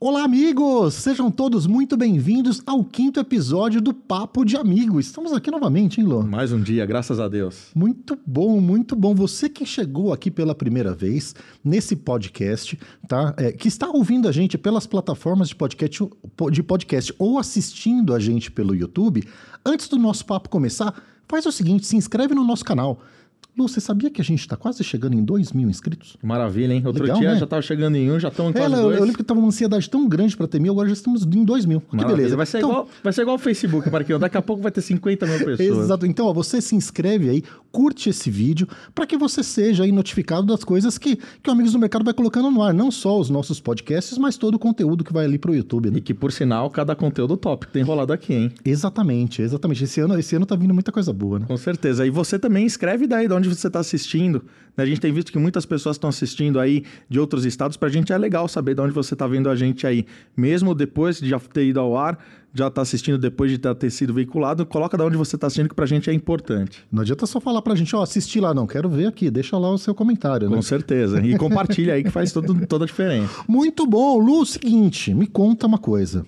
Olá, amigos! Sejam todos muito bem-vindos ao quinto episódio do Papo de Amigo. Estamos aqui novamente, hein, Lô? Mais um dia, graças a Deus. Muito bom, muito bom. Você que chegou aqui pela primeira vez nesse podcast, tá? É, que está ouvindo a gente pelas plataformas de podcast, de podcast ou assistindo a gente pelo YouTube, antes do nosso papo começar, faz o seguinte: se inscreve no nosso canal. Lu, você sabia que a gente está quase chegando em 2 mil inscritos? Maravilha, hein? Outro Legal, dia né? já estava chegando em um, já estamos em quase É, dois. eu lembro que estava uma ansiedade tão grande para ter mil, agora já estamos em 2 mil. Que Maravilha. beleza. Vai ser, Então, igual, vai ser igual o Facebook, Marquinhos. Daqui a pouco vai ter 50 mil pessoas. Exato. Então, ó, você se inscreve aí, curte esse vídeo, para que você seja aí notificado das coisas que, que o Amigos do Mercado vai colocando no ar. Não só os nossos podcasts, mas todo o conteúdo que vai ali pro YouTube, né? E que, por sinal, cada conteúdo top que tem rolado aqui, hein? Exatamente, exatamente. Esse ano, esse ano tá vindo muita coisa boa, né? Com certeza. E você também escreve daí de onde você está assistindo. né? A gente tem visto que muitas pessoas estão assistindo aí de outros estados. Pra gente é legal saber de onde você está vendo a gente aí. Mesmo depois de já ter ido ao ar, já tá assistindo depois de ter sido veiculado, coloca de onde você está assistindo que pra gente é importante. Não adianta só falar pra gente, ó, assistir lá, não, quero ver aqui, deixa lá o seu comentário, né? Com certeza. E compartilha aí que faz todo, toda a diferença. Muito bom, Lu, seguinte, me conta uma coisa.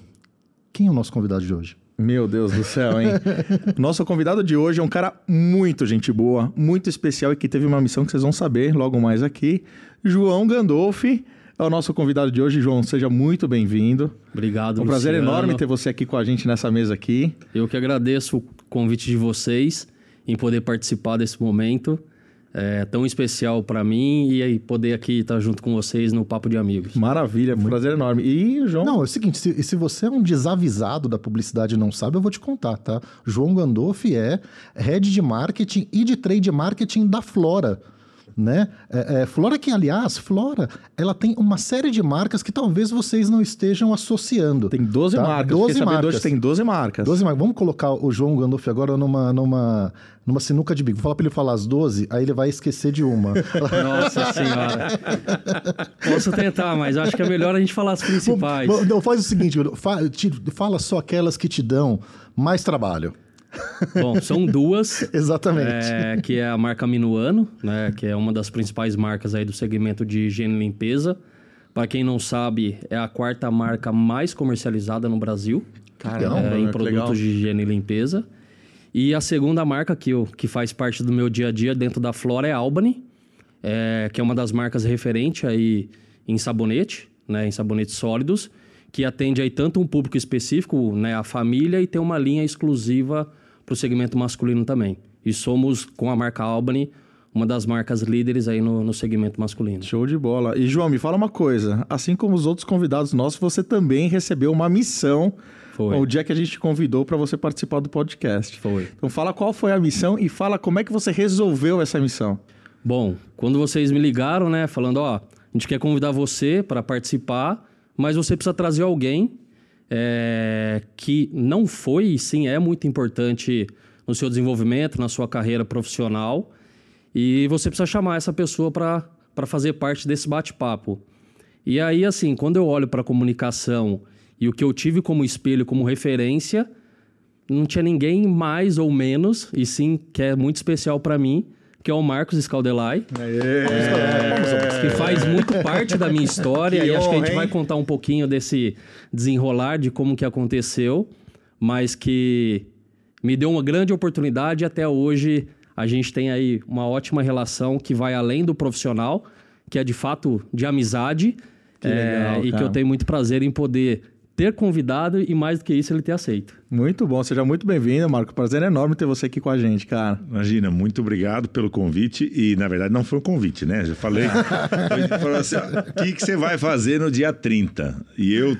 Quem é o nosso convidado de hoje? Meu Deus do céu, hein? Nosso convidado de hoje é um cara muito gente boa, muito especial e que teve uma missão que vocês vão saber logo mais aqui. João Gandolfi é o nosso convidado de hoje. João, seja muito bem-vindo. Obrigado, É um prazer Luciano. enorme ter você aqui com a gente nessa mesa aqui. Eu que agradeço o convite de vocês em poder participar desse momento. É tão especial para mim e aí poder aqui estar junto com vocês no Papo de Amigos. Maravilha, um prazer enorme. E, João, Não, é o seguinte, se, se você é um desavisado da publicidade e não sabe, eu vou te contar, tá? João Gandolfi é head de marketing e de trade marketing da Flora. Né? É, é, Flora que, aliás, Flora, ela tem uma série de marcas que talvez vocês não estejam associando. tem 12 tá? marcas. 12 Fiquei sabendo marcas. tem 12 marcas. 12 marcas. Vamos colocar o João Gandolfi agora numa, numa, numa sinuca de bico. Vou falar pra ele falar as 12, aí ele vai esquecer de uma. Nossa Senhora! Posso tentar, mas acho que é melhor a gente falar as principais. Bom, Não, faz o seguinte, fa- te- fala só aquelas que te dão mais trabalho. Bom, são duas. Exatamente. é, que é a marca Minuano, né, que é uma das principais marcas aí do segmento de higiene e limpeza. Para quem não sabe, é a quarta marca mais comercializada no Brasil. Caramba, é, em produtos legal. de higiene e limpeza. E a segunda marca que, eu, que faz parte do meu dia a dia dentro da Flora é Albany, é, que é uma das marcas referente aí em sabonete, né, em sabonetes sólidos, que atende aí tanto um público específico, né, a família, e tem uma linha exclusiva para o segmento masculino também. E somos, com a marca Albany, uma das marcas líderes aí no, no segmento masculino. Show de bola. E, João, me fala uma coisa. Assim como os outros convidados nossos, você também recebeu uma missão Foi. o dia que a gente te convidou para você participar do podcast. Foi. Então fala qual foi a missão e fala como é que você resolveu essa missão. Bom, quando vocês me ligaram, né, falando, ó, a gente quer convidar você para participar, mas você precisa trazer alguém é, que não foi e sim é muito importante no seu desenvolvimento, na sua carreira profissional, e você precisa chamar essa pessoa para fazer parte desse bate-papo. E aí, assim, quando eu olho para a comunicação e o que eu tive como espelho, como referência, não tinha ninguém mais ou menos, e sim que é muito especial para mim, que é o Marcos Scaldelai, É. que faz muito parte da minha história. Que e acho que a gente honra, vai hein? contar um pouquinho desse desenrolar de como que aconteceu, mas que me deu uma grande oportunidade e até hoje a gente tem aí uma ótima relação que vai além do profissional, que é de fato de amizade. Que é, legal, e que eu tenho muito prazer em poder ter convidado e mais do que isso ele ter aceito. Muito bom, seja muito bem-vindo, Marco. Prazer enorme ter você aqui com a gente, cara. Imagina, muito obrigado pelo convite. E, na verdade, não foi um convite, né? Já falei. Falou assim, o que, que você vai fazer no dia 30? E eu,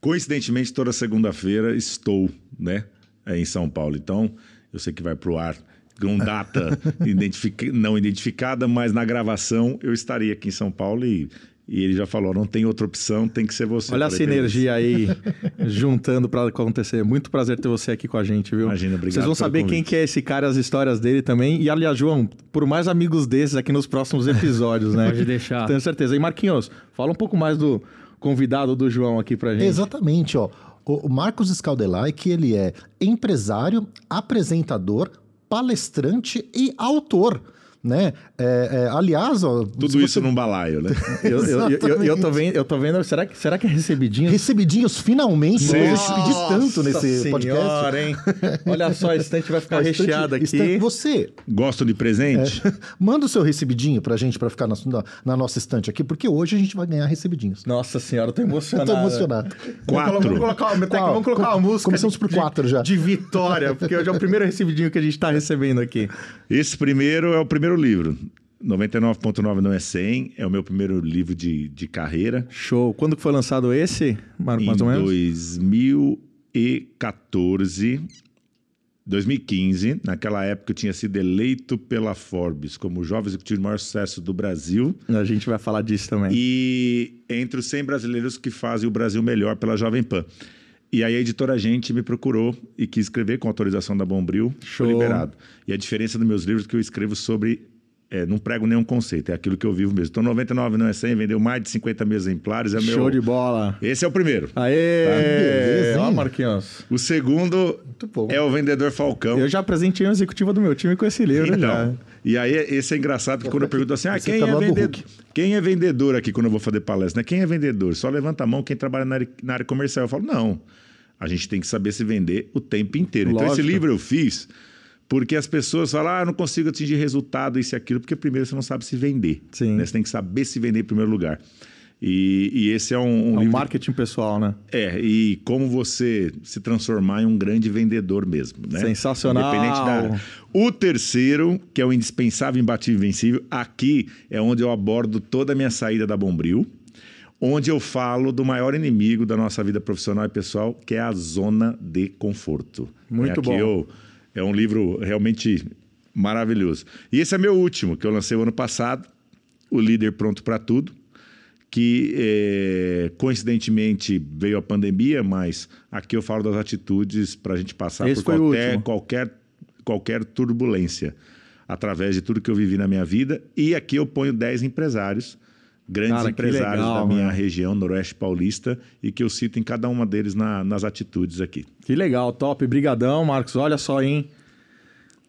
coincidentemente, toda segunda-feira estou, né? é, em São Paulo. Então, eu sei que vai pro ar com data identifica- não identificada, mas na gravação eu estaria aqui em São Paulo e, e ele já falou, não tem outra opção, tem que ser você. Olha a sinergia aí juntando para acontecer. Muito prazer ter você aqui com a gente, viu? Imagina, obrigado Vocês vão saber quem convite. que é esse cara, as histórias dele também. E aliás, João, por mais amigos desses aqui nos próximos episódios, né? Pode deixar. Tenho certeza. E Marquinhos, fala um pouco mais do convidado do João aqui pra gente. Exatamente, ó. O o Marcos Scaldelai, que ele é empresário, apresentador, palestrante e autor. Né? É, é, aliás, ó, Tudo isso num balaio, né? Eu, eu, eu, eu, eu tô vendo, eu tô vendo será, que, será que é recebidinho? recebidinhos finalmente. Sim. Eu recebi tanto nesse podcast. senhora, hein? Olha só, a estante vai ficar A recheada aqui. estante- Você Gostam de presente? manda o seu recebidinho pra gente pra ficar na, na- na nossa estante aqui, porque hoje a gente vai ganhar recebidinhos. Nossa senhora, eu tô Eu emocionado. tô emocionado. Quatro. Vamos colocar, vamos colocar, vamos colocar uma Com- música. começamos de- por quatro já. De vitória, porque hoje é o primeiro recebidinho que a gente tá recebendo aqui. Esse primeiro é o primeiro livro. 99.9 não é 100, é o meu primeiro livro de, de carreira. Show. Quando que foi lançado esse, Marco, em mais ou menos? 2014, 2015, naquela época eu tinha sido eleito pela Forbes como o jovem executivo de maior sucesso do Brasil A gente vai falar disso também. e entre os 100 brasileiros que fazem o Brasil melhor pela Jovem Pan. E aí a editora Gente me procurou e quis escrever com autorização da Bombril, Show. foi liberado. E a diferença dos meus livros é que eu escrevo sobre é, não prego nenhum conceito, é aquilo que eu vivo mesmo. Então 99 não é 100, vendeu mais de 50 mil exemplares, é meu Show de bola. Esse é o primeiro. Aê! beleza, Ó? Marquinhos. O segundo bom. é o Vendedor Falcão. Eu já presenteei um executivo do meu time com esse livro já. E aí esse é engraçado, porque quando eu pergunto assim, ah, quem tá é, vendedor? Quem é vendedor aqui quando eu vou fazer palestra? Né? Quem é vendedor? Só levanta a mão quem trabalha na área, na área comercial. Eu falo, não, a gente tem que saber se vender o tempo inteiro. Então esse Lógico. livro eu fiz porque as pessoas falam, ah, eu não consigo atingir resultado, isso e aquilo, porque primeiro você não sabe se vender. Sim. né? Você tem que saber se vender em primeiro lugar. E, e esse é um, um É um livro... marketing pessoal, né? É, e como você se transformar em um grande vendedor mesmo, né? Sensacional. Independente da. O terceiro, que é o indispensável, imbatível e invencível, aqui é onde eu abordo toda a minha saída da Bombril, onde eu falo do maior inimigo da nossa vida profissional e pessoal, que é a zona de conforto. Muito é, aqui bom. eu- é um livro realmente maravilhoso. E esse é meu último, que eu lancei o ano passado, O Líder Pronto para Tudo que eh, coincidentemente veio a pandemia, mas aqui eu falo das atitudes para a gente passar Esse por qualquer, qualquer, qualquer turbulência, através de tudo que eu vivi na minha vida. E aqui eu ponho 10 empresários, grandes Cara, empresários legal, da minha mano. região, Noroeste Paulista, e que eu cito em cada uma deles na- nas atitudes aqui. Que legal, top. Brigadão, Marcos. Olha só, hein?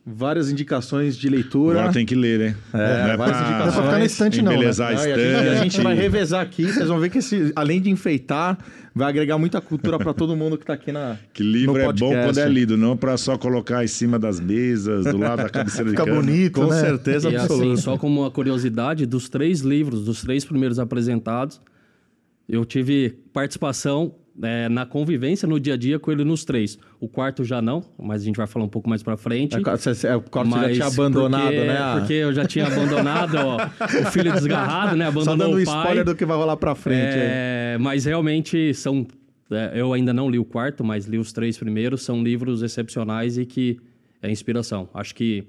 Várias indicações de leitura. Agora tem que ler, né? É, várias Não é indicações. pra ficar na estante, não. Né? Embelezar a e a, gente, a gente estante. vai revezar aqui. Vocês vão ver que esse, além de enfeitar, vai agregar muita cultura para todo mundo que tá aqui na. Que livro no é bom quando é lido, não para só colocar em cima das mesas, do lado da cabeceira de Fica cama. bonito, Com né? certeza E absoluta. assim, só como uma curiosidade, dos três livros, dos três primeiros apresentados, eu tive participação é, na convivência no dia a dia com ele nos três. O quarto já não, mas a gente vai falar um pouco mais pra frente. É, é, o quarto já tinha abandonado, porque, né? Porque eu já tinha abandonado ó, o filho desgarrado, né? Só Abandonou dando o spoiler pai. do que vai rolar pra frente. aí. É, mas realmente são. é, eu ainda não li o quarto, mas li os três primeiros. São livros excepcionais e que é inspiração. Acho que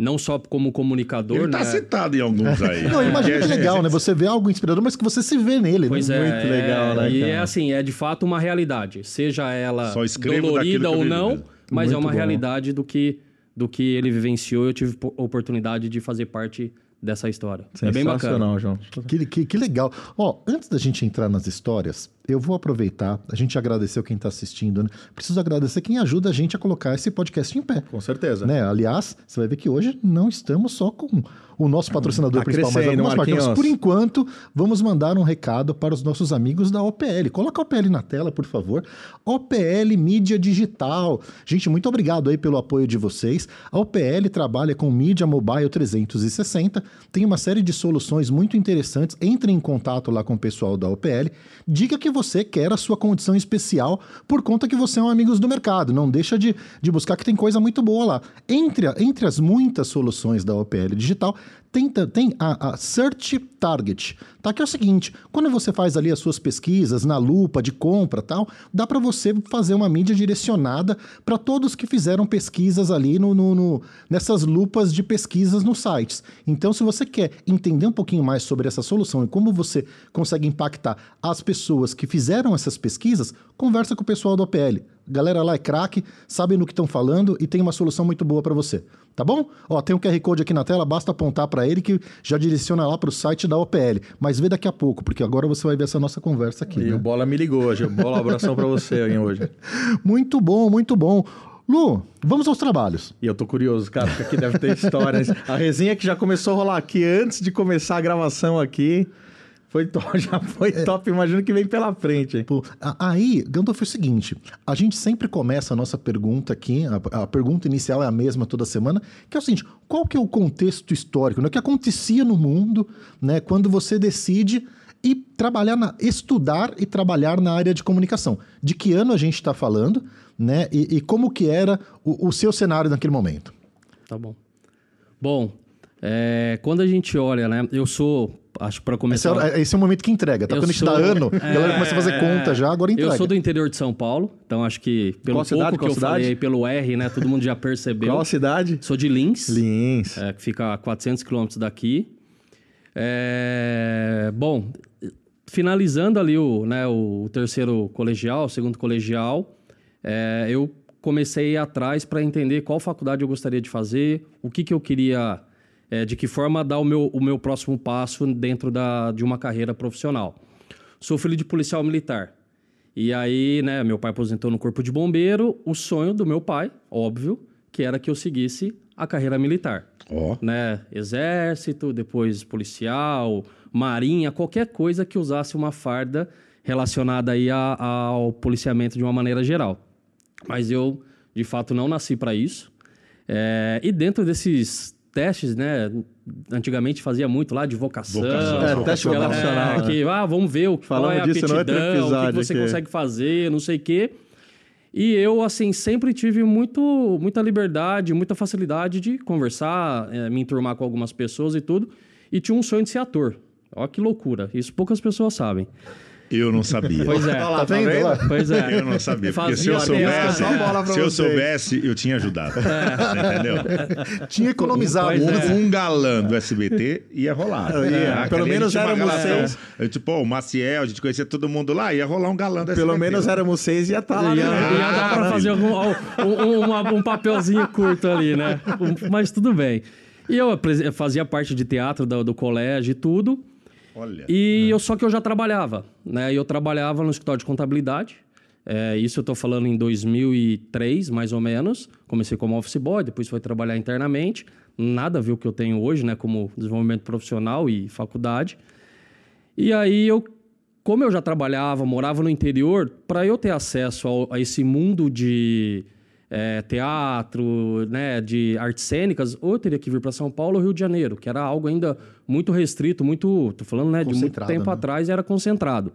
não só como comunicador, Ele né? tá citado em alguns aí. Não, imagina É, que é, legal, né? Você vê algo inspirador, mas que você se vê nele, Pois né? é, Muito legal, né, E cara? é assim, é de fato uma realidade. Seja ela dolorida ou não, mesmo. mas é Muito uma bom. realidade do que, do que ele vivenciou. Eu tive po- oportunidade de fazer parte dessa história. É bem bacana. João. Que, que, que legal. Ó, antes da gente entrar nas histórias, eu vou aproveitar, a gente agradeceu quem está assistindo, né? Preciso agradecer quem ajuda a gente a colocar esse podcast em pé. Com certeza. Né? Aliás, você vai ver que hoje não estamos só com o nosso patrocinador Tá principal, mas algumas marcas. Por enquanto, vamos mandar um recado para os nossos amigos da OPL. Coloca a OPL na tela, por favor. OPL Mídia Digital. Gente, muito obrigado aí pelo apoio de vocês. A OPL trabalha com mídia mobile 360, tem uma série de soluções muito interessantes. Entre em contato lá com o pessoal da OPL. Diga que você quer a sua condição especial por conta que você é um amigos do mercado. Não deixa de, de buscar que tem coisa muito boa lá. Entre, entre as muitas soluções da OPL Digital, tem, tem a, a Search Target, tá? Que é o seguinte, quando você faz ali as suas pesquisas na lupa de compra tal, dá para você fazer uma mídia direcionada para todos que fizeram pesquisas ali no, no- no- nessas lupas de pesquisas nos sites. Então, se você quer entender um pouquinho mais sobre essa solução e como você consegue impactar as pessoas que fizeram essas pesquisas, conversa com o pessoal do OPL. Galera lá é craque, sabem do que estão falando e tem uma solução muito boa para você. Tá bom? Ó, tem um QR Code aqui na tela, basta apontar para ele que já direciona lá para o site da OPL. Mas vê daqui a pouco, porque agora você vai ver essa nossa conversa aqui. E né? o Bola me ligou hoje. Bola, abração pra você aí hoje. Muito bom, muito bom. Lu, vamos aos trabalhos. E eu tô curioso, cara, porque aqui deve ter histórias. A resenha que já começou a rolar aqui antes de começar a gravação aqui. Foi top, já foi top. Imagino que vem pela frente. Pô, aí, Gandalf, é o seguinte: a gente sempre começa a nossa pergunta aqui, a, a pergunta inicial é a mesma toda semana, que é o seguinte: qual que é o contexto histórico, né? O que acontecia no mundo, né, quando você decide ir trabalhar na. estudar e trabalhar na área de comunicação? De que ano a gente está falando, né? E, e como que era o, o seu cenário naquele momento? Tá bom. Bom, é, quando a gente olha, né? Eu sou, acho para Esse começar. é, esse é o momento que entrega, tá? Eu Quando a gente dá sou- ano, a galera começa a fazer conta já, agora entrega. Eu sou do interior de São Paulo, então acho que pelo Qual cidade? pouco Qual que eu cidade? falei, pelo R, né? Todo mundo já percebeu. Qual a cidade? Sou de Lins, Lins. é, que fica a 400 quilômetros daqui. É, bom, finalizando ali o, né, o terceiro colegial, o segundo colegial, é, eu comecei a ir atrás para entender qual faculdade eu gostaria de fazer, o que, que eu queria, é, de que forma dar o meu, o meu próximo passo dentro da, de uma carreira profissional. Sou filho de policial militar. E aí, né, meu pai aposentou no corpo de bombeiro. O sonho do meu pai, óbvio, que era que eu seguisse a carreira militar Ó. né? Exército, depois policial, marinha, qualquer coisa que usasse uma farda relacionada aí a- ao policiamento de uma maneira geral. Mas eu, de fato, não nasci para isso. É, e dentro desses testes, né? Antigamente fazia muito lá de vocação. Vocação. É, teste vocacional, é, que, ah, vamos ver o, qual Falamos é a disso aptidão, o que que você aqui. consegue fazer, não sei o quê. E eu, assim, sempre tive muito, muita liberdade, muita facilidade de conversar, eh, me enturmar com algumas pessoas e tudo. E tinha um sonho de ser ator. Olha que loucura. Isso poucas pessoas sabem. Eu não sabia. Pois é. Olha lá, Tá vendo? Lá. Pois é. Eu não sabia. Porque se eu soubesse, se eu soubesse, eu tinha ajudado. Entendeu? Tinha economizado. Pois é. Um, um galã do SBT ia rolar. Ia. Pelo menos éramos seis. Eu, tipo, o Maciel, a gente conhecia todo mundo lá, ia rolar um galã do Pelo SBT. menos éramos seis e ia estar lá. Ia, né? ia dar pra fazer algum, um, um- um papelzinho curto ali, né? Um- Mas tudo bem. E eu fazia parte de teatro do, do colégio e tudo. Olha. E eu só que eu já trabalhava, né? Eu trabalhava no escritório de contabilidade. É, isso eu tô falando em 2003, mais ou menos. Comecei como office boy, depois fui trabalhar internamente. Nada a ver o que eu tenho hoje, né? Como desenvolvimento profissional e faculdade. E aí eu, como eu já trabalhava, morava no interior, para eu ter acesso ao- a esse mundo de é, teatro, né, de artes cênicas, ou eu teria que vir para São Paulo ou Rio de Janeiro, que era algo ainda muito restrito, muito, tô falando, né, de muito tempo né? atrás era concentrado.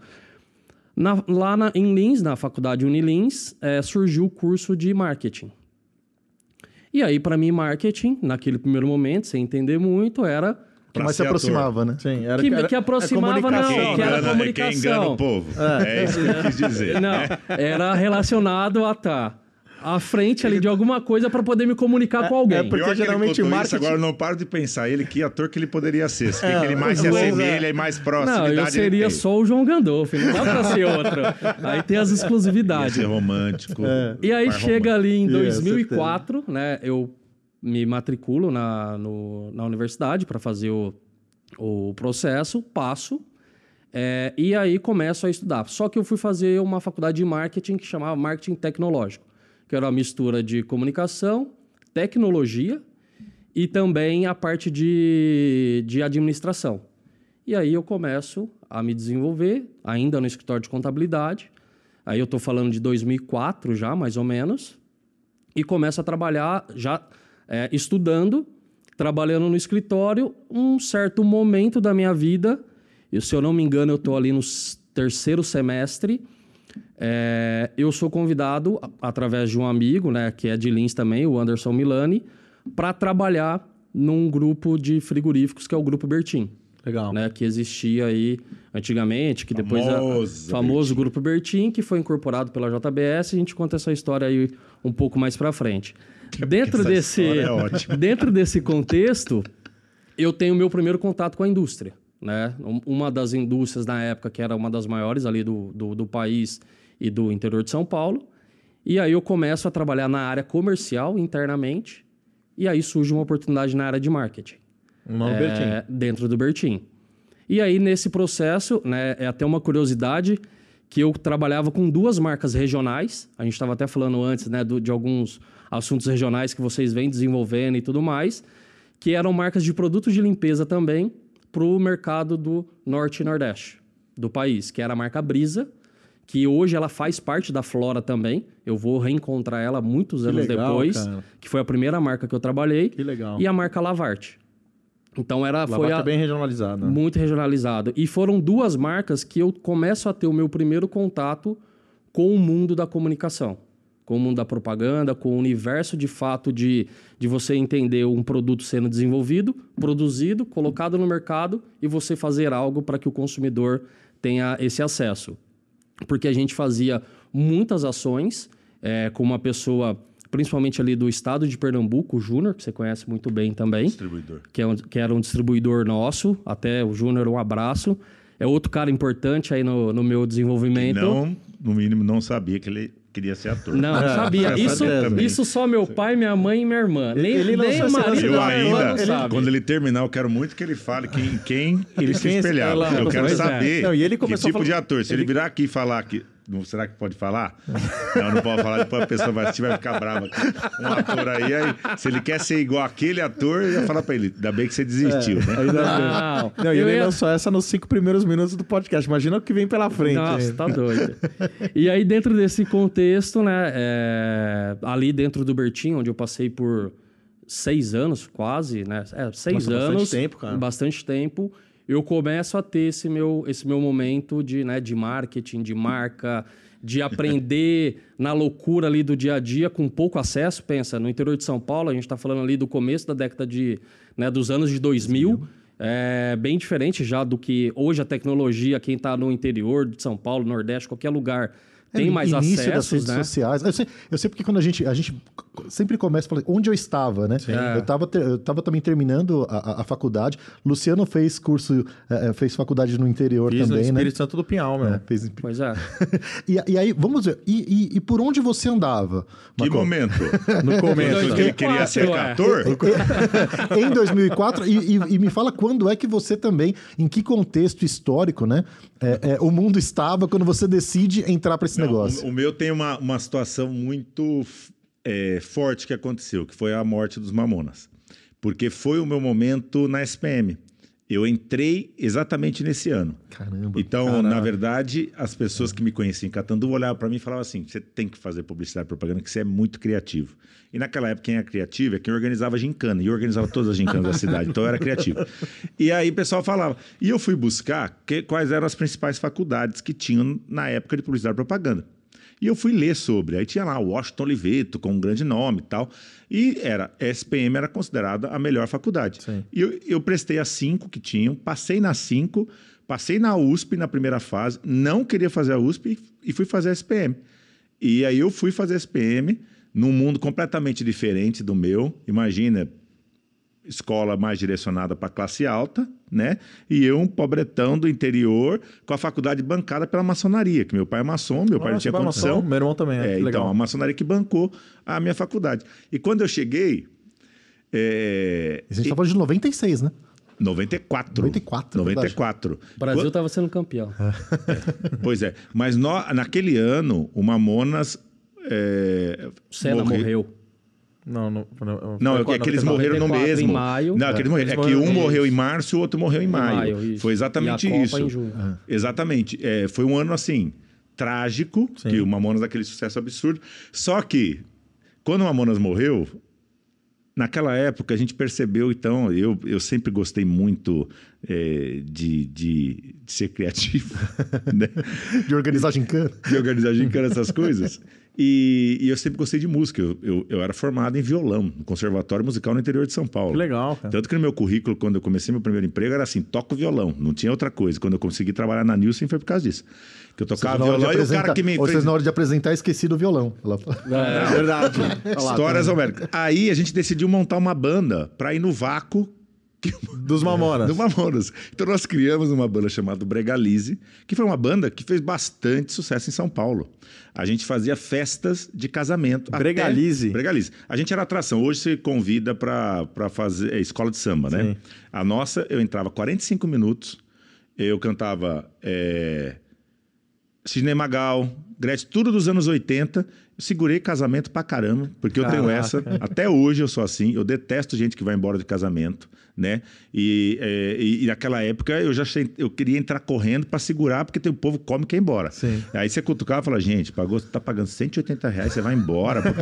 Na- lá na- em Lins, na faculdade Unilins, é, surgiu o curso de marketing. E aí, para mim, marketing, naquele primeiro momento, sem entender muito, era que mais se ser ator. aproximava, né? Sim, era, Que- era- que aproximava, é comunicação, não, Quem que era engana, é quem comunicação. engana o povo. É, isso que eu quis dizer. Não, era relacionado a estar à frente ali de alguma coisa para poder me comunicar com alguém. é porque- Pior que geralmente ele contou marketing- isso, agora eu não paro de pensar ele que ator que ele poderia ser. Se bem que ele mais se pois é. assemelha e mais próximo. Não, eu seria só o João Gandolf, não dá pra ser outro. Aí tem as Ia exclusividades. ser romântico. E aí chega romântico. ali em Yeah, 2004, né? Eu me matriculo na, no- na universidade para fazer o, o processo, passo. é, e aí começo a estudar. Só que eu fui fazer uma faculdade de marketing que chamava Marketing Tecnológico, que era uma mistura de comunicação, tecnologia e também a parte de, de administração. E aí eu começo a me desenvolver, ainda no escritório de contabilidade. Aí eu estou falando de 2004 já, mais ou menos. E começo a trabalhar já é, estudando, trabalhando no escritório. Um certo momento da minha vida, e se eu não me engano, eu estou ali no terceiro semestre. É, eu sou convidado, através de um amigo, né, que é de Lins também, o Anderson Milani, para trabalhar num grupo de frigoríficos que é o Grupo Bertin Legal. né, que existia aí antigamente, que depois Famoso a, famoso grupo Bertin, que foi incorporado pela JBS, a gente conta essa história aí um pouco mais para frente. Dentro essa desse é ótima. dentro desse contexto, eu tenho meu primeiro contato com a indústria, né? Um- Uma das indústrias na época que era uma das maiores ali do, do, do país e do interior de São Paulo. E aí eu começo a trabalhar na área comercial internamente, e aí surge uma oportunidade na área de marketing O nome é, Bertin. dentro do Bertin. E aí, nesse processo, né, é até uma curiosidade que eu trabalhava com duas marcas regionais. A gente estava até falando antes né, do, de alguns assuntos regionais que vocês vêm desenvolvendo e tudo mais, que eram marcas de produtos de limpeza também para o mercado do norte e nordeste do país, que era a marca Brisa, que hoje ela faz parte da Flora também. Eu vou reencontrar ela muitos Que anos legal, depois, cara. que foi a primeira marca que eu trabalhei. Que legal. E a marca Lavarte. Então era foi Lavarte a, é bem regionalizada. muito regionalizado. E foram duas marcas que eu começo a ter o meu primeiro contato com o mundo da comunicação, com o mundo da propaganda, com o universo de fato de, de você entender um produto sendo desenvolvido, produzido, colocado no mercado e você fazer algo para que o consumidor tenha esse acesso. Porque a gente fazia muitas ações eh, com uma pessoa, principalmente ali do estado de Pernambuco, o Júnior, que você conhece muito bem também Distribuidor. que, é um- que era um distribuidor nosso, até o Júnior, um abraço. É outro cara importante aí no, no meu E desenvolvimento. não, no mínimo, não sabia que ele queria ser ator. Não, não É, sabia. Isso, isso só meu pai, minha mãe e minha irmã. Nem, Ele nem o marido Eu da minha irmã ainda, não sabe. quando ele terminar, eu quero muito que ele fale quem, em quem ele se espelhava. ela- Eu quero é. saber Não, e ele que começou a tipo falar- de ator. Se ele... virar aqui e falar que... Não, será que pode falar? Não, não pode falar, depois a pessoa vai, assistir, vai ficar brava. Um ator aí, aí, se ele quer ser igual aquele ator, eu ia falar pra ele, ainda bem que você desistiu, né? Ainda Não, Não, e eu ele ia- lançou essa nos cinco primeiros minutos do podcast. Imagina o que vem pela frente. Nossa, hein? tá doido. e aí, dentro desse contexto, né? é, ali dentro do Bertinho, onde eu passei por seis anos, quase, né? É, seis Nossa, bastante anos. tempo, cara. Bastante tempo. Eu começo a ter esse meu, esse meu momento de, né, de marketing, de marca, de aprender na loucura ali do dia a dia, com pouco acesso. Pensa, no interior de São Paulo, a gente está falando ali do começo da década de, né, dos anos de 2000. É bem diferente já do que hoje a tecnologia, quem está no interior de São Paulo, Nordeste, qualquer lugar, tem É, mais início das acessos, redes né? sociais. Eu sei, eu sei porque quando a gente, a gente sempre começa falando onde eu estava, né? É. Eu estava eu tava também terminando a, a- a faculdade. Luciano fez curso, eh, eh, fez faculdade no interior Fiz no também, né? Espírito Santo do Pinhal, meu. É, fez... Pois é. e, e aí, vamos ver. E, e- e por onde você andava? Que Marco? momento? No começo. que ele queria ser 2004, é. ator? em 2004 e, e- e me fala quando é que você também, em que contexto histórico, né? É, é, o mundo estava quando você decide entrar para esse Não, negócio. O, o meu tem uma, uma situação muito é, forte que aconteceu, que foi a morte dos Mamonas. Porque foi o meu momento na SPM. Eu entrei exatamente nesse ano. Caramba. Então, Caramba. na verdade, as pessoas que me conheciam em Catanduva olhavam para mim e falavam assim: você tem que fazer publicidade e propaganda, que você é muito criativo. E naquela época, quem é criativo é quem organizava a gincana. E eu organizava todas as gincanas da cidade, então eu era criativo. E aí o pessoal falava. E eu fui buscar que- quais eram as principais faculdades que tinham na época de publicidade e propaganda. E eu fui ler sobre. Aí tinha lá o Washington Oliveto, com um grande nome e tal. E era, SPM era considerada a melhor faculdade. Sim. E eu, eu prestei as cinco que tinham, passei nas cinco, passei na USP na primeira fase, não queria fazer a USP e fui fazer a SPM. E aí eu fui fazer a SPM num mundo completamente diferente do meu. Imagina, escola mais direcionada para classe alta, né? E eu, um pobretão do interior, com a faculdade bancada pela maçonaria, que meu pai é maçom, meu pai não Nossa, tinha condição. maçom? Meu irmão também é, É, que então, legal. a maçonaria que bancou a minha faculdade. E quando eu cheguei, é, A gente tá falando de 96, né? 94. 94, 94. O Brasil estava sendo campeão. Pois é. Mas nó- naquele ano, o Mamonas. É, Senna morre- morreu. Não, não. não, Não, é que, que eles 99. morreram no 94 mesmo. em maio. Não, que eles morreram. Eles É que um morreu em março e o outro morreu em maio. maio. Foi exatamente E a Copa isso. junho. Exatamente. É, foi um ano assim, trágico, Sim. que o Mamonas daquele sucesso absurdo. Só que, quando o Mamonas morreu, naquela época a gente percebeu, então, eu, eu sempre gostei muito é, de, de, de ser criativo, né? De organizar gincana. de organizar gincana, essas coisas. E, e eu sempre gostei de música. Eu, eu, eu era formado em violão, no Conservatório Musical no interior de São Paulo. Que legal, cara. Tanto que no meu currículo, quando eu comecei meu primeiro emprego, era assim: toco violão. Não tinha outra coisa. Quando eu consegui trabalhar na Nielsen foi por causa disso. Que eu tocava de violão e o cara que me fez. vocês, na hora de apresentar, esqueci do violão. Ela fala. É verdade. Histórias tá homéricas. Aí a gente decidiu montar uma banda para ir no vácuo? Dos Mamonas. do Mamonas. Então nós criamos uma banda chamada Bregalize, que foi uma banda que fez bastante sucesso em São Paulo. A gente fazia festas de casamento. até- Bregalize? Bregalize. A gente era atração. Hoje você convida para fazer é, escola de samba, né? Sim. A nossa, eu entrava 45 minutos, eu cantava é, Sidney Magal, Gretchen, tudo dos anos 80. Eu segurei casamento pra caramba, porque eu tenho Caraca. essa. Até hoje eu sou assim. Eu detesto gente que vai embora de casamento, né? E, é, e, naquela época eu já achei, eu queria entrar correndo pra segurar, porque tem, o povo come e quer ir embora. Sim. Aí você cutucava e falava, gente, pagou, tá pagando 180 reais, você vai embora.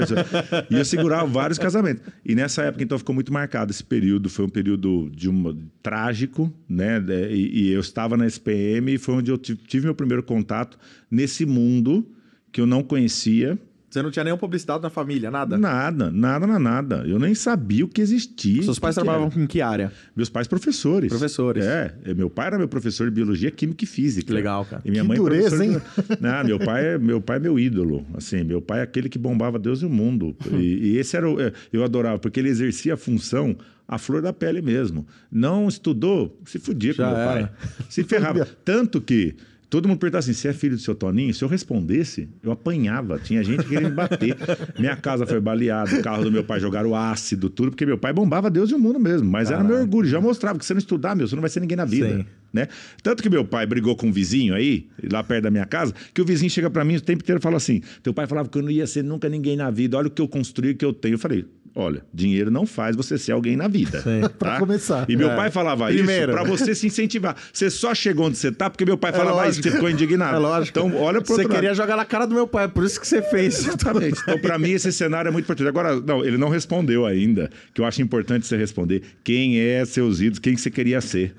E eu segurava vários casamentos. E nessa época, então, ficou muito marcado esse período. Foi um período de uma, trágico, né? E, e eu estava na SPM e foi onde eu tive meu primeiro contato nesse mundo que eu não conhecia. Você não tinha nenhuma publicidade na família, nada? Nada, nada, nada, nada. Eu nem sabia o que existia. Seus pais trabalhavam em que área? Meus pais professores. Professores. É, é, meu pai era meu professor de biologia, química e física. Que legal, cara. E minha Que mãe dureza, professora de- Não, meu pai é meu pai é meu ídolo. Assim, meu pai é aquele que bombava Deus e o mundo. E, e esse era o, é, eu adorava porque ele exercia a função a flor da pele mesmo. Não estudou, se fudia com Já meu pai. era. Se ferrava. Tanto que Todo mundo perguntava assim: você é filho do seu Toninho? Se eu respondesse, eu apanhava. Tinha gente querendo me bater. Minha casa foi baleada, o carro do meu pai jogaram ácido, tudo, porque meu pai bombava Deus e o mundo mesmo. Mas era meu orgulho, já mostrava que você não estudar, meu, você não vai ser ninguém na vida. Sim. Né? Tanto que meu pai brigou com um vizinho aí, lá perto da minha casa, que o vizinho chega pra mim o tempo inteiro e fala assim: teu pai falava que eu não ia ser nunca ninguém na vida, olha o que eu construí, o que eu tenho. Eu falei. Olha, dinheiro não faz você ser alguém na vida. Sim. tá? Pra começar. E meu É. pai falava Primeiro. isso pra você se incentivar. Você só chegou onde você tá porque meu pai falava isso, lógico. você ficou indignado. É lógico. Então, olha pro Você queria lado. jogar na cara do meu pai, por isso que você fez. Exatamente. Então, pra mim, esse cenário é muito importante. Agora, não, ele não respondeu ainda, que eu acho importante você responder. Quem é seus ídolos? Quem você queria ser?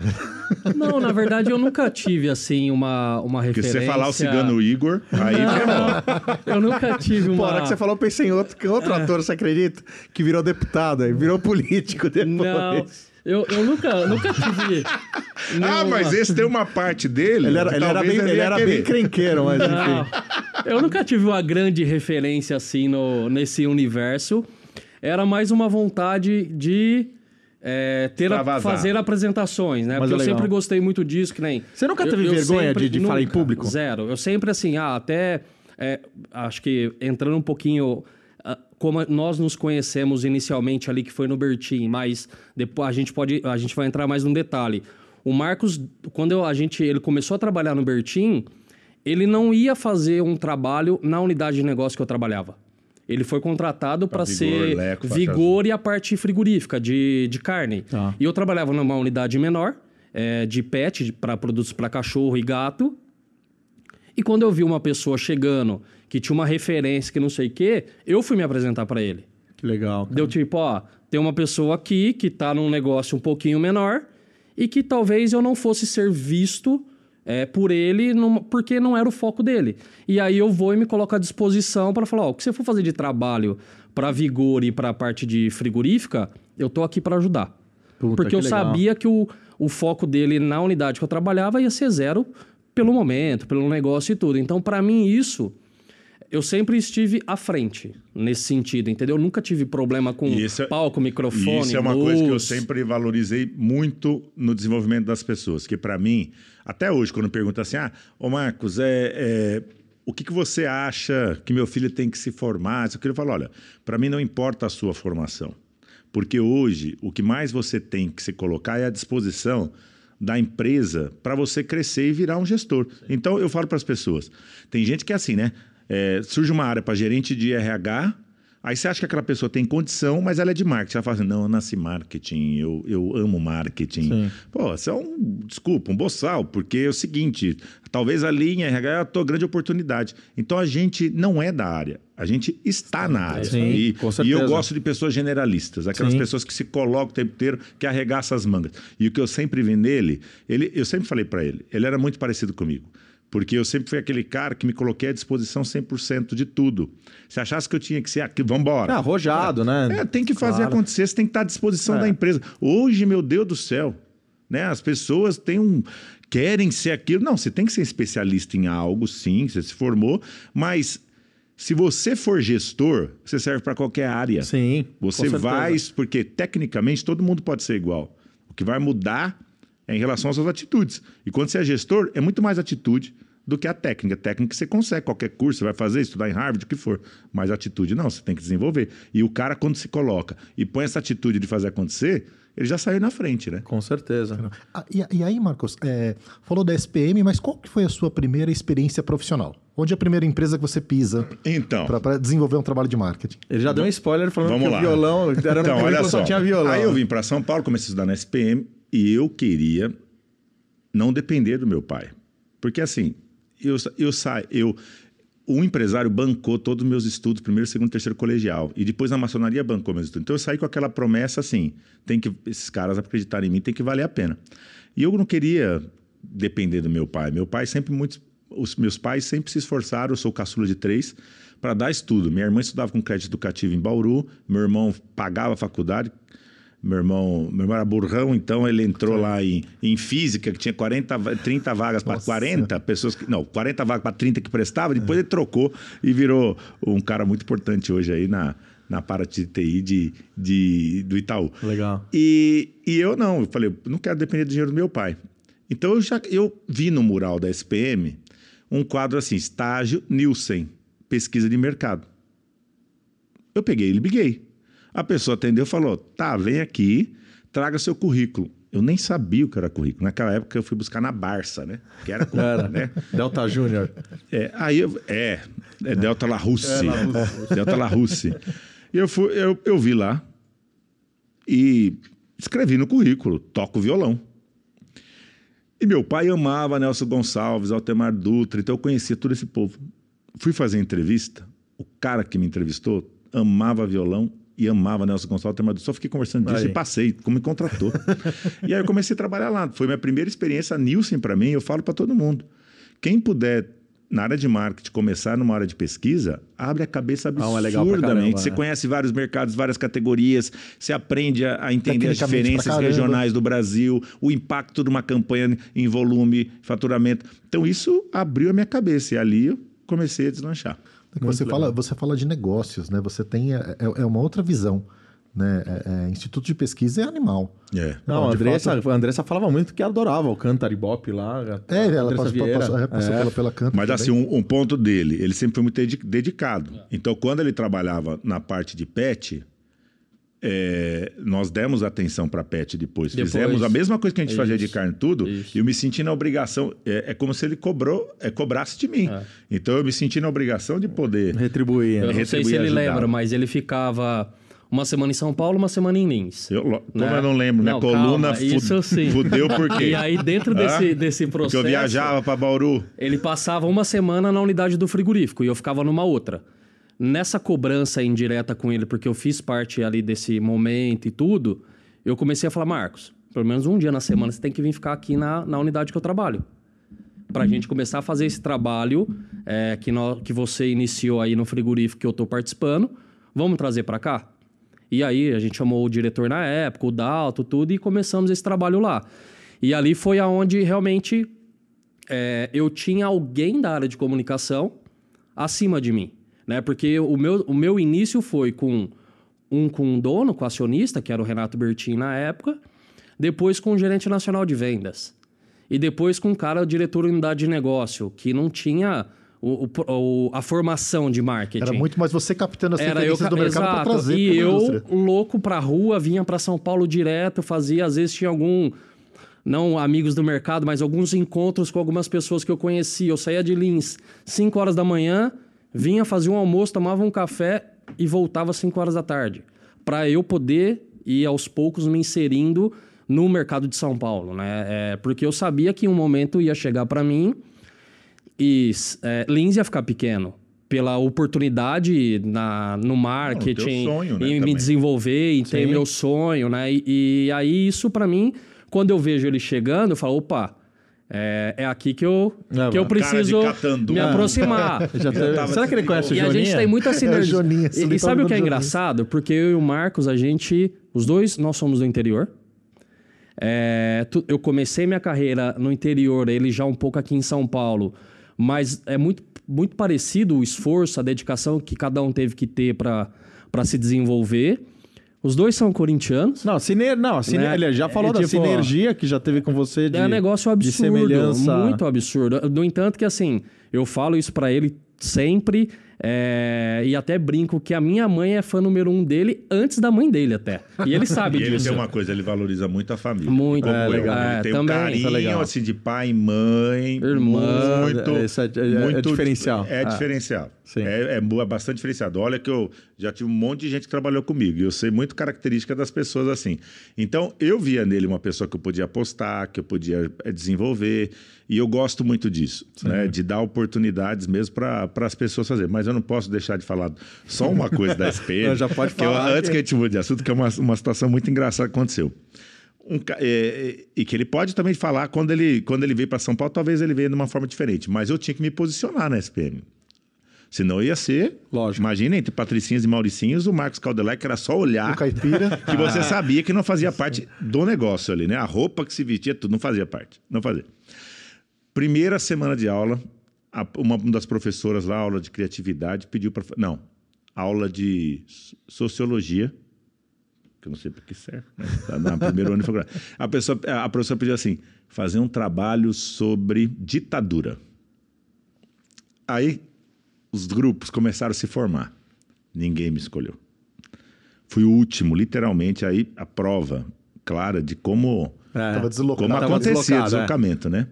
Não, na verdade eu nunca tive assim uma, uma Porque referência. se você falar o cigano Igor, aí ferrou. Eu nunca tive uma. Pô, hora que você falou, eu pensei em outro, que outro ator, você acredita? Que virou deputado, aí virou político depois. Não, eu, eu nunca, nunca tive. Ah, nenhuma- mas esse tem uma parte dele. Ele era, ele era, bem, ele era bem crenqueiro, mas Não, enfim. eu nunca tive uma grande referência assim no, nesse universo. Era mais uma vontade de é, ter a- fazer apresentações, né? Mas Porque é eu sempre gostei muito disso, que nem. Você nunca eu- teve eu vergonha sempre- de- de falar em nunca, público? Zero. Eu sempre assim, ah, até é, acho que entrando um pouquinho ah, como nós nos conhecemos inicialmente ali que foi no Bertim, mas depois a gente pode a gente vai entrar mais num detalhe. O Marcos, quando eu- a gente ele começou a trabalhar no Bertim, ele não ia fazer um trabalho na unidade de negócio que eu trabalhava. Ele foi contratado para ser Leco, vigor e a parte frigorífica de, de carne. Tá. E eu trabalhava numa unidade menor, é, de pet, para produtos para cachorro e gato. E quando eu vi uma pessoa chegando que tinha uma referência que não sei o quê, eu fui me apresentar para ele. Que legal. cara. Deu tipo, ó, tem uma pessoa aqui que tá num negócio um pouquinho menor e que talvez eu não fosse ser visto é, por ele numa- porque não era o foco dele. E aí eu vou e me coloco à disposição para falar, ó, o que você for fazer de trabalho para vigor e para parte de frigorífica, eu tô aqui para ajudar. Puta, porque que eu legal. sabia que o, o foco dele na unidade que eu trabalhava ia ser zero pelo momento, pelo negócio e tudo. Então, para mim, isso eu sempre estive à frente nesse sentido, entendeu? Eu nunca tive problema com isso é- palco, microfone, isso é uma coisa que eu luz. sempre valorizei muito no desenvolvimento das pessoas. Que para mim, até hoje, quando pergunta assim, ah, ô Marcos, é, é, o que, que você acha que meu filho tem que se formar? Isso aqui eu falo, olha, para mim não importa a sua formação. Porque hoje, o que mais você tem que se colocar é a disposição da empresa para você crescer e virar um gestor. Então, eu falo para as pessoas, tem gente que é assim, né? É, surge uma área para gerente de RH, Aí você acha que aquela pessoa tem condição, mas ela é de marketing. Ela fala assim: não, eu nasci marketing, eu, eu amo marketing. Sim. Pô, você é um, desculpa, um boçal, porque é o seguinte: talvez ali em RH é a tua grande oportunidade. Então a gente não é da área, a gente está na área. Sim, e, com e eu certeza. gosto de pessoas generalistas, aquelas Sim. pessoas que se colocam o tempo inteiro, que arregaçam as mangas. E o que eu sempre vi nele, ele, eu sempre falei para ele, ele era muito parecido comigo. Porque eu sempre fui aquele cara que me coloquei à disposição 100% de tudo. Se achasse que eu tinha que ser aqui, vamos embora. Ah, arrojado, né? É, tem que fazer Claro. acontecer, você tem que estar à disposição É. da empresa. Hoje, meu Deus do céu, né? As pessoas têm um querem ser aquilo. Não, você tem que ser especialista em algo, sim, você se formou, mas se você for gestor, você serve para qualquer área. Sim. Você vai, porque tecnicamente todo mundo pode ser igual. O que vai mudar é em relação às suas atitudes. E quando você é gestor, é muito mais atitude do que a técnica. Técnica você consegue, qualquer curso você vai fazer, estudar em Harvard, o que for. Mas atitude não, você tem que desenvolver. E o cara, quando se coloca e põe essa atitude de fazer acontecer, ele já saiu na frente, né? Com certeza. Ah, e, e aí, Marcos, é, falou da SPM, mas qual que foi a sua primeira experiência profissional? Onde é a primeira empresa que você pisa Então, para desenvolver um trabalho de marketing? Ele já deu um spoiler falando Vamos que lá. o violão era no então olha só só. tinha violão. Aí eu vim para São Paulo, comecei a estudar na SPM e eu queria não depender do meu pai. Porque assim, eu, eu saio, eu o empresário bancou todos os meus estudos, primeiro, segundo, terceiro colegial. E depois na maçonaria bancou meus estudos. Então eu saí com aquela promessa assim: tem que esses caras acreditarem em mim, tem que valer a pena. E eu não queria depender do meu pai. Meu pai sempre muito. Os meus pais sempre se esforçaram, eu sou caçula de três, para dar estudo. Minha irmã estudava com crédito educativo em Bauru, meu irmão pagava a faculdade, meu irmão, meu irmão era burrão, então ele entrou lá em, em física, que tinha 40, va- 30 vagas para 40 pessoas. Que, não, 40 vagas para 30 que prestava, depois ele trocou e virou um cara muito importante hoje aí na, na parte de TI de, de, do Itaú. Legal. E, e eu não, eu falei, não quero depender do dinheiro do meu pai. Então eu já eu vi no mural da SPM um quadro assim, estágio Nielsen, pesquisa de mercado. Eu peguei e liguei. A pessoa atendeu e falou: tá, vem aqui, traga seu currículo. Eu nem sabia o que era currículo. Naquela época eu fui buscar na Barça, né? Que era currículo, Era, né? Delta Júnior. É, aí eu, é, é Delta La Russe. Delta La Russe. E eu, fui, eu, eu vi lá e escrevi no currículo, toco violão. E meu pai amava Nelson Gonçalves, Altemar Dutra, então eu conhecia todo esse povo. Fui fazer entrevista, o cara que me entrevistou amava violão e amava Nelson Gonçalves, Dutra. Só fiquei conversando disso Aí. e passei, como me contratou. e aí eu comecei a trabalhar lá. Foi minha primeira experiência Nielsen para mim, eu falo para todo mundo. Quem puder na área de marketing começar numa área de pesquisa, abre a cabeça Ah, absurdamente. é legal pra caramba, você né? conhece vários mercados, várias categorias, você aprende a, entender as diferenças regionais do Brasil, o impacto de uma campanha em volume, faturamento. Então isso abriu a minha cabeça e ali eu comecei a deslanchar. Você fala, você fala de negócios, né? Você tem é, é- é uma outra visão, né? É- é, Instituto de pesquisa é animal. É. Não, Não, a Andressa, fato- a Andressa falava muito que adorava o Cantar Bop lá. É, ela passou, Vieira. passou- é, passou É. pela, pela canta. Mas também. assim, um, um ponto dele, ele sempre foi muito dedi- dedicado. Então, quando ele trabalhava na parte de pet, é, nós demos atenção para pet depois. Depois. Fizemos a mesma coisa que a gente fazia de carne tudo, Isso. e eu me senti na obrigação. É, é como se ele cobrou, é, cobrasse de mim. Então, eu me senti na obrigação de poder. Retribuir. Eu né? não sei retribuir se e ele ajudar. lembra, mas ele ficava uma semana em São Paulo, uma semana em Lins. Eu, como Né? eu não lembro, minha Não, coluna calma, sim. fudeu por quê? E aí, dentro desse, Hã? desse Porque processo. eu viajava para Bauru. Ele passava uma semana na unidade do frigorífico e eu ficava numa outra. Nessa cobrança indireta com ele, porque eu fiz parte ali desse momento e tudo, eu comecei a falar, Marcos, pelo menos um dia na semana você tem que vir ficar aqui na, na unidade que eu trabalho. Pra gente começar a fazer esse trabalho é, que, que você iniciou aí no frigorífico que eu tô participando, vamos trazer para cá? E aí a gente chamou o diretor na época, o Dalto, tudo, e começamos esse trabalho lá. E ali foi aonde realmente é, eu tinha alguém da área de comunicação acima de mim, né? Porque o meu, o meu início foi com um com um dono, com o acionista, que era o Renato Bertin na época, depois com o gerente nacional de vendas e depois com um cara o diretor de unidade de negócio que não tinha o- o- o- a formação de marketing. Era muito mais você captando as Era eu, do mercado para trazer E eu, indústria. louco pra rua, vinha pra São Paulo direto, fazia, às vezes tinha algum, não amigos do mercado, mas alguns encontros com algumas pessoas que eu conhecia. Eu saía de Lins 5 horas da manhã, vinha, fazia um almoço, tomava um café e voltava às 5 horas da tarde. Pra eu poder ir aos poucos me inserindo no mercado de São Paulo, né? É, porque eu sabia que um momento ia chegar pra mim e é, Lins ia ficar pequeno. Pela oportunidade na, no marketing, sonho, né, em me também. desenvolver, em ter Sim. meu sonho, né? E, e aí, isso pra mim, quando eu vejo ele chegando, eu falo, opa, é, é aqui que eu, É, que eu preciso me Ah. aproximar. Já teve- tava Será que ele conhece o E a Joninha? gente tem muita sinergia. Joninha, e, e tá sabe o que é Joninha. engraçado? Porque eu e o Marcos, a gente, os dois, nós somos do interior. É, tu- eu comecei minha carreira no interior, ele já um pouco aqui em São Paulo, mas é muito, muito parecido o esforço, a dedicação que cada um teve que ter para se desenvolver. Os dois são corintianos. Não, siner... não siner... Né? ele já falou É, da tipo, sinergia que já teve com você de, É um negócio absurdo, muito absurdo. No entanto que assim, eu falo isso pra ele sempre, É, e até brinco que a minha mãe é fã número um dele antes da mãe dele, até. E ele sabe E ele disso. tem uma coisa, ele valoriza muito a família. Muito. Como É, eu. legal. Ele É, tem também, um é carinho legal. assim, de pai, mãe. Irmã. Muito, Isso é- é- é diferencial. É Ah. diferencial. É, é é bastante diferenciado. Olha que eu já tive um monte de gente que trabalhou comigo. E eu sei muito característica das pessoas assim. Então, eu via nele uma pessoa que eu podia apostar, que eu podia eh, desenvolver. E eu gosto muito disso, né? De dar oportunidades mesmo para as pessoas fazerem. Mas eu não posso deixar de falar só uma coisa da SPM. Não, já pode que eu- falar antes que- a gente mude de assunto, que é uma, uma situação muito engraçada que aconteceu. Um é, é, e que ele pode também falar quando ele, quando ele veio para São Paulo, talvez ele veio de uma forma diferente. Mas eu tinha que me posicionar na SPM. Senão ia ser. Lógico. Imagina, entre Patricinhos e Mauricinhos, o Marcos Caldelec era só olhar O caipira. que você sabia que não fazia parte do negócio ali, né? A roupa que se vestia, tudo não fazia parte. Não fazia. Primeira semana de aula, uma das professoras lá, aula de criatividade, pediu para. Não, aula de so- sociologia, que eu não sei para que serve, né? Tá na primeiro ano de faculdade. A, pessoa, a professora pediu assim: fazer um trabalho sobre ditadura. Aí os grupos começaram a se formar. Ninguém me escolheu. Fui o último, literalmente, aí a prova clara de como É. Tava deslocado. como Tava acontecia o deslocado, é. deslocamento, né?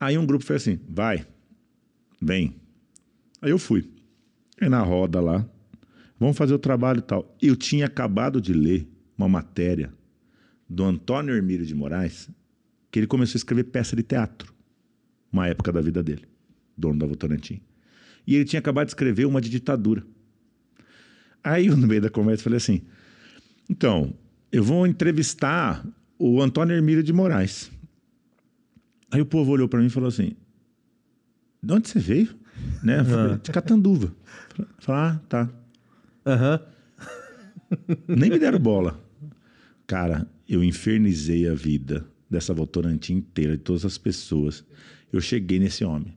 Aí um grupo fez assim, vai, vem. Aí eu fui. Aí na roda lá, vamos fazer o trabalho e tal. Eu tinha acabado de ler uma matéria do Antônio Hermílio de Moraes, que ele começou a escrever peça de teatro, uma época da vida dele, dono da Votorantim. E ele tinha acabado de escrever uma de ditadura. Aí eu, no meio da conversa, falei assim: então, eu vou entrevistar o Antônio Hermílio de Moraes. Aí o povo olhou para mim e falou assim: de onde você veio? Né? Falei, de Catanduva. Falei, ah, tá. Aham. Nem me deram bola. Cara, eu infernizei a vida dessa Votorantim inteira, de todas as pessoas. Eu cheguei nesse homem.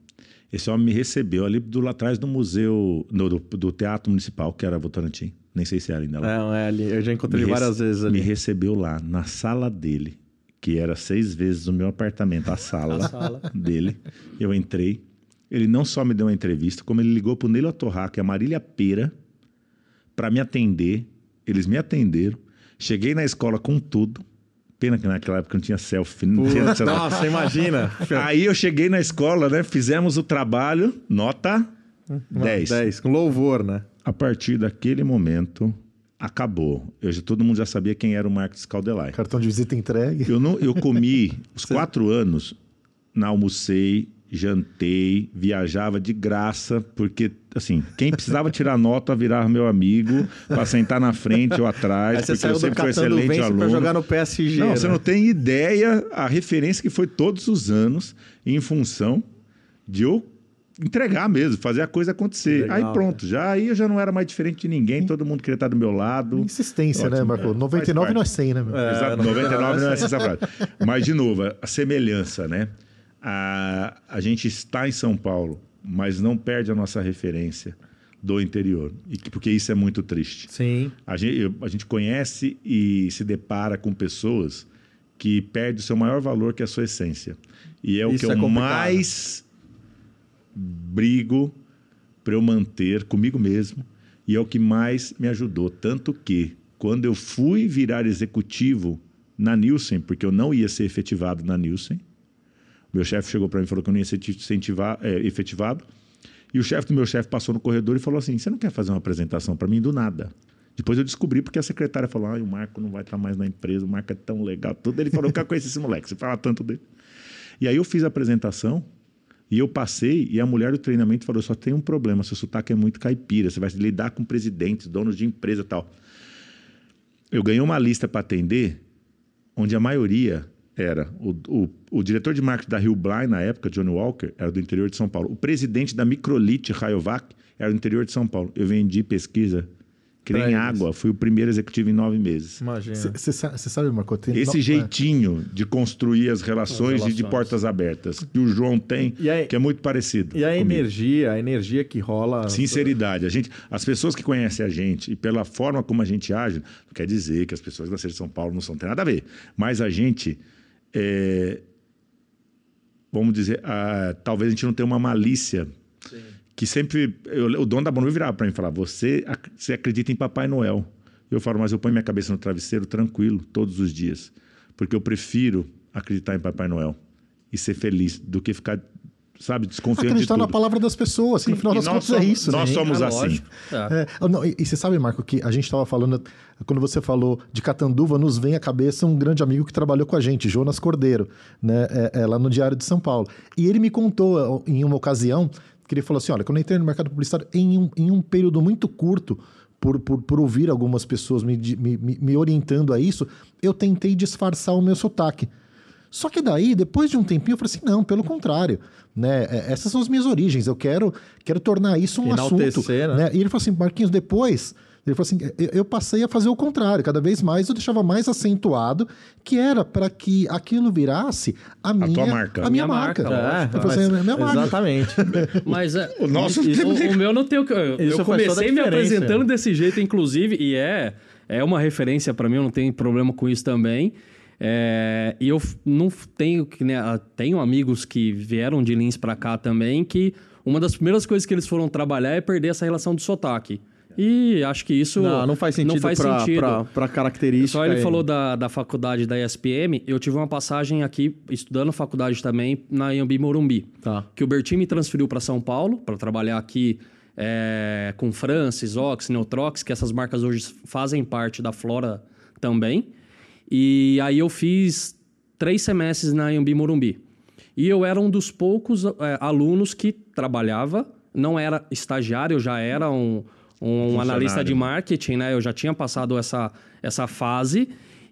Esse homem me recebeu ali do lá atrás do museu, no- do, do Teatro Municipal, que era Votorantim. Nem sei se era ainda lá. É, é ali. Eu já encontrei Me várias vezes ali. Me recebeu lá, na sala dele, que era seis vezes o meu apartamento, a sala, A sala. dele. Eu entrei. Ele não só me deu uma entrevista, como ele ligou para o Neilo Torraca e a Marília Pera para me atender. Eles me atenderam. Cheguei na escola com tudo. Pena que naquela época não tinha selfie. Não tinha celular. Nossa, imagina. Aí eu cheguei na escola, né? Fizemos o trabalho, nota 10. 10, com louvor, né? A partir daquele momento, acabou. Eu já, todo mundo já sabia quem era o Marcos Caldelai. Cartão de visita entregue. Eu, não, eu comi os quatro anos, na almocei, jantei, viajava de graça, porque, assim, quem precisava tirar nota virava meu amigo para sentar na frente ou atrás, Aí você porque saiu eu do sempre fui excelente aluno. pra jogar no PSG. Não, né? você não tem ideia a referência que foi todos os anos em função de eu entregar mesmo, fazer a coisa acontecer. Legal, aí pronto, já aí eu já não era mais diferente de ninguém, todo mundo queria estar do meu lado. Insistência, né, Ótimo. Marco? É, 99 faz não é 100, né, meu? É, Exato, 99 99 não é essa frase. Mas, de novo, a semelhança, né? A, a gente está em São Paulo, mas não perde a nossa referência do interior. E, que- porque isso é muito triste. Sim. A gente, a gente conhece e se depara com pessoas que perdem o seu maior valor, que é a sua essência. E é o Isso que é eu complicado. mais brigo para eu manter comigo mesmo. E é o que mais me ajudou. Tanto que, quando eu fui virar executivo na Nielsen, porque eu não ia ser efetivado na Nielsen, meu chefe chegou para mim e falou que eu não ia ser é, efetivado. E o chefe do meu chefe passou no corredor e falou assim: Você não quer fazer uma apresentação para mim do nada? Depois eu descobri porque a secretária falou: Ah, o Marco não vai estar mais na empresa, o Marco é tão legal. Tudo. Ele falou: Eu quero conhecer esse moleque, você fala tanto dele. E aí eu fiz a apresentação e eu passei e a mulher do treinamento falou: Só tem um problema, seu sotaque é muito caipira, você vai lidar com presidentes, donos de empresa tal. Eu ganhei uma lista para atender, onde a maioria era o, o, o diretor de marketing da Rio Blind, na época, Johnny Walker, era do interior de São Paulo. O presidente da Microlite, Rayovac, era do interior de São Paulo. Eu vendi pesquisa que nem água. Fui o primeiro executivo em nove meses. Imagina. Você sabe, Marco? Tem Esse no- jeitinho de construir as relações, As e de relações. portas abertas que o João tem, E aí- que é muito parecido. E a comigo. energia, a energia que rola. Sinceridade. A gente, as pessoas que conhecem a gente e pela forma como a gente age, não quer dizer que as pessoas da Cidade de São Paulo não são, tem nada a ver. Mas a gente, é, vamos dizer, ah, talvez a gente não tenha uma malícia que sempre. eu- o dono da Bonubia virava para mim e falava: você, você acredita em Papai Noel? Eu falo, mas eu ponho minha cabeça no travesseiro tranquilo todos os dias. Porque eu prefiro acreditar em Papai Noel e ser feliz do que ficar, sabe, desconfiando Acreditar de na tudo. palavra das pessoas, que no final E das nós contas somos- é isso. Nós né? somos É assim. É. É, não, e, e você sabe, Marco, que a gente estava falando, quando você falou de Catanduva, nos vem à cabeça um grande amigo que trabalhou com a gente, Jonas Cordeiro, né, é, é, lá no Diário de São Paulo. E ele me contou em uma ocasião que ele falou assim: olha, quando eu entrei no mercado publicitário, em um, em um período muito curto, por, por, por ouvir algumas pessoas me, me me orientando a isso, eu tentei disfarçar o meu sotaque. Só que daí, depois de um tempinho, eu falei assim: não, pelo contrário. Né? é, Essas são as minhas origens. Eu quero, quero tornar isso um Enaltecer, assunto. né? né? E ele falou assim: Marquinhos, depois. Ele falou assim: eu, eu passei a fazer o contrário. Cada vez mais eu deixava mais acentuado, que era para que aquilo virasse a minha tua marca. A minha, Minha marca. É, assim, mas- "É minha marca. Exatamente. Mas é, O nosso isso- o, o meu não tem o que. Eu, eu comecei me apresentando desse jeito, inclusive, e é, é uma referência para mim, eu não tenho problema com isso também. É, e eu não tenho que né, ah, tenho amigos que vieram de Lins para cá também que uma das primeiras coisas que eles foram trabalhar é perder essa relação do sotaque. E acho que isso Não, não faz sentido, não faz pra, sentido. pra- pra característica. Só ele aí. falou da, da faculdade da ESPM, eu tive uma passagem aqui, estudando faculdade também, na Iambi Morumbi. Tá. Que o Bertin me transferiu para São Paulo, para trabalhar aqui é, com Francis, Ox, Neutrox, que essas marcas hoje fazem parte da Flora também. E aí eu fiz três semestres na Iambi Morumbi. E eu era um dos poucos é, alunos que trabalhava, não era estagiário, eu já era um, um analista de marketing, né? Eu já tinha passado essa, essa fase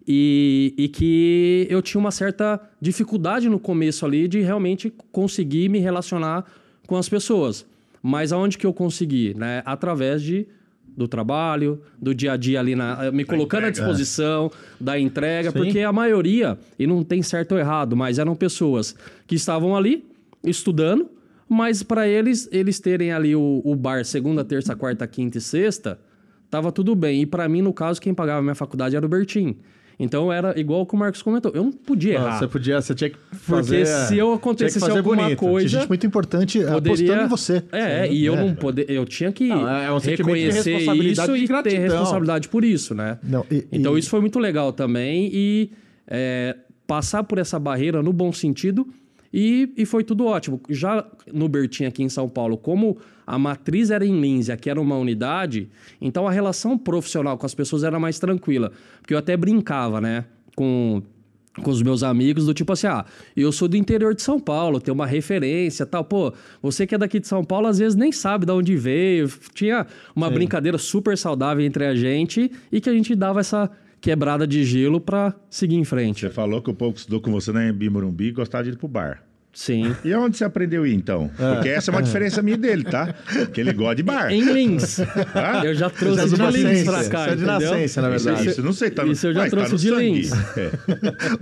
e, e que eu tinha uma certa dificuldade no começo ali de realmente conseguir me relacionar com as pessoas. Mas aonde que eu consegui? Né? Através de do trabalho, do dia a dia ali, na, me colocando à disposição, da entrega, Sim. porque a maioria, e não tem certo ou errado, mas eram pessoas que estavam ali estudando, mas para eles, eles terem ali o, o bar segunda, terça, quarta, quinta e sexta, tava tudo bem. E para mim, no caso, quem pagava a minha faculdade era o Bertim. Então era igual o que o Marcos comentou. Eu não podia errar. você podia, você tinha que Porque fazer. se eu tinha acontecesse alguma bonito. Tinha coisa, gente muito importante apostando poderia em você. É, e eu não poder, eu tinha que Não, é um sentimento de reconhecer responsabilidade isso e e gratidão. ter responsabilidade por isso, né? Não, e- então e- isso foi muito legal também e é, passar por essa barreira no bom sentido e, e foi tudo ótimo. Já no Bertin aqui em São Paulo, como a matriz era em Lins, e aqui era uma unidade, então a relação profissional com as pessoas era mais tranquila, porque eu até brincava, né, com com os meus amigos do tipo assim, ah, eu sou do interior de São Paulo, tenho uma referência tal. Pô, você que é daqui de São Paulo, às vezes nem sabe de onde veio. Tinha uma brincadeira super saudável entre a gente e que a gente dava essa quebrada de gelo pra seguir em frente. Você falou que o pouco estudou com você na Embi Morumbi e gostava de ir pro bar. Sim. E onde você aprendeu a ir, então? Porque essa é uma diferença minha dele, tá? Porque ele gosta de bar. Em Lins. Eu já trouxe Isso é de de Lins pra cá, isso é de entendeu? nascença, na Isso, verdade. isso, não sei, tá no, Isso eu já mas trouxe tá de sangue. Lins. É.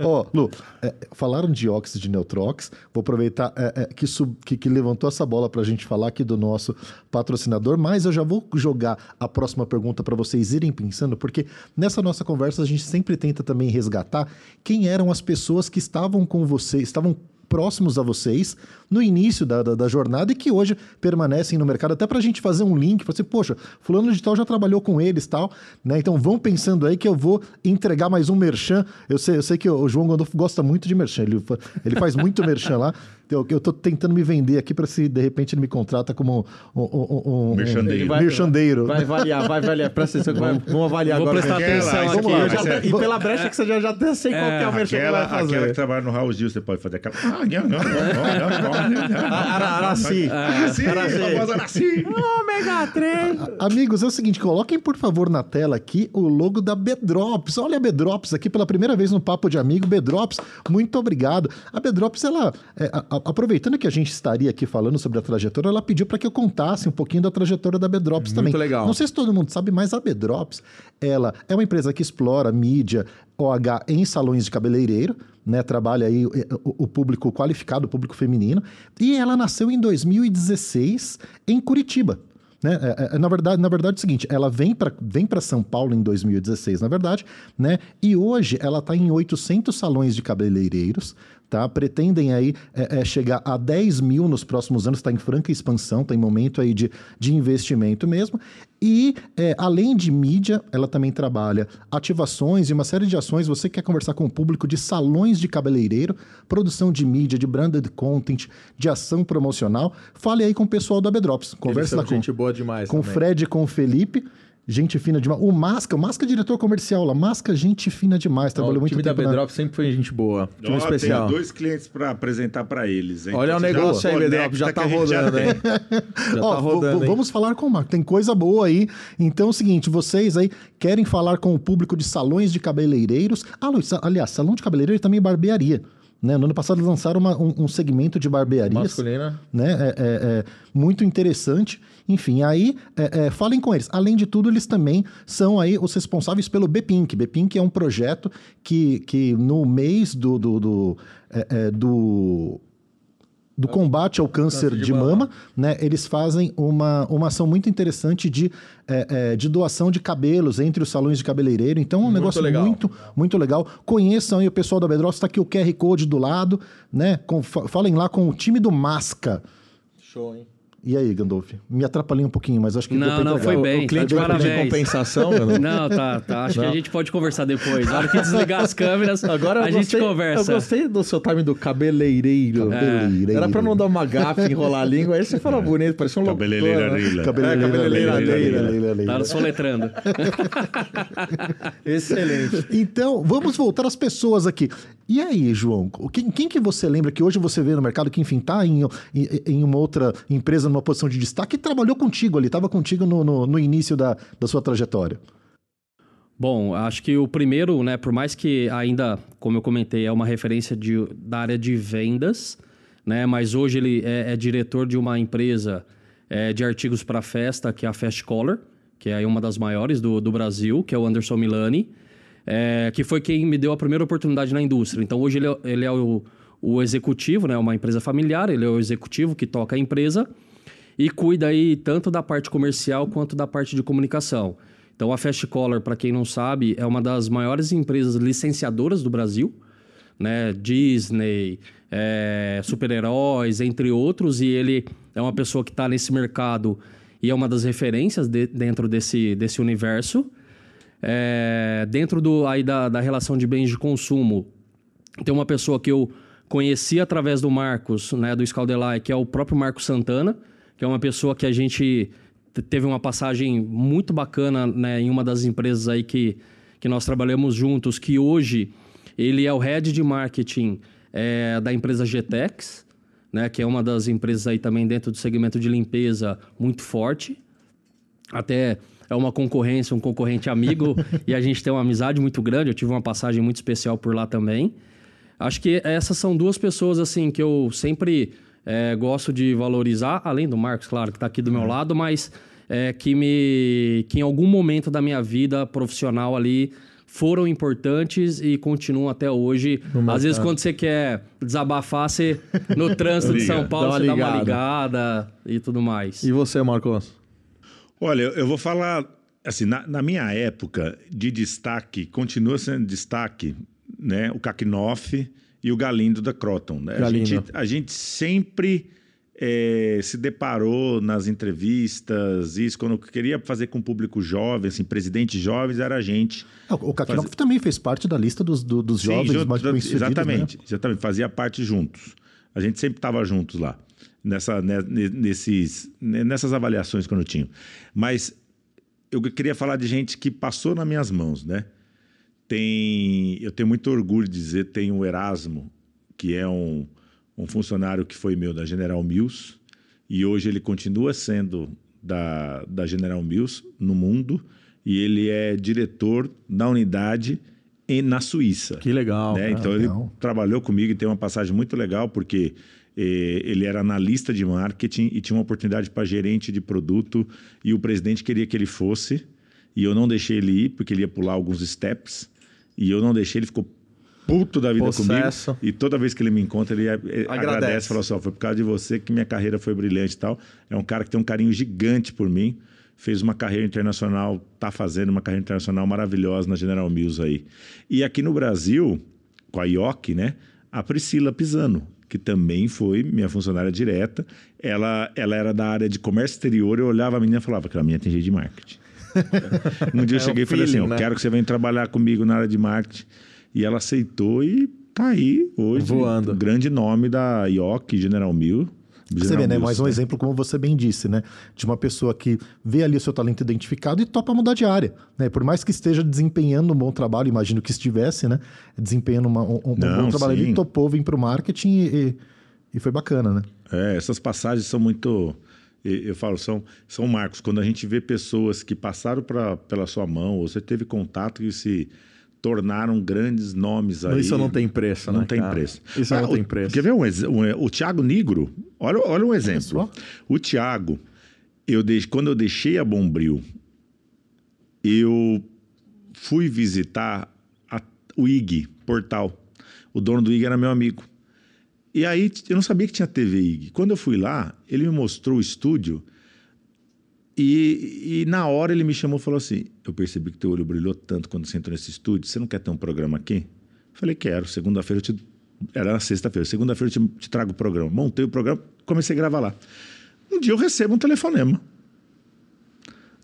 Ó, Lu, é, falaram de óxido de Neutrox. Vou aproveitar é, é, que, sub- que- que levantou essa bola para a gente falar aqui do nosso patrocinador, mas eu já vou jogar a próxima pergunta para vocês irem pensando, porque nessa nossa conversa a gente sempre tenta também resgatar quem eram as pessoas que estavam com você, estavam próximos a vocês no início da, da, da jornada e que hoje permanecem no mercado, até para a gente fazer um link, para você, poxa, fulano de tal já trabalhou com eles tal, né? Então vão pensando aí que eu vou entregar mais um merchan. Eu sei, eu sei que o João Gandolfo gosta muito de merchan, ele, ele faz muito merchan lá. Eu, tô tentando me vender aqui para se de repente ele me contrata como um, um, um, um, Merchandeiro. um Vai- merchandeiro. Vai avaliar, vai avaliar. Presta atenção, vai- vamos avaliar Vou agora. prestar atenção aqui. vai já até- e pela brecha que você já, já até sei qual que é o merchan que Aquela, vai fazer. aquela que trabalha no Raul Gil, você pode fazer aquela. Ah, não, não, não, não, Araci. Araci, Araci. famosa Araci. Ômega 3. Amigos, é o seguinte, coloquem por favor na tela aqui o logo da Bedrops. Olha a Bedrops aqui pela primeira vez no Papo de Amigo. Bedrops, muito obrigado. A Bedrops, ela, é, a- aproveitando que a gente estaria aqui falando sobre a trajetória, ela pediu para que eu contasse um pouquinho da trajetória da Bedrops também. legal. Não sei se todo mundo sabe, mas a Bedrops, ela é uma empresa que explora mídia OH em salões de cabeleireiro, né? Trabalha aí o, o- o público qualificado, o público feminino. E ela nasceu em 2016 em Curitiba. Né? É, é, na, verdade, na verdade é o seguinte, ela vem para vem São Paulo em 2016, na verdade, né? E hoje ela está em 800 salões de cabeleireiros, Tá? Pretendem aí é, é, chegar a 10 mil nos próximos anos, está em franca expansão, está em momento aí de, de investimento mesmo. E é, além de mídia, ela também trabalha ativações e uma série de ações. Você quer conversar com o público de salões de cabeleireiro, produção de mídia, de branded content, de ação promocional. Fale aí com o pessoal da Bedrops. Converse lá com, gente boa demais com o Fred e com o Felipe. Gente fina demais. O Masca, o Masca é diretor comercial lá. Masca, gente fina demais. Trabalhou o muito time da tempo na- Bedrop sempre foi gente boa. Time Ó, especial. Tenho dois clientes para apresentar para eles. hein? Olha o negócio já aí, Bedrop. Já tá já rodando, tem. hein? Já Ó, tá rodando? Vamos falar com o Marco. Tem coisa boa aí. Então é o seguinte, vocês aí querem falar com o público de salões de cabeleireiros. Ah, Luiz, aliás, salão de cabeleireiro e também barbearia. Né? No ano passado lançaram uma- um, um segmento de barbearias. Masculina. Né? É, é- é muito interessante. Enfim, aí é, é, falem com eles. Além de tudo, eles também são aí os responsáveis pelo Bpink. Bpink é um projeto que, que no mês do, do, do, é, é, do do combate ao câncer, Câncer de de, mama, mama. né? Eles fazem uma, uma ação muito interessante de, é, é, de doação de cabelos entre os salões de cabeleireiro. Então é um Muito negócio legal. muito, muito legal. Conheçam aí o pessoal da Bedross, está aqui o QR Code do lado, né? Com- fa- falem lá com o time do Masca. Show, hein? E aí, Gandolf? Me atrapalhei um pouquinho, mas acho que Não, não, foi bem. o cliente tá vai de pedir compensação. Não, tá, tá. Acho que a gente pode conversar depois. Na hora que desligar as câmeras, Agora a gostei, gente conversa. Eu gostei do seu time do cabeleireiro. Cabeleireiro. Era pra não dar uma gafe, enrolar a língua. Aí você fala bonito, parecia um locutor. Cabeleireira né? Cabeleireira, É. Tá soletrando. Excelente. Então, vamos voltar às pessoas aqui. E aí, João, o- quem, quem que você lembra que hoje você vê no mercado que, enfim, tá em, em, em uma outra empresa, numa posição de destaque, e trabalhou contigo ali, estava contigo no, no, no início da, da sua trajetória? Bom, acho que o primeiro, né, por mais que ainda, como eu comentei, é uma referência de, da área de vendas, né, mas hoje ele é, é diretor de uma empresa é, de artigos para festa, que é a Fast Color, que é uma das maiores do, do Brasil, que é o Anderson Milani, é, que foi quem me deu a primeira oportunidade na indústria. Então hoje ele é, ele é o, o executivo, né, uma empresa familiar, ele é o executivo que toca a empresa e cuida aí tanto da parte comercial quanto da parte de comunicação. Então, a Fast Color, para quem não sabe, é uma das maiores empresas licenciadoras do Brasil, né? Disney, é, super-heróis, entre outros, e ele é uma pessoa que está nesse mercado e é uma das referências de- dentro desse, desse universo. É, dentro do, aí da, da relação de bens de consumo, tem uma pessoa que eu conheci através do Marcos, né, do Scaldelai, que é o próprio Marcos Santana, que é uma pessoa que a gente te- teve uma passagem muito bacana né, em uma das empresas aí que, que nós trabalhamos juntos, que hoje ele é o head de marketing é, da empresa Getex, né, que é uma das empresas aí também dentro do segmento de limpeza muito forte até é uma concorrência, um concorrente amigo, e a gente tem uma amizade muito grande. Eu tive uma passagem muito especial por lá também. Acho que essas são duas pessoas assim que eu sempre é, gosto de valorizar, além do Marcos, claro, que está aqui do meu lado, mas é, que me que em algum momento da minha vida profissional ali foram importantes e continuam até hoje. Às vezes, quando você quer desabafar, você no trânsito de São. Paulo, Dá você dá uma ligada. e tudo mais. E você, Marcos? Olha, eu eu vou falar assim, na, na minha época de destaque, continua sendo destaque, né? O Kakinoff e o Galindo da Croton. Né? A, gente, a gente sempre eh, se deparou nas entrevistas, isso, quando eu queria fazer com o público jovem, assim, presidentes jovens, era a gente. Ah, O Kakinoff também fez parte da lista dos, do- dos Sim, jovens mais bem-sucedidos, Exatamente, né? exatamente. Fazia parte juntos. A gente sempre estava juntos lá, nessa, né, ne- nesses, ne- nessas avaliações quando eu tinha. Mas eu queria falar de gente que passou nas minhas mãos, né? Tem, eu tenho muito orgulho de dizer, tem o Erasmo, que é um, um funcionário que foi meu da General Mills, e hoje ele continua sendo da, da General Mills no mundo, e ele é diretor da unidade em, na Suíça Que legal. né? Então ele legal. trabalhou comigo e tem uma passagem muito legal porque eh, ele era analista de marketing e tinha uma oportunidade para gerente de produto e o presidente queria que ele fosse e eu não deixei ele ir porque ele ia pular alguns steps e eu não deixei ele ficou puto da vida Possesso. comigo e toda vez que ele me encontra ele eh, agradece, Agradece. fala assim, ó, foi por causa de você que minha carreira foi brilhante e tal é um cara que tem um carinho gigante por mim fez uma carreira internacional, está fazendo uma carreira internacional maravilhosa na General Mills aí. E aqui no Brasil, com a IOC, né? a Priscila Pisano, que também foi minha funcionária direta. Ela, ela era da área de comércio exterior. Eu olhava a menina e falava que a minha tem jeito de marketing. um dia eu É cheguei e falei assim: feeling, eu né? quero que você venha trabalhar comigo na área de marketing. E ela aceitou e tá aí hoje. Voando. Grande nome da IOC, General Mills. Você vê, né? Mais um exemplo, como você bem disse, né? De uma pessoa que vê ali o seu talento identificado e topa mudar de área. Né? Por mais que esteja desempenhando um bom trabalho, imagino que estivesse, né? Desempenhando uma- um, um Não, bom trabalho, sim. ele topou vir para o marketing e, e- e foi bacana, né? É, essas passagens são muito. Eu falo, são, são marcos. Quando a gente vê pessoas que passaram pra, pela sua mão, ou você teve contato e se tornaram grandes nomes aí. Isso não tem preço, Não né, tem preço. Isso Ah, não o- tem preço. Quer ver um, um- o Thiago Nigro? Olha, olha um exemplo. O Thiago, eu deix- quando eu deixei a Bombril, eu fui visitar a- o IG, portal. O dono do IG era meu amigo. E aí eu não sabia que tinha TV IG. Quando eu fui lá, ele me mostrou o estúdio e, e na hora ele me chamou e falou assim: Eu percebi que teu olho brilhou tanto quando você entrou nesse estúdio. Você não quer ter um programa aqui? Eu falei: Quero. Segunda-feira eu te. Era na sexta-feira. Segunda-feira eu te, te trago o programa. Montei o programa, comecei a gravar lá. Um dia eu recebo um telefonema.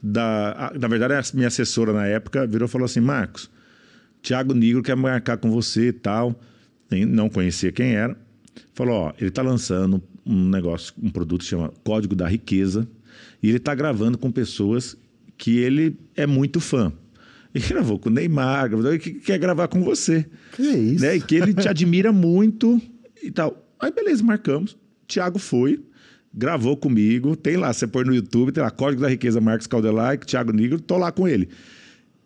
Da, a- na verdade, a minha assessora na época virou e falou assim: Marcos, Tiago Nigro quer marcar com você e tal. Não conhecia quem era. Falou: Ó, ele está lançando um negócio, um produto que chama Código da Riqueza. E ele está gravando com pessoas que ele é muito fã. Ele gravou com o Neymar, gravou, e que quer gravar com você. Que isso? Né? E que ele te admira muito e tal. Aí, beleza, marcamos. Tiago foi, gravou comigo. Tem lá, você põe no YouTube, tem lá Código da Riqueza, Marcos Caldelaic, Tiago Nigro, tô lá com ele.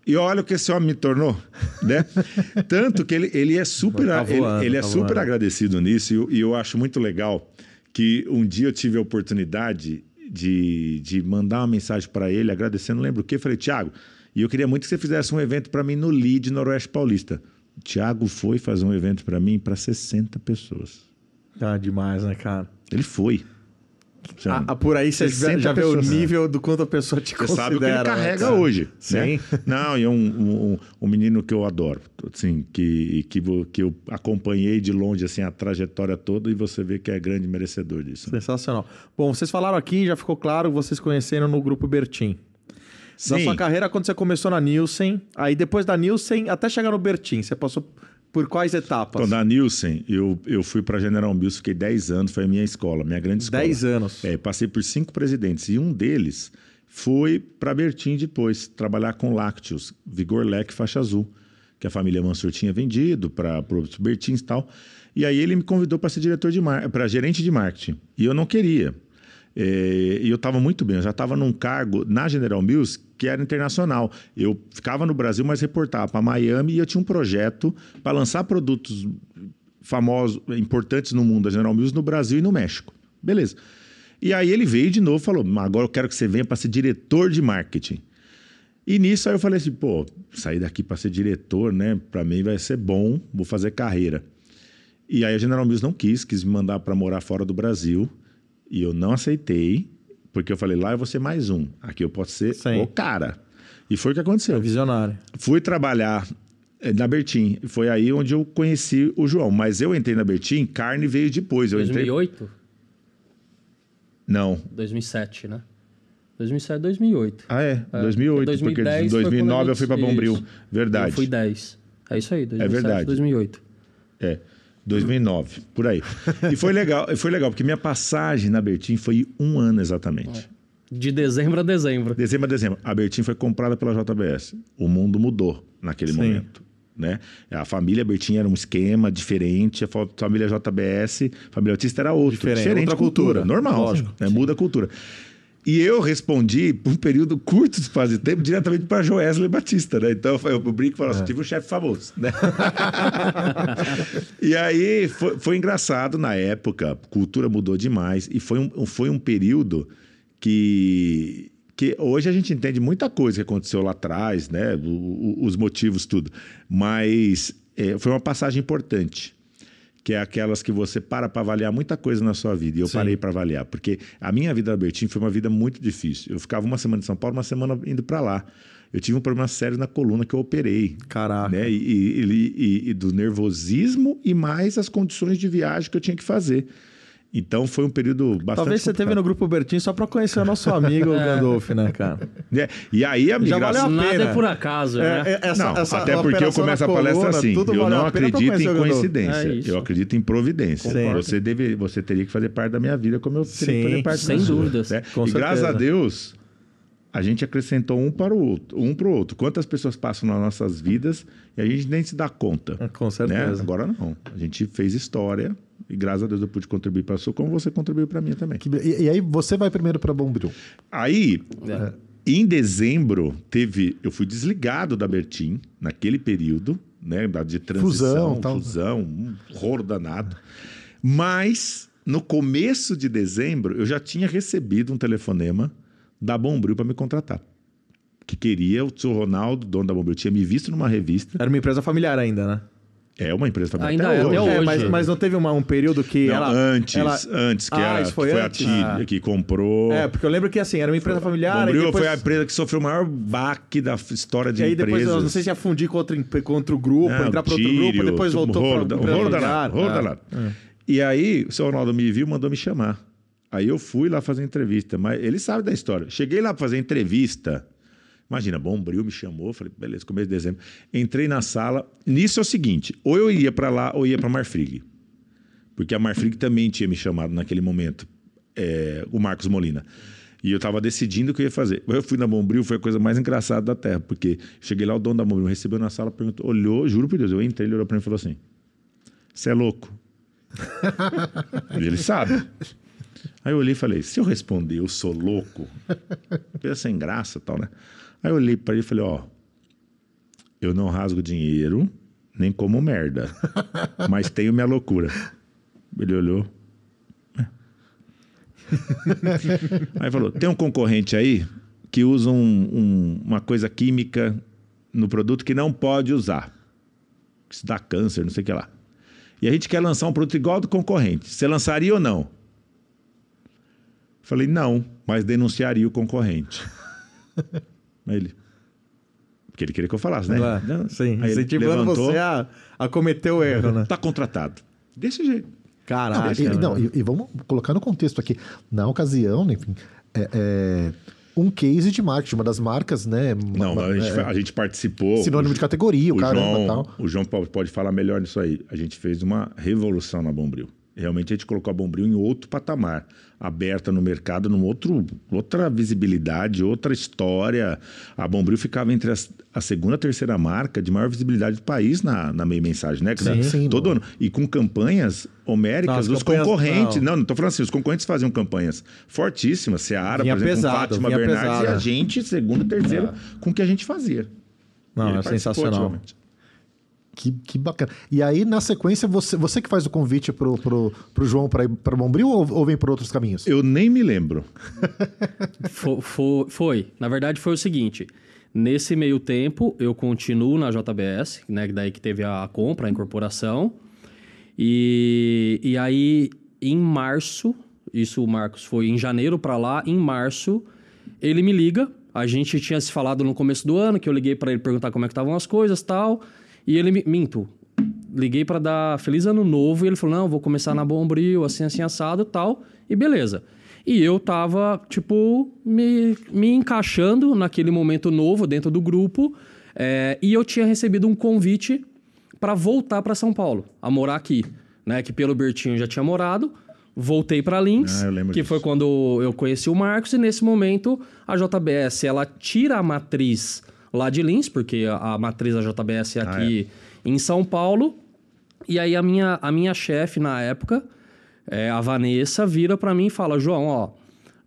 E olha o que esse homem me tornou, né? Tanto que ele, ele é super, Tá ele- voando, ele, é tá super voando. agradecido nisso e eu, e eu acho muito legal que um dia eu tive a oportunidade de, de mandar uma mensagem para ele agradecendo, lembro o que, falei, Tiago, e eu queria muito que você fizesse um evento para mim no LEAD Noroeste Paulista. O Tiago foi fazer um evento para mim para 60 pessoas. Tá demais, né, cara? Ele foi. Ah, ah, por aí você 60 já vê o nível do quanto a pessoa te Você considera. sabe o que ele né, carrega cara? hoje. Sim. né? Não, e é um, um, um menino que eu adoro. Assim, que, que, que eu acompanhei de longe assim, a trajetória toda e você vê que é grande merecedor disso. Sensacional. Bom, vocês falaram aqui, já ficou claro, vocês conheceram no grupo Bertim. Da Sim. sua carreira, quando você começou na Nielsen, aí depois da Nielsen, até chegar no Bertim, você passou por quais etapas? Então, da Nielsen, eu, eu fui para General Mills, fiquei 10 anos, foi a minha escola, minha grande escola. 10 anos. É, passei por cinco presidentes e um deles foi para Bertim depois, trabalhar com lácteos, Vigor Lec Faixa Azul, que a família Mansur tinha vendido para os Bertins e tal. E aí ele me convidou para ser diretor de para gerente de marketing. E eu não queria. É, E eu estava muito bem, eu já estava num cargo na General Mills que era internacional. Eu ficava no Brasil, mas reportava para Miami e eu tinha um projeto para lançar produtos famosos, importantes no mundo da General Mills no Brasil e no México. Beleza. E aí ele veio de novo e falou: "Mas agora eu quero que você venha para ser diretor de marketing. E nisso aí eu falei assim: pô, sair daqui para ser diretor, né? Para mim vai ser bom, vou fazer carreira. E aí a General Mills não quis, quis me mandar para morar fora do Brasil. E eu não aceitei, porque eu falei: lá eu vou ser mais um. Aqui eu posso ser Sim. o cara. E foi o que aconteceu. Visionário. Fui trabalhar eh, na Bertim. Foi aí onde eu conheci o João. Mas eu entrei na Bertim, carne veio depois. Eu entrei. 2008? Não. 2007, né? 2007, 2008. Ah, é. É, 2008, porque porque 2010 de foi 2009 quando a eu fui para Bombril. Verdade. Eu fui 10. É isso aí, 2007, verdade. 2008. É, 2009, por aí. E foi legal, foi legal, porque minha passagem na Bertim foi um ano exatamente. De dezembro a dezembro. Dezembro a dezembro. A Bertim foi comprada pela JBS. O mundo mudou naquele Sim. momento. Né? A família Bertim era um esquema diferente, a fa- família JBS, a família Autista era outro. Diferente, Diferente, outra cultura, cultura, normal. lógico. né? Muda a cultura. E eu respondi por um período curto de espaço de tempo diretamente para Joesley Batista, né? Então eu, brinco e falo assim, tive um chefe famoso, né? e aí foi, foi engraçado na época, a cultura mudou demais e foi um, foi um período que, que hoje a gente entende muita coisa que aconteceu lá atrás, né? O- o- os motivos, tudo. Mas é, foi uma passagem importante que é aquelas que você para para avaliar muita coisa na sua vida. E eu Sim. parei para avaliar, porque a minha vida da Bertin foi uma vida muito difícil. Eu ficava uma semana em São Paulo, uma semana indo para lá. Eu tive um problema sério na coluna que eu operei. Caraca. Né? E, e- e- e- e do nervosismo e mais as condições de viagem que eu tinha que fazer. Então foi um período bastante. Talvez você teve complicado. no grupo Bertinho só pra conhecer o nosso amigo Gandolf, né, cara? Né? E aí a Já migração. valeu a Nada pena. é por acaso, né? É, é, essa- não, essa até porque eu começo a palestra assim. Eu não acredito em coincidência. É eu acredito em providência. Sim. Você, deve, você teria que fazer parte da minha vida como eu teria Sim, que fazer parte sem da sua, dúvidas. né? Com e graças a certeza. Deus, a gente acrescentou um para o outro, um para o outro. Quantas pessoas passam nas nossas vidas e a gente nem se dá conta. É, Com né? certeza. Agora não. A gente fez história e graças a Deus eu pude contribuir para a sua, como você contribuiu para mim também. E, e aí você vai primeiro para Bombril. Aí, É. em dezembro, teve. Eu fui desligado da Bertin naquele período, né? da- De transição, Fusão, tal. fusão, um horror danado. Mas, no começo de dezembro, eu já tinha recebido um telefonema da Bombril para me contratar. Que queria o seu Ronaldo, dono da Bombril, tinha me visto numa revista. Era uma empresa familiar ainda, né? É uma empresa familiar Ainda até é, hoje. até É, hoje. mas, mas não teve uma- um período que Não, ela... antes, ela- antes, que Ah, era, foi foi, antes? a Tília Ah. que comprou. É, porque eu lembro que assim, era uma empresa familiar Bombril e depois... foi a empresa que sofreu o maior baque da história de E aí empresas. depois, eu não sei se ia fundir com outro, com outro grupo, Não, entrar para outro grupo, depois tudo, voltou rolo, para da- rolo familiar. danado, rolo Ah. danado. E aí, o seu Ronaldo me viu, mandou me chamar. Aí eu fui lá fazer entrevista, mas ele sabe da história. Cheguei lá para fazer entrevista. Imagina, Bombril me chamou, falei, beleza, começo de dezembro. Entrei na sala. Nisso é o seguinte: ou eu ia para lá ou ia para Marfrig. Porque a Marfrig também tinha me chamado naquele momento, é, o Marcos Molina. E eu estava decidindo o que eu ia fazer. Eu fui na Bombril, foi a coisa mais engraçada da Terra, porque cheguei lá, o dono da Bombril recebeu na sala, perguntou, olhou, juro por Deus, eu entrei, ele olhou para mim e falou assim: Você é louco? e ele sabe. Aí eu olhei e falei: Se eu responder, eu sou louco, coisa sem graça tal, né? Aí eu olhei para ele e falei: Ó, eu não rasgo dinheiro, nem como merda, mas tenho minha loucura. Ele olhou. É. Aí falou: tem um concorrente aí que usa um- um- uma coisa química no produto que não pode usar. Se dá câncer, não sei o que lá. E a gente quer lançar um produto igual ao do concorrente. Você lançaria ou não? Falei, não, mas denunciaria o concorrente. Aí ele. Porque ele queria que eu falasse, né? Lá, Não. Sim, Aí ele incentivando levantou, você a, a cometer o erro, né? Tá contratado. Desse jeito. Caraca. E, né? não, e, e vamos colocar no contexto aqui. Na ocasião, né, enfim, é, é um case de marketing, uma das marcas, né? Não, uma- a gente, é, a gente participou. sinônimo de categoria, o, o caramba João, tal. O João pode, pode falar melhor nisso aí. A gente fez uma revolução na Bombril. Realmente a gente colocou a Bombril em outro patamar, aberta no mercado, num outro, outra visibilidade, outra história. A Bombril ficava entre as, a segunda e terceira marca de maior visibilidade do país na, na meia mensagem, né? Sim, sim, Todo no- ano. E com campanhas homéricas Não, dos campanhas- concorrentes. não. Não, não tô falando assim, os concorrentes faziam campanhas fortíssimas. Seara, Vinha por exemplo, pesado, Fátima Bernardes pesado. e a gente, segundo e terceiro, com o que a gente fazia. Não, é sensacional. Que, que bacana. E aí, na sequência, você, você que faz o convite pro, pro, pro João para ir para Bombril ou, ou vem por outros caminhos? Eu nem me lembro. Fo- fo- foi. Na verdade, foi o seguinte. Nesse meio tempo, eu continuo na JBS, né? Daí que teve a compra, a incorporação. E, e aí, em março, isso o Marcos foi em janeiro para lá, em março, ele me liga. A gente tinha se falado no começo do ano, que eu liguei para ele perguntar como é que estavam as coisas tal. E ele me. Minto. Liguei para dar feliz ano novo e ele falou: não, vou começar na Bombril, assim, assim, assado tal. E beleza. E eu tava, tipo, me, me encaixando naquele momento novo dentro do grupo. é, e eu tinha recebido um convite para voltar para São Paulo, a morar aqui, né? Que pelo Bertinho já tinha morado. Voltei para Lins, Ah, que disso. foi quando eu conheci o Marcos e nesse momento a JBS ela tira a matriz lá de Lins, porque a, a matriz da JBS é Ah, aqui em São Paulo. E aí a minha, a minha chefe na época, é, a Vanessa, vira para mim e fala: João, ó,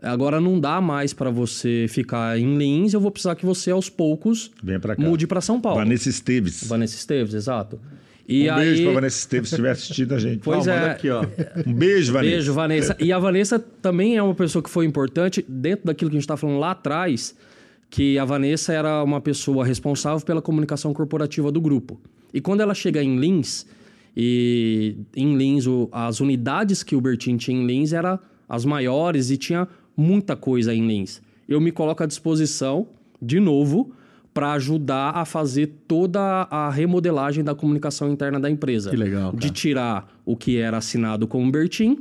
agora não dá mais para você ficar em Lins, eu vou precisar que você aos poucos pra cá. mude para São Paulo. Vanessa Esteves. Vanessa Esteves, exato. E um aí, beijo pra Vanessa Esteves se estiver assistindo a gente. Pois é. manda aqui, ó. Um beijo, Vanessa. Beijo, Vanessa. E a Vanessa também é uma pessoa que foi importante dentro daquilo que a gente está falando lá atrás, que a Vanessa era uma pessoa responsável pela comunicação corporativa do grupo. E quando ela chega em Lins, E em Lins, o- as unidades que o Bertin tinha em Lins eram as maiores e tinha muita coisa em Lins. Eu me coloco à disposição, de novo, para ajudar a fazer toda a remodelagem da comunicação interna da empresa. Que legal, De cara. tirar o que era assinado como Bertin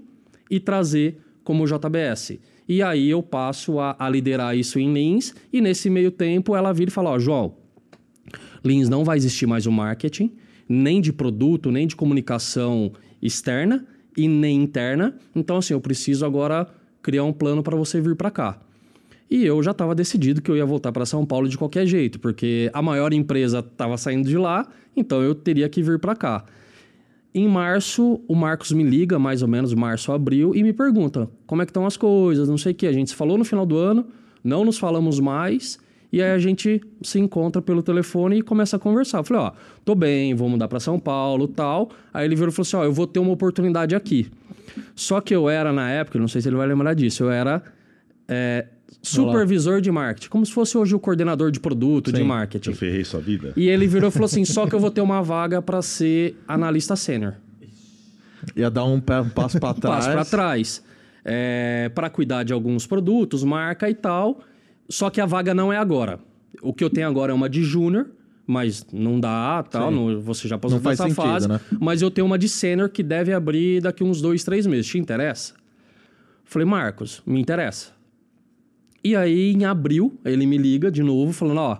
e trazer como JBS. E aí eu passo a, a liderar isso em Lins e nesse meio tempo ela vira e fala, ó, João, Lins não vai existir mais o marketing, nem de produto, nem de comunicação externa e nem interna. Então, assim, eu preciso agora criar um plano para você vir para cá. E eu já estava decidido que eu ia voltar para São Paulo de qualquer jeito, porque a maior empresa estava saindo de lá, então eu teria que vir para cá. Em março, o Marcos me liga, mais ou menos março, abril, e me pergunta como é que estão as coisas, não sei o quê. A gente se falou no final do ano, não nos falamos mais, e aí a gente se encontra pelo telefone e começa a conversar. Eu falei, ó, tô bem, vou mudar para São Paulo tal. Aí ele virou e falou assim, ó, eu vou ter uma oportunidade aqui. Só que eu era, na época, não sei se ele vai lembrar disso, eu era é, supervisor de marketing, como se fosse hoje o coordenador de produto, de Sim. marketing. Eu ferrei sua vida. E ele virou e falou assim: só que eu vou ter uma vaga para ser analista sênior. Ia dar um, pé- um passo para trás. Passo para trás. É, para cuidar de alguns produtos, marca e tal. Só que a vaga não é agora. O que eu tenho agora é uma de júnior, mas não dá, tal. Não, você já passou Não por faz essa sentido, fase. né? Mas eu tenho uma de sênior que deve abrir daqui uns dois, três meses. Te interessa? Falei, Marcos, me interessa. E aí, em abril, ele me liga de novo, falando: ó,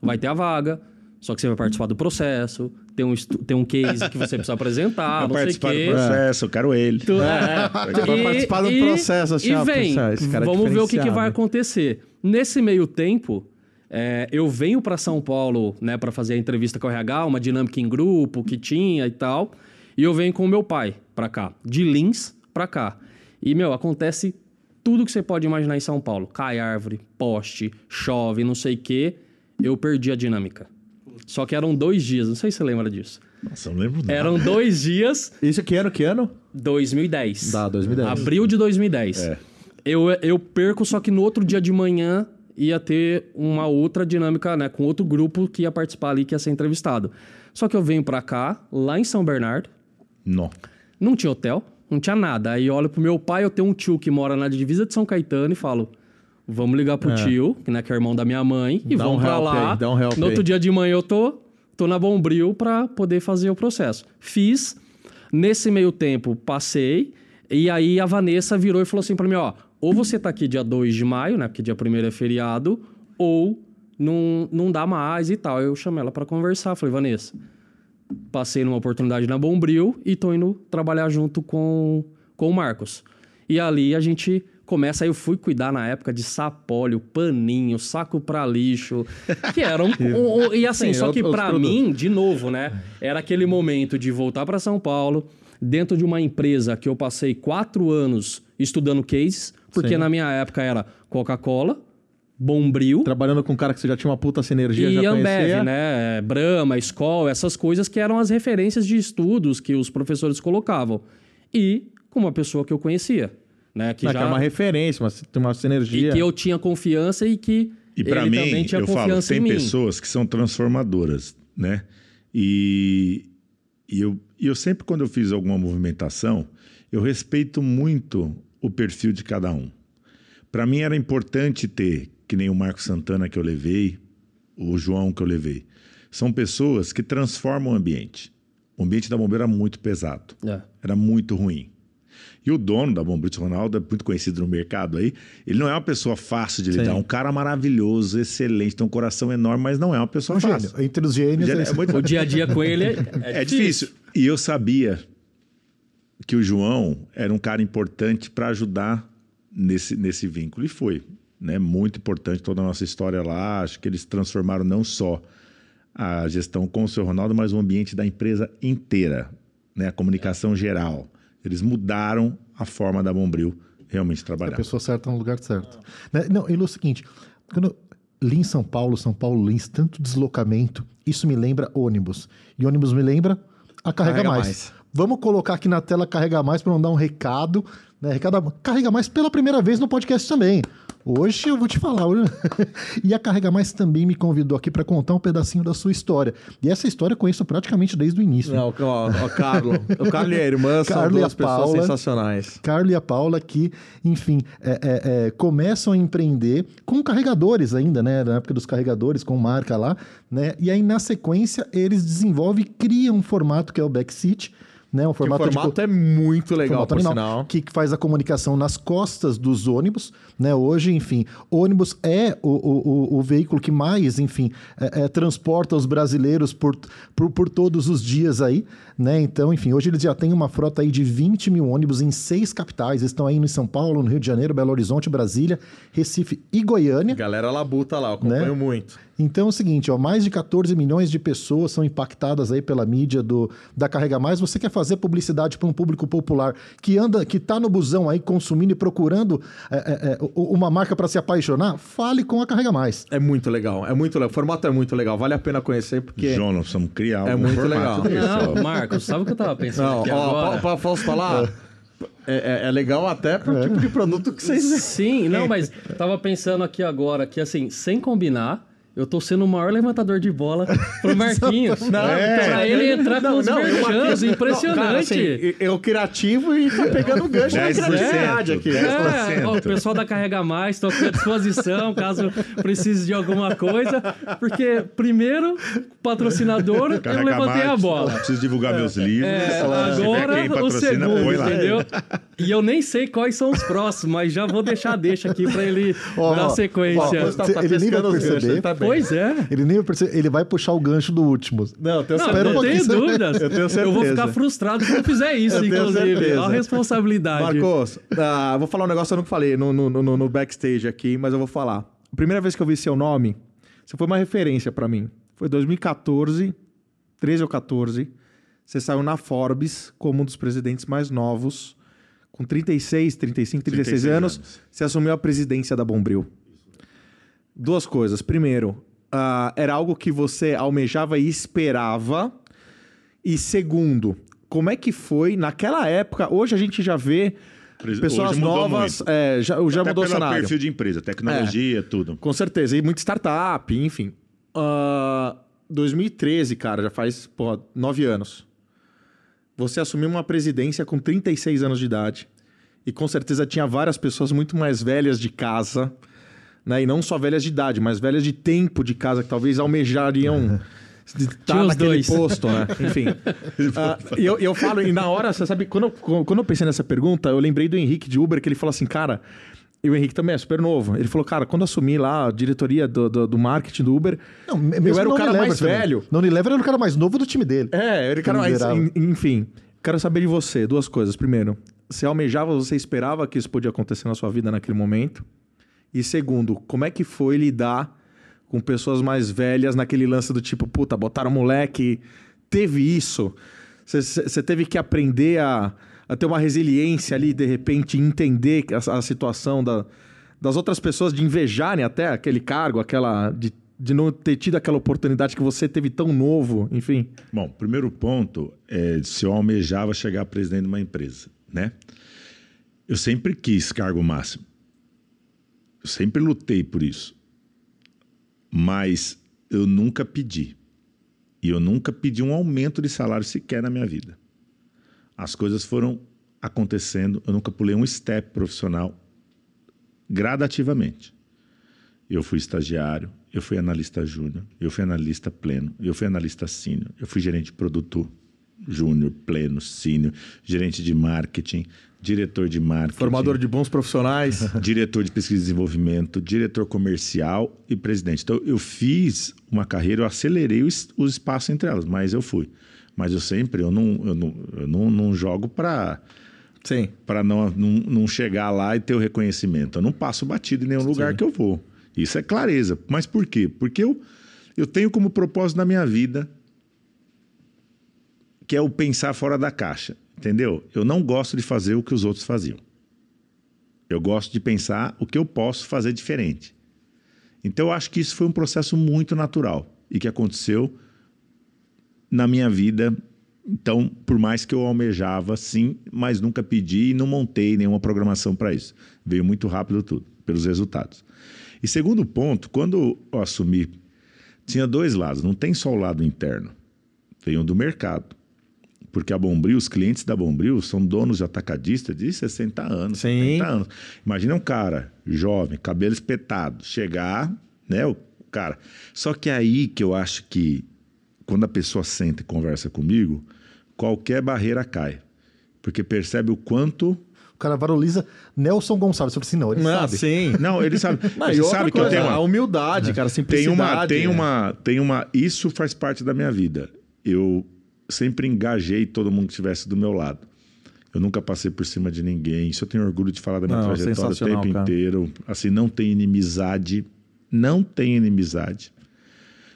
vai ter a vaga, só que você vai participar do processo, tem um, tem um case que você precisa apresentar, não o participar do processo, eu quero ele. Tu- é. Vai participar do processo, assim, e ó, vem, é vamos ver o que, que vai acontecer. Nesse meio tempo, é, eu venho para São Paulo, né, para fazer a entrevista com o RH, uma dinâmica em grupo que tinha e tal, e eu venho com o meu pai para cá, de Lins para cá. E, meu, acontece tudo que você pode imaginar em São Paulo. Cai árvore, poste, chove, não sei o quê. Eu perdi a dinâmica. Só que eram dois dias, não sei se você lembra disso. Nossa, eu não lembro nada. Eram dois dias, Isso que ano? Que ano? 2010. Dá, 2010. Abril de 2010. É. Eu, eu perco, só que no outro dia de manhã ia ter uma outra dinâmica, né? Com outro grupo que ia participar ali, que ia ser entrevistado. Só que eu venho pra cá, lá em São Bernardo, Não. não tinha hotel, não tinha nada. Aí olho pro meu pai, eu tenho um tio que mora na divisa de São Caetano e falo... Vamos ligar pro tio, que, né, que é irmão da minha mãe, e Dá vamos um pra lá. aí, um no outro aí. dia de manhã eu tô, tô na Bombril pra poder fazer o processo. Fiz. Nesse meio tempo, passei. E aí a Vanessa virou e falou assim pra mim, ó... Ou você tá aqui dia 2 de maio, né? Porque dia 1 é feriado. Ou não, não dá mais e tal. Eu chamei ela pra conversar. Falei, Vanessa, passei numa oportunidade na Bombril e tô indo trabalhar junto com, com o Marcos. E ali a gente começa, aí eu fui cuidar na época de sapólio, paninho, saco pra lixo, que eram... um- um- e assim, Sim, só que outros pra produtos. mim, de novo, né? Era aquele momento de voltar pra São Paulo, dentro de uma empresa que eu passei quatro anos estudando cases, porque Sim. na minha época era Coca-Cola, Bombril, Trabalhando com um cara que você já tinha uma puta sinergia, e já Ambev, conhecia. né? Brahma, Skol, essas coisas que eram as referências de estudos que os professores colocavam. E com uma pessoa que eu conhecia, né? Que Não, já que é uma referência, uma, tem uma e sinergia. que eu tinha confiança e que E para ele mim, também tinha eu falo, confiança tem em mim. pessoas que são transformadoras, né? E, e eu, e eu sempre, quando eu fiz alguma movimentação, eu respeito muito o perfil de cada um. Para mim era importante ter, que nem o Marco Santana que eu levei, o João que eu levei. São pessoas que transformam o ambiente. O ambiente da bombeira era muito pesado É. era muito ruim. E o dono da Bombril, Ronaldo, é muito conhecido no mercado aí. Ele não é uma pessoa fácil de lidar, Sim. um cara maravilhoso, excelente, tem um coração enorme, mas não é uma pessoa Um fácil. gênio. Entre os gênios. Gênio é é muito- O dia a dia com ele é, É difícil. E eu sabia que o João era um cara importante para ajudar nesse, nesse vínculo. E foi. Né? Muito importante toda a nossa história lá. Acho que eles transformaram não só a gestão com o seu Ronaldo, mas o ambiente da empresa inteira, né? a comunicação geral. Eles mudaram a forma da Bombril realmente A trabalhar. pessoa certa no lugar certo. Né? Não, e é o seguinte, quando eu li em São Paulo, São Paulo, Lins, tanto deslocamento, isso me lembra ônibus. E ônibus me lembra a Carrega, Carrega mais. Mais. Vamos colocar aqui na tela Carrega Mais para mandar um recado. Né? recado. Carrega Mais pela primeira vez no podcast também. Hoje eu vou te falar. e a Carrega Mais também me convidou aqui para contar um pedacinho da sua história. E essa história eu conheço praticamente desde o início. Não, ó, ó, Carlo. O Carlo e a irmã são Carlo a duas pessoas Paula. sensacionais. Carlos e a Paula que, enfim, é, é, é, começam a empreender com carregadores ainda, né? Na época dos carregadores, com marca lá, né? E aí, na sequência, eles desenvolvem e criam um formato que é o Backseat, né? Um Que o formato, de formato é muito legal, formato por animal, sinal. que faz a comunicação nas costas dos ônibus, né? Hoje, enfim, ônibus é o, o, o- veículo que mais, enfim, é- é, transporta os brasileiros por, por, por todos os dias aí, né? Então, enfim, hoje eles já têm uma frota aí de 20 mil ônibus em seis capitais, estão aí em São Paulo, no Rio de Janeiro, Belo Horizonte, Brasília, Recife e Goiânia. Galera labuta lá, eu acompanho Né? muito. Então é o seguinte, ó, mais de 14 milhões de pessoas são impactadas aí pela mídia do, da Carrega Mais. Você quer fazer publicidade para um público popular que anda, que tá no busão aí consumindo e procurando é, é, é, uma marca para se apaixonar? Fale com a Carrega Mais. É muito legal, é muito legal. O formato é muito legal, vale a pena conhecer, porque... Nós precisamos criar É algum muito formato legal. desse. Não, Marcos, sabe o que eu tava pensando Não, aqui ó, agora? posso falar? É, é- é legal até pro tipo de produto que vocês... Sim, não, mas tava pensando aqui agora que, assim, sem combinar, eu tô sendo o maior levantador de bola pro Marquinhos. Não, é, pra ele entrar com os eu merchans, impressionante. Não, cara, assim, eu criativo e tá pegando gancho da 10%, criatividade aqui. É, ó, o pessoal da Carrega Mais, estou aqui à disposição, caso precise de alguma coisa. Porque, primeiro, patrocinador, eu Carrega levantei a mais, bola. Preciso divulgar meus livros. É, agora o segundo, entendeu? E eu nem sei quais são os próximos, mas já vou deixar deixa aqui pra ele Ó, dar sequência. ó, Cê- ele nem vai pescando os perceber. ganchos, ele tá. Pois é. Ele nem vai perceber- ele vai puxar o gancho do último. Não, tenho Não, um não tenho dúvidas. Eu tenho Eu vou certeza. ficar frustrado se eu fizer isso, Eu inclusive. certeza. Olha a responsabilidade. Marcos, ah, vou falar um negócio que eu não falei no, no, no- no backstage aqui, mas eu vou falar. A primeira vez que eu vi seu nome, você foi uma referência pra mim. Foi 2014, 13 ou 14. Você saiu na Forbes como um dos presidentes mais novos, com 36, 35, 36, 36 anos. anos. Você assumiu a presidência da Bombril. Duas coisas. Primeiro, ah, era algo que você almejava e esperava. E segundo, como é que foi naquela época? Hoje a gente já vê pessoas novas. muito. é, já já Até mudou o cenário. perfil de empresa, tecnologia, tudo. Com certeza. E muita startup, enfim. Ah, 2013, cara, já faz porra, nove anos. Você assumiu uma presidência com 36 anos de idade. E com certeza tinha várias pessoas muito mais velhas de casa. Né? E não só velhas de idade, mas velhas de tempo de casa, que talvez almejariam estar os naquele dois. posto, né? Enfim. E eu, eu falo, e na hora, você sabe, quando, eu- quando eu pensei nessa pergunta, eu lembrei do Henrique de Uber, que ele falou assim, cara, e o Henrique também é super novo. Ele falou, cara, quando assumi lá a diretoria do, do, do marketing do Uber, Não, me- eu era o cara mais também. velho. No Unilever era o cara mais novo do time dele. É, ele cara, mas, liderava. en- enfim, quero saber de você duas coisas. Primeiro, você almejava, você esperava que isso podia acontecer na sua vida naquele momento? E segundo, como é que foi lidar com pessoas mais velhas naquele lance do tipo, puta, botaram moleque, teve isso? Você- teve que aprender a, a ter uma resiliência ali, de repente, entender a, a situação da- das outras pessoas, de invejarem até aquele cargo, aquela. De, de não ter tido aquela oportunidade que você teve tão novo, enfim. Bom, primeiro ponto é se eu almejava chegar a presidente de uma empresa, né? Eu sempre quis cargo máximo. Eu sempre lutei por isso. Mas eu nunca pedi. E eu nunca pedi um aumento de salário sequer na minha vida. As coisas foram acontecendo, eu nunca pulei um step profissional gradativamente. Eu fui estagiário, eu fui analista júnior, eu fui analista pleno, eu fui analista sênior, eu fui gerente de produto júnior, pleno, sênior, gerente de marketing, diretor de marketing, Formador de bons profissionais. diretor de pesquisa e desenvolvimento, diretor comercial e presidente. Então eu fiz uma carreira, eu acelerei o es- o espaço entre elas, mas eu fui. Mas eu sempre, eu não, eu não, eu não, não jogo para Sim. para não, não, não chegar lá e ter o reconhecimento. Eu não passo batido em nenhum lugar que eu vou. Isso é clareza. Mas por quê? Porque eu, eu tenho como propósito na minha vida que é o pensar fora da caixa. Entendeu? Eu não gosto de fazer o que os outros faziam. Eu gosto de pensar o que eu posso fazer diferente. Então eu acho que isso foi um processo muito natural e que aconteceu na minha vida. Então, por mais que eu almejava, sim, mas nunca pedi e não montei nenhuma programação para isso. Veio muito rápido tudo. pelos resultados. E segundo ponto, quando eu assumi, tinha dois lados, não tem só o lado interno, tem o do mercado. Porque a Bombril, os clientes da Bombril são donos de atacadista de 60 anos, Sim. 70 anos. Imagina um cara jovem, cabelo espetado, chegar, né, o cara. Só que é aí que eu acho que quando a pessoa senta e conversa comigo, qualquer barreira cai. Porque percebe o quanto O cara valoriza Nelson Gonçalves. Eu falei assim, não, ele Ah, sabe. sim. Não, ele sabe. Não, Você e outra sabe que eu coisa, tenho uma, a humildade, cara, a tem simplicidade. uma, tem é. uma, tem uma. Isso faz parte da minha vida. Eu sempre engajei todo mundo que estivesse do meu lado. Eu nunca passei por cima de ninguém. Isso eu tenho orgulho de falar da minha Não, trajetória o tempo cara. inteiro. Assim, não tem inimizade. Não tem inimizade.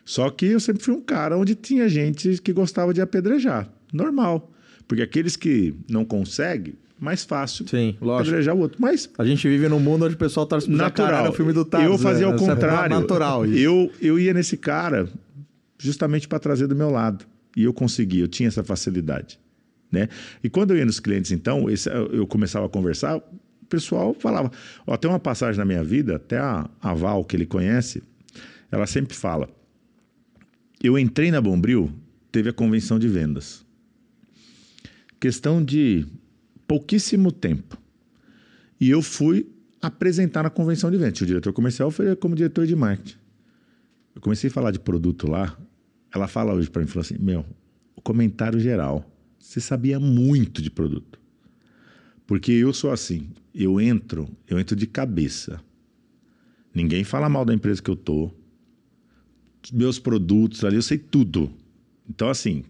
Só que eu sempre fui um cara onde tinha gente que gostava de apedrejar. Normal. Porque aqueles que não conseguem, mais fácil Sim, lógico. apedrejar o outro. Mas A gente vive num mundo onde o pessoal jacaré natural. no filme do Tarzan. eu fazia ao Isso é contrário. natural isso. Eu, eu ia nesse cara justamente para trazer do meu lado. E eu conseguia, eu tinha essa facilidade. Né? E quando eu ia nos clientes, então, esse- eu começava a conversar, o pessoal falava. Ó, tem uma passagem na minha vida, até a, a Val, que ele conhece, ela sempre fala. Eu entrei na Bombril, teve a convenção de vendas. Questão de pouquíssimo tempo. E eu fui apresentar na convenção de vendas. O diretor comercial foi como diretor de marketing. Eu comecei a falar de produto lá. Ela fala hoje para mim, falou assim, meu, o comentário geral, você sabia muito de produto. Porque eu sou assim, eu entro, eu entro de cabeça. Ninguém fala mal da empresa que eu tô. Meus produtos ali, eu sei tudo. Então, assim,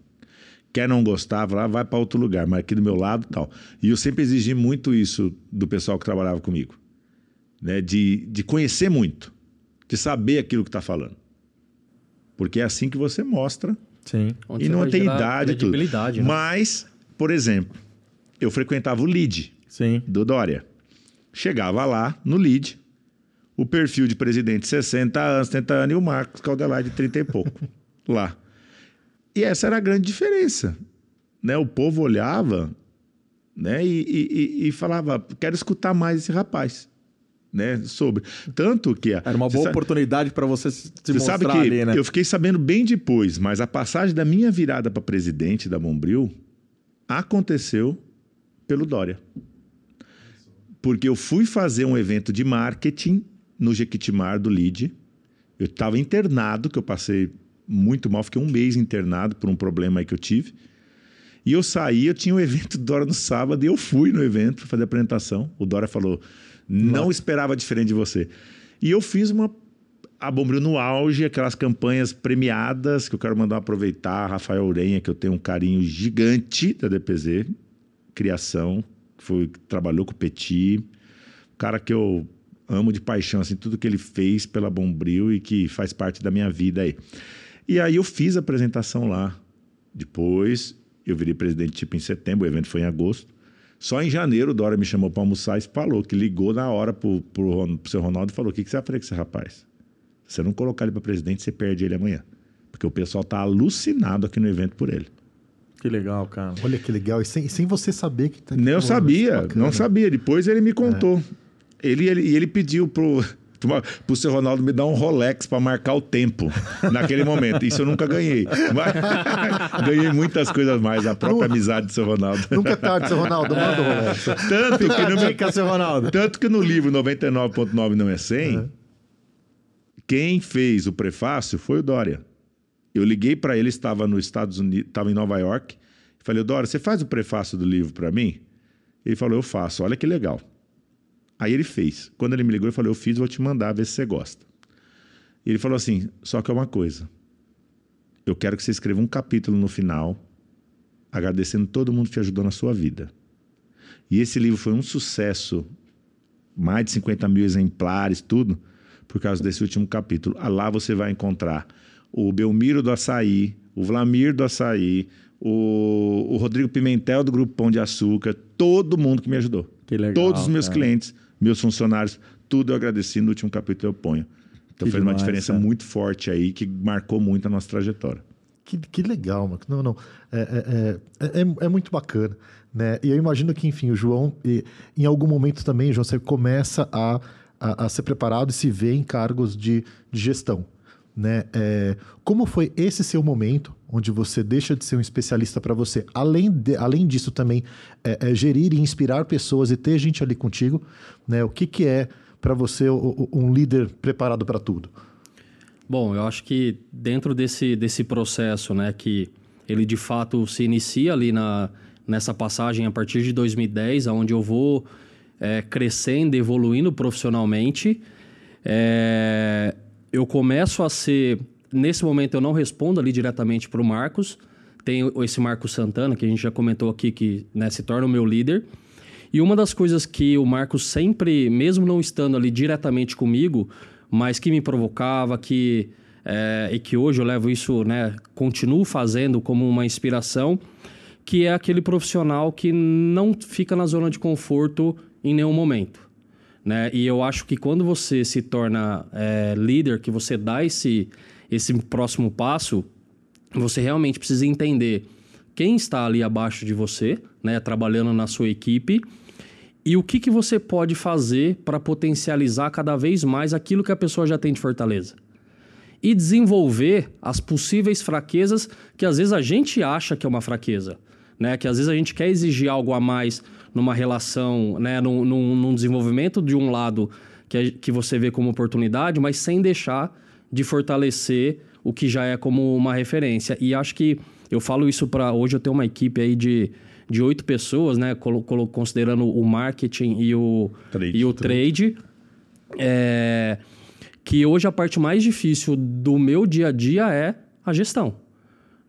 quer não gostar, lá, vai para outro lugar, mas aqui do meu lado tal. E eu sempre exigi muito isso do pessoal que trabalhava comigo. Né? De, de conhecer muito, de saber aquilo que está falando. Porque é assim que você mostra Sim. Onde e não tem idade e tudo. né? Mas, por exemplo, eu frequentava o Sim. do Dória. Chegava lá no lead, o perfil de presidente 60 anos, 70 anos, e o Marcos Caldelar de 30 e pouco. lá. E essa era a grande diferença. Né? O povo olhava né? e, e- e- e falava: quero escutar mais esse rapaz. Né? Sobre. Tanto que. a- Era uma boa sabe- oportunidade para você se você mostrar sabe que ali, né? eu fiquei sabendo bem depois, mas a passagem da minha virada para presidente da Bombril aconteceu pelo Dória. Porque eu fui fazer um evento de marketing no Jequitimar do LID. Eu estava internado, que eu passei muito mal, fiquei um mês internado por um problema aí que eu tive. E eu saí, eu tinha o evento do Dória no sábado e eu fui no evento para fazer a apresentação. O Dória falou: não esperava diferente de você. E eu fiz uma. A Bombril no auge, aquelas campanhas premiadas que eu quero mandar aproveitar. Rafael Urenha, que eu tenho um carinho gigante da DPZ, criação, que foi, trabalhou com o Petit, cara que eu amo de paixão, assim, tudo que ele fez pela Bombril e que faz parte da minha vida aí. E aí eu fiz a apresentação lá. Depois eu virei presidente tipo em setembro, o evento foi em agosto. Só em janeiro o Dória me chamou para almoçar e falou que ligou na hora pro, pro, Ron- pro seu Ronaldo e falou: o que, que você vai fazer com esse rapaz? Se você não colocar ele para presidente, você perde ele amanhã. Porque o pessoal tá alucinado aqui no evento por ele. Que legal, cara. Olha que legal. E sem, sem você saber que... tá- Nem eu Pô, sabia, bacana. não sabia. Depois ele me contou. Ele, ele, e ele pediu pro, pro, seu Ronaldo me dar um Rolex para marcar o tempo naquele momento. Isso eu nunca ganhei. Mas ganhei muitas coisas mais. A própria amizade do seu Ronaldo. Nunca é tarde, seu Ronaldo. Manda o Rolex. Tanto que, no Dica, seu Ronaldo. tanto que no livro 99.9 não é 100, quem fez o prefácio foi o Dória. Eu liguei para ele, estava nos Estados Unidos, estava em Nova York. Falei, Dória, você faz o prefácio do livro para mim? Ele falou, eu faço. Olha que legal. Aí ele fez. Quando ele me ligou, eu falei, eu fiz, vou te mandar, ver se você gosta. E ele falou assim, só que é uma coisa. Eu quero que você escreva um capítulo no final, agradecendo todo mundo que te ajudou na sua vida. E esse livro foi um sucesso, mais de 50 mil exemplares, tudo, por causa desse último capítulo. Ah, Lá você vai encontrar o Belmiro do Açaí, o Vlamir do Açaí, o, o Rodrigo Pimentel do Grupo Pão de Açúcar, todo mundo que me ajudou. Que legal, Todos os meus cara. clientes, meus funcionários, tudo eu agradeci no último capítulo eu ponho. Então Que fez uma demais, diferença cara. muito forte aí, que marcou muito a nossa trajetória. Que, que legal, Marcos. Não, não. É, é, é, é, é muito bacana. Né? E eu imagino que, enfim, o João, e, em algum momento também, João, você começa a, a, a ser preparado e se ver em cargos de, de gestão. Né? É, como foi esse seu momento, onde você deixa de ser um especialista para você, além, de, além disso também é, é, gerir e inspirar pessoas e ter gente ali contigo, né? O que, que é para você um líder preparado para tudo? Bom, eu acho que dentro desse, desse processo, né, que ele de fato se inicia ali na, nessa passagem a partir de 2010, onde eu vou é, crescendo, evoluindo profissionalmente, é, eu começo a ser. Nesse momento eu não respondo ali diretamente para o Marcos. Tem esse Marcos Santana, que a gente já comentou aqui, que né, se torna o meu líder. E uma das coisas que o Marcos sempre, mesmo não estando ali diretamente comigo, mas que me provocava, que é, e que hoje eu levo isso, né, continuo fazendo como uma inspiração, que é aquele profissional que não fica na zona de conforto em nenhum momento. Né? E eu acho que quando você se torna é, líder, que você dá esse, esse próximo passo, você realmente precisa entender quem está ali abaixo de você, né, trabalhando na sua equipe, e o que, que você pode fazer para potencializar cada vez mais aquilo que a pessoa já tem de fortaleza. E desenvolver as possíveis fraquezas que às vezes a gente acha que é uma fraqueza. Né? Que às vezes a gente quer exigir algo a mais numa relação, né, num, num, num desenvolvimento de um lado que, que você vê como oportunidade, mas sem deixar de fortalecer o que já é como uma referência. E acho que eu falo isso para hoje eu tenho uma equipe aí de de oito pessoas, né, considerando o marketing e o trade, e o trade, trade. É, que hoje a parte mais difícil do meu dia a dia é a gestão.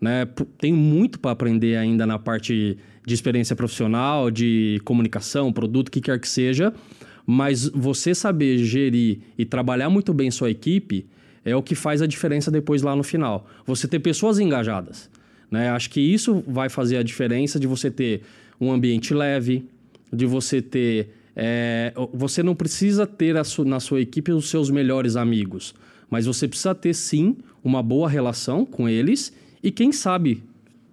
Né? Tem muito para aprender ainda na parte de experiência profissional, de comunicação, produto, o que quer que seja. Mas você saber gerir e trabalhar muito bem sua equipe é o que faz a diferença depois lá no final. Você ter pessoas engajadas. Né? Acho que isso vai fazer a diferença de você ter um ambiente leve, de você ter. É, você não precisa ter su, na sua equipe os seus melhores amigos, mas você precisa ter sim uma boa relação com eles e, quem sabe,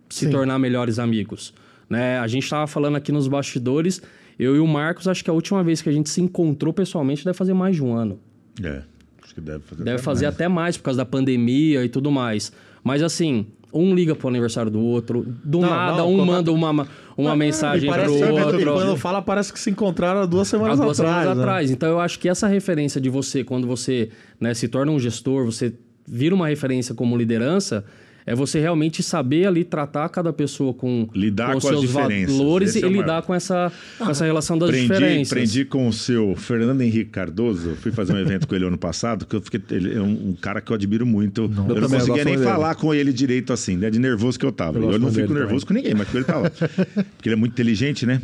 se sim. tornar melhores amigos. Né? A gente estava falando aqui nos bastidores, eu e o Marcos, acho que a última vez que a gente se encontrou pessoalmente deve fazer mais de um ano. É, acho que deve fazer Deve até fazer mais. até mais por causa da pandemia e tudo mais. Mas assim, um liga pro aniversário do outro, do não, nada não, um como... manda uma, uma não, mensagem pro outro. Quando fala, parece que se encontraram há duas semanas há duas atrás. Semanas né? atrás. Então eu acho que essa referência de você, quando você né, se torna um gestor, você vira uma referência como liderança, é você realmente saber ali tratar cada pessoa com, lidar com, com os seus valores é e lidar com essa, com essa relação das aprendi, diferenças. Aprendi com o seu Fernando Henrique Cardoso, fui fazer um evento com ele ano passado, que eu fiquei, ele é um, um cara que eu admiro muito. Não, eu, eu não conseguia nem falar com ele direito assim, né? De nervoso que eu tava. Eu, eu não fico nervoso também. com ninguém, mas com ele tava. Porque ele é muito inteligente, né?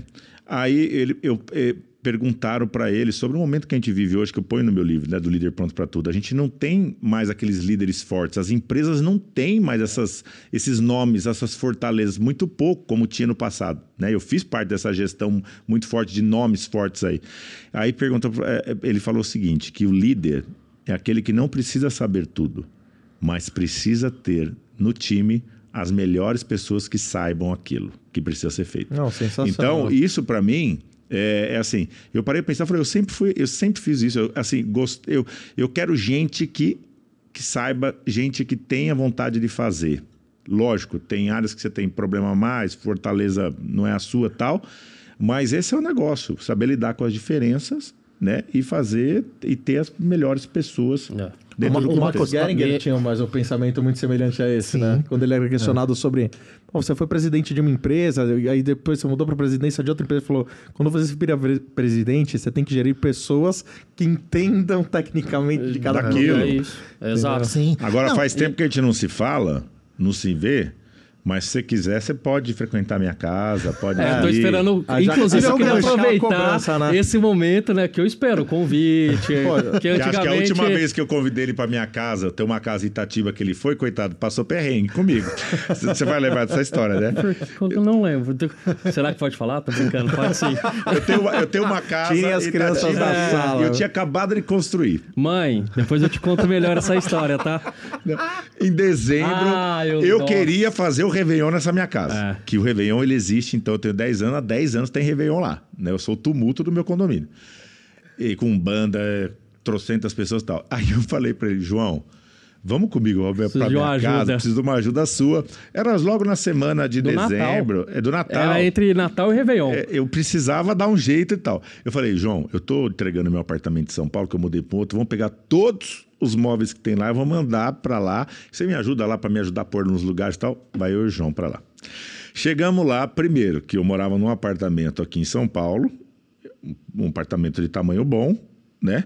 Aí ele, eu, eu perguntaram para ele sobre o momento que a gente vive hoje, que eu ponho no meu livro, né, do Líder Pronto para Tudo. A gente não tem mais aqueles líderes fortes, as empresas não têm mais essas, esses nomes, essas fortalezas, muito pouco como tinha no passado. Né? Eu fiz parte dessa gestão muito forte de nomes fortes aí. Aí pergunta, é, é, ele falou o seguinte, que o líder é aquele que não precisa saber tudo, mas precisa ter no time as melhores pessoas que saibam aquilo que precisa ser feito. Não, sensacional. Então, isso para mim é, é, assim, eu parei para pensar, falei, eu sempre fui, eu sempre fiz isso. Eu, assim, gost, eu, eu quero gente que, que saiba, gente que tenha vontade de fazer. Lógico, tem áreas que você tem problema mais, fortaleza não é a sua tal, mas esse é o negócio, saber lidar com as diferenças né? E fazer e ter as melhores pessoas. É. Dentro o, do o Marcos Geringer tinha mais um pensamento muito semelhante a esse, né? Sim. né? Quando ele era questionado é. sobre você foi presidente de uma empresa, e aí depois você mudou para presidência de outra empresa, falou: quando você vira presidente, você tem que gerir pessoas que entendam tecnicamente de cada coisa. É isso. Exato. Sim. Agora não, faz e... tempo que a gente não se fala, não se vê. Mas se você quiser, você pode frequentar minha casa, pode é. Tô esperando. Ah, inclusive, eu quero aproveitar né? esse momento, né? Que eu espero, convite. Pô, que antigamente... Acho que a última vez que eu convidei ele para minha casa, tem uma casa Itatiba que ele foi, coitado, passou perrengue comigo. você vai lembrar dessa história, né? Eu não lembro. Será que pode falar? Tô brincando, pode sim. Eu tenho, eu tenho uma casa. Tinha as crianças da é, sala. E eu tinha acabado de construir. Mãe, depois eu te conto melhor essa história, tá? Em dezembro, ah, eu, eu queria fazer o Réveillon nessa minha casa. É. Que o Réveillon ele existe, então eu tenho 10 anos, há 10 anos tem Réveillon lá. Né? Eu sou o tumulto do meu condomínio. E com banda, trocentas pessoas e tal. Aí eu falei para ele, João, vamos comigo para Preciso de minha uma casa, ajuda. preciso de uma ajuda sua. Era logo na semana de Do dezembro, Natal. é do Natal. Era entre Natal e Réveillon. É, eu precisava dar um jeito e tal. Eu falei, João, eu tô entregando meu apartamento em São Paulo, que eu mudei para outro, vamos pegar todos os móveis que tem lá, eu vou mandar para lá. Você me ajuda lá para me ajudar a pôr nos lugares e tal? Vai eu e o João para lá. Chegamos lá, primeiro, que eu morava num apartamento aqui em São Paulo, um apartamento de tamanho bom, né?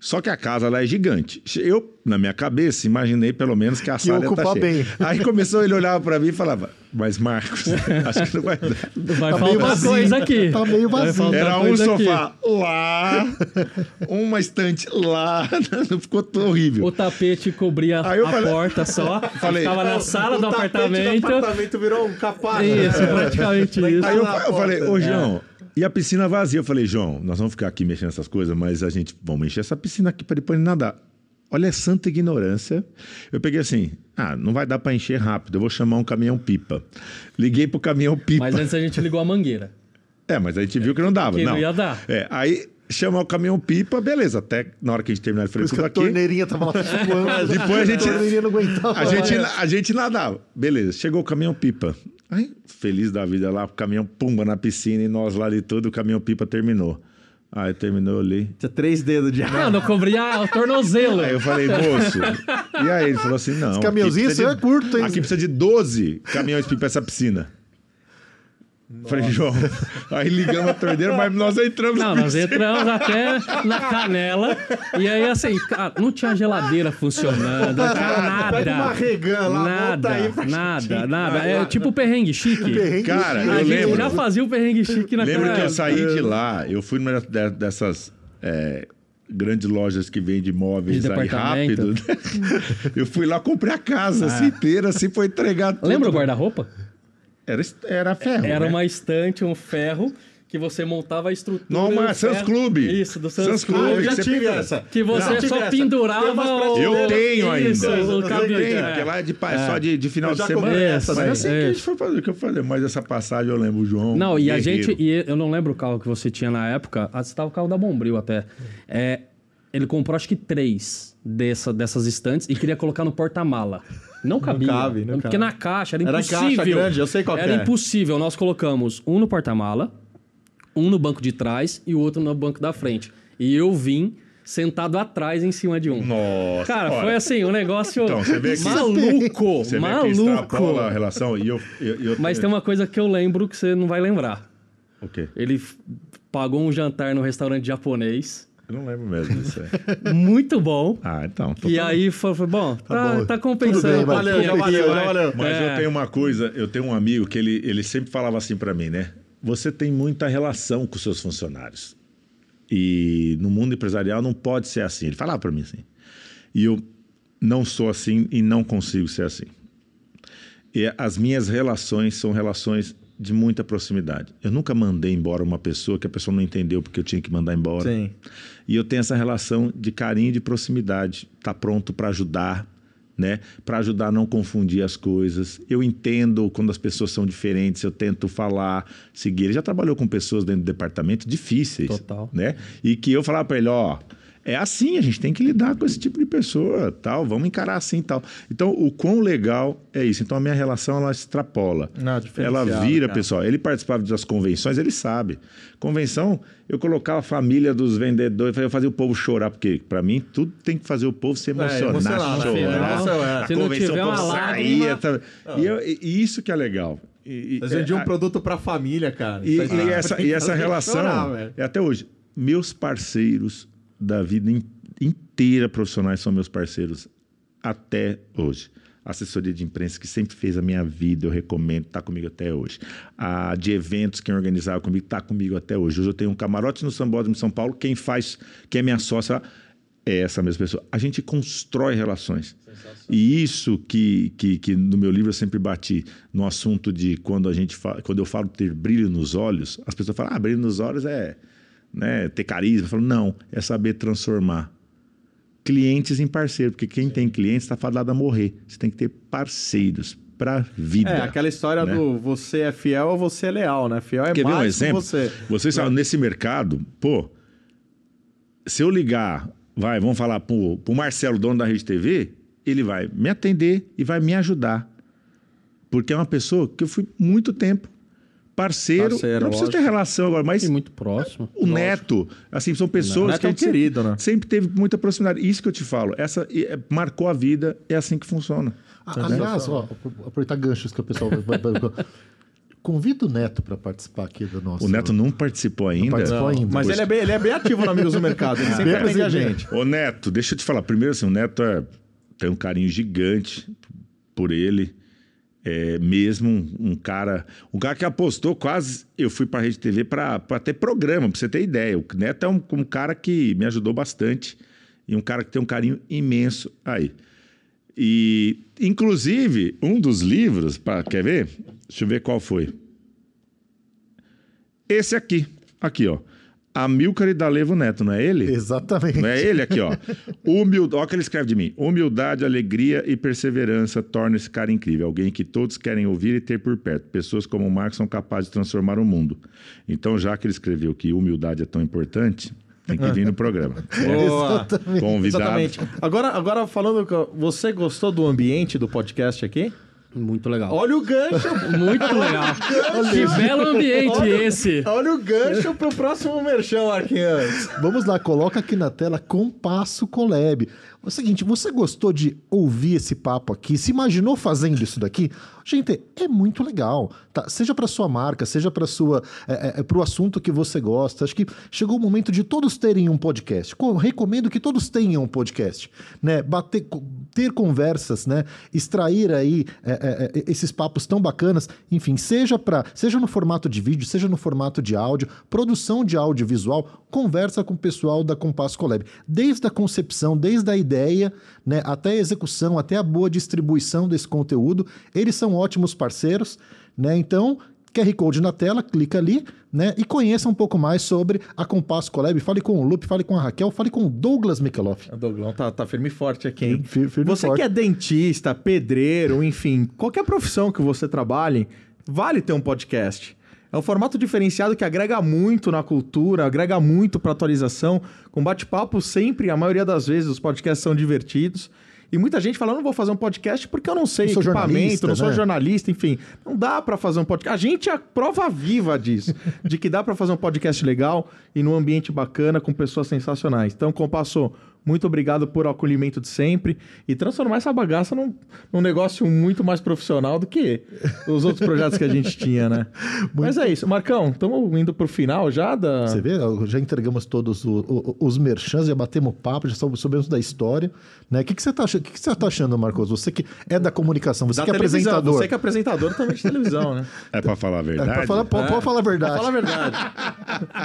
Só que a casa lá é gigante. Eu, na minha cabeça, imaginei pelo menos que a Que sala ia tá cheia. bem. Aí começou, ele olhava para mim e falava, mas Marcos, acho que não vai dar. Vai Tá meio faltar vazio. coisa aqui. Tá meio vazio. Era um coisa aqui. sofá lá, uma estante lá, ficou tão horrível. O tapete cobria a falei- porta só. Falei- Tava na sala do apartamento. apartamento virou um capaz. Isso, praticamente isso. Aí eu, eu falei, ô João, e a piscina vazia? Eu falei, João, nós vamos ficar aqui mexendo essas coisas, mas a gente vamos encher essa piscina aqui para depois nadar. Olha a santa ignorância. Eu peguei assim, ah, não vai dar para encher rápido, eu vou chamar um caminhão-pipa. Liguei pro caminhão-pipa. Mas antes a gente ligou a mangueira. É, mas a gente viu que não dava. Que não não ia dar. É, aí chamar o caminhão-pipa, beleza. Até na hora que a gente terminar, ele falou, tudo a aqui. torneirinha tava lá flutuando. Depois a gente- torneirinha não aguentava. A gente, a gente nadava. Beleza, chegou o caminhão-pipa. Aí, feliz da vida lá, o caminhão pumba na piscina e nós lá de tudo, o caminhão-pipa terminou. Aí terminou, olhei. Tinha três dedos de água. Mano, cobria o tornozelo. Aí eu falei, moço. e aí ele falou assim: não. Esse caminhãozinho precisa seu é curto, hein? Aqui precisa de 12 caminhões para essa piscina. Falei, João. Aí ligamos a torneira, mas nós entramos Não, nós entramos até na canela. E aí, assim, cara, não tinha geladeira funcionando, não tinha nada. Pega uma regan lá, nada, aí pra nada, gente. nada. É tipo perrengue chique. Perrengue Cara, A eu gente lembro. já fazia o perrengue chique na Lembro que eu saí de lá, eu fui numa de- dessas é, grandes lojas que vendem móveis De aí rápido. eu fui lá, comprei a casa assim, inteira, assim, foi entregar tudo. Lembra o guarda-roupa? Era, era ferro. Era né? uma estante, um ferro, que você montava a estrutura. Não, mas. Sans Clube. Isso, do Sans, Sans Clube. Clube. eu já que você tive essa. Que você Não, só essa. pendurava o... Eu tenho ainda. Isso, eu o cabelo. tenho, é. porque lá é de, pa- só de, de final de semana. essa mas daí, assim que a é. gente foi fazer o que eu falei. Mas essa passagem eu lembro o João. Não, e a guerreiro. gente, e eu não lembro o carro que você tinha na época, ah, você tava o carro da Bombril até. É, ele comprou acho que três dessa, dessas estantes e queria colocar no porta-mala. Não cabia. cabe, não porque cabe. na caixa era Era impossível. caixa grande, eu sei qual Era é. impossível. Nós colocamos um no porta-mala, um no banco de trás e o outro no banco da frente. E eu vim sentado atrás em cima de um. Nossa. Cara, olha, foi assim, um negócio Então, você vê que- maluco, Você vê que maluco. a relação e eu... eu, eu Mas tem uma coisa que eu lembro que você não vai lembrar. O quê? Ele pagou um jantar no restaurante japonês. Eu não lembro mesmo disso. Muito bom. Ah, então. E falando. aí foi, foi bom, tá, bom. tá compensando. bem, valeu, já valeu, já valeu. Mas É. eu tenho uma coisa, eu tenho um amigo que ele, ele sempre falava assim pra mim, né? Você tem muita relação com seus funcionários. E no mundo empresarial não pode ser assim. Ele falava pra mim assim. E eu não sou assim e não consigo ser assim. E as minhas relações são relações de muita proximidade. Eu nunca mandei embora uma pessoa que a pessoa não entendeu porque eu tinha que mandar embora. Sim. E eu tenho essa relação de carinho e de proximidade. Tá pronto para ajudar, né? Para ajudar a não confundir as coisas. Eu entendo quando as pessoas são diferentes, eu tento falar, seguir. Ele já trabalhou com pessoas dentro do departamento difíceis, Total. né? E que eu falava para ele, ó, é assim, a gente tem que lidar com esse tipo de pessoa, tal, vamos encarar assim, tal. Então, o quão legal é isso. Então, a minha relação ela extrapola. Não, ela vira, cara. pessoal. Ele participava das convenções, ele sabe. Convenção, eu colocava a família dos vendedores, eu fazia o povo chorar, porque para mim tudo tem que fazer o povo se emocionar, emocionar, né? chorar. Afinal, A se convenção, o povo uma saía, tá? e, eu- e- isso que é legal. E, vendiam é, um produto pra família, cara. e, e essa, e essa relação, chorar, é até hoje, meus parceiros da vida in- inteira profissionais são meus parceiros até hoje. A assessoria de imprensa que sempre fez a minha vida, eu recomendo, está comigo até hoje. A de eventos, quem organizava comigo, está comigo até hoje. Hoje eu tenho um camarote no Sambódromo de São Paulo, quem faz, quem é minha sócia é essa mesma pessoa. A gente constrói relações. E isso que, que, que no meu livro eu sempre bati no assunto de quando a gente fala, quando eu falo ter brilho nos olhos, as pessoas falam, ah, brilho nos olhos é né, ter carisma. Falo, não, é saber transformar clientes em parceiros, porque quem tem clientes está fadado a morrer. Você tem que ter parceiros para vida. É, aquela história né? do você é fiel ou você é leal, né? Fiel é Quer ver mais um que exemplo? você. Vocês sabem, nesse mercado, pô, se eu ligar, vai, vamos falar pro, pro Marcelo, dono da Rede TV, ele vai me atender e vai me ajudar. Porque é uma pessoa que eu fui muito tempo parceiro. Parceiro, não preciso lógico. ter relação agora, mas E muito próximo. o Neto, assim, são pessoas Neto que é um querido, sempre, né? sempre teve muita proximidade. Isso que eu te falo, essa é, marcou a vida, é assim que funciona. Ah, Aliás, ó, aproveitar ganchos que o pessoal vai. Convida o Neto para participar aqui do nosso. O Neto não participou ainda. participou ainda. Mas Pois- ele é, bem, ele é bem ativo no Amigos do Mercado. Ele sempre atende a gente. Ô Neto, deixa eu te falar. Primeiro, assim, o Neto é- tem um carinho gigante por ele. É mesmo um, cara. Um cara que apostou quase. Eu fui pra Rede TV pra ter programa, pra você ter ideia. O Neto é um, um cara que me ajudou bastante. E um cara que tem um carinho imenso aí. E, inclusive, um dos livros, pra, quer ver? Deixa eu ver qual foi. Esse aqui. Aqui, ó. Amilcar e Dalevo Neto, não é ele? Exatamente. Não é ele aqui, ó. Humildade, olha o que ele escreve de mim. Humildade, alegria e perseverança torna esse cara incrível. Alguém que todos querem ouvir e ter por perto. Pessoas como o Marcos são capazes de transformar o mundo. Então, já que ele escreveu que humildade é tão importante, tem que vir no programa. Boa. Exatamente. Convidado. Exatamente. Agora, agora falando, que você gostou do ambiente do podcast aqui? Muito legal. Olha o gancho. Muito legal. que belo ambiente Olha- esse. Olha o gancho pro próximo merchan, Marquinhos. Vamos lá, coloca aqui na tela Compasso Colab. É o seguinte, você gostou de ouvir esse papo aqui? Se imaginou fazendo isso daqui? Gente, é muito legal, tá? Seja para sua marca, seja para sua, é, para o assunto que você gosta. Acho que chegou o momento de todos terem um podcast. Co- recomendo que todos tenham um podcast, né? Bater, ter conversas, né? Extrair aí é, é, é, esses papos tão bacanas. Enfim, seja para, seja no formato de vídeo, seja no formato de áudio, produção de audiovisual, conversa com o pessoal da Compasso Collab, desde a concepção, desde a ideia, né, até a execução, até a boa distribuição desse conteúdo. Eles são ótimos parceiros, né? Então, QR Code na tela, clica ali, né? E conheça um pouco mais sobre a Compasso Collab. Fale com o Lupe, fale com a Raquel, fale com o Douglas Mikeloff. O Douglão tá, tá firme e forte aqui, hein? Fir- firme você forte. que é dentista, pedreiro, enfim, qualquer profissão que você trabalhe, vale ter um podcast. É um formato diferenciado que agrega muito na cultura, agrega muito para atualização. Com bate-papo sempre, a maioria das vezes, os podcasts são divertidos. E muita gente fala, eu não vou fazer um podcast porque eu não sei Não equipamento, não sou né? jornalista, enfim. Não dá para fazer um podcast. A gente é a prova viva disso, de que dá para fazer um podcast legal e num ambiente bacana com pessoas sensacionais. Então, Compasso, muito obrigado por o acolhimento de sempre e transformar essa bagaça num, num negócio muito mais profissional do que os outros projetos que a gente tinha, né? Mas é isso. Marcão, estamos indo pro final já da... Você vê, já entregamos todos o- o- os merchans, já batemos papo, já soube- soubemos da história. Né? O que, que, você tá, ach- o que, que você tá achando, Marcos? Você que é da comunicação, você da que é apresentador. Você que é apresentador também de televisão, né? É pra falar a É, verdade? pra falar, pode, pode falar a verdade. Fala a verdade.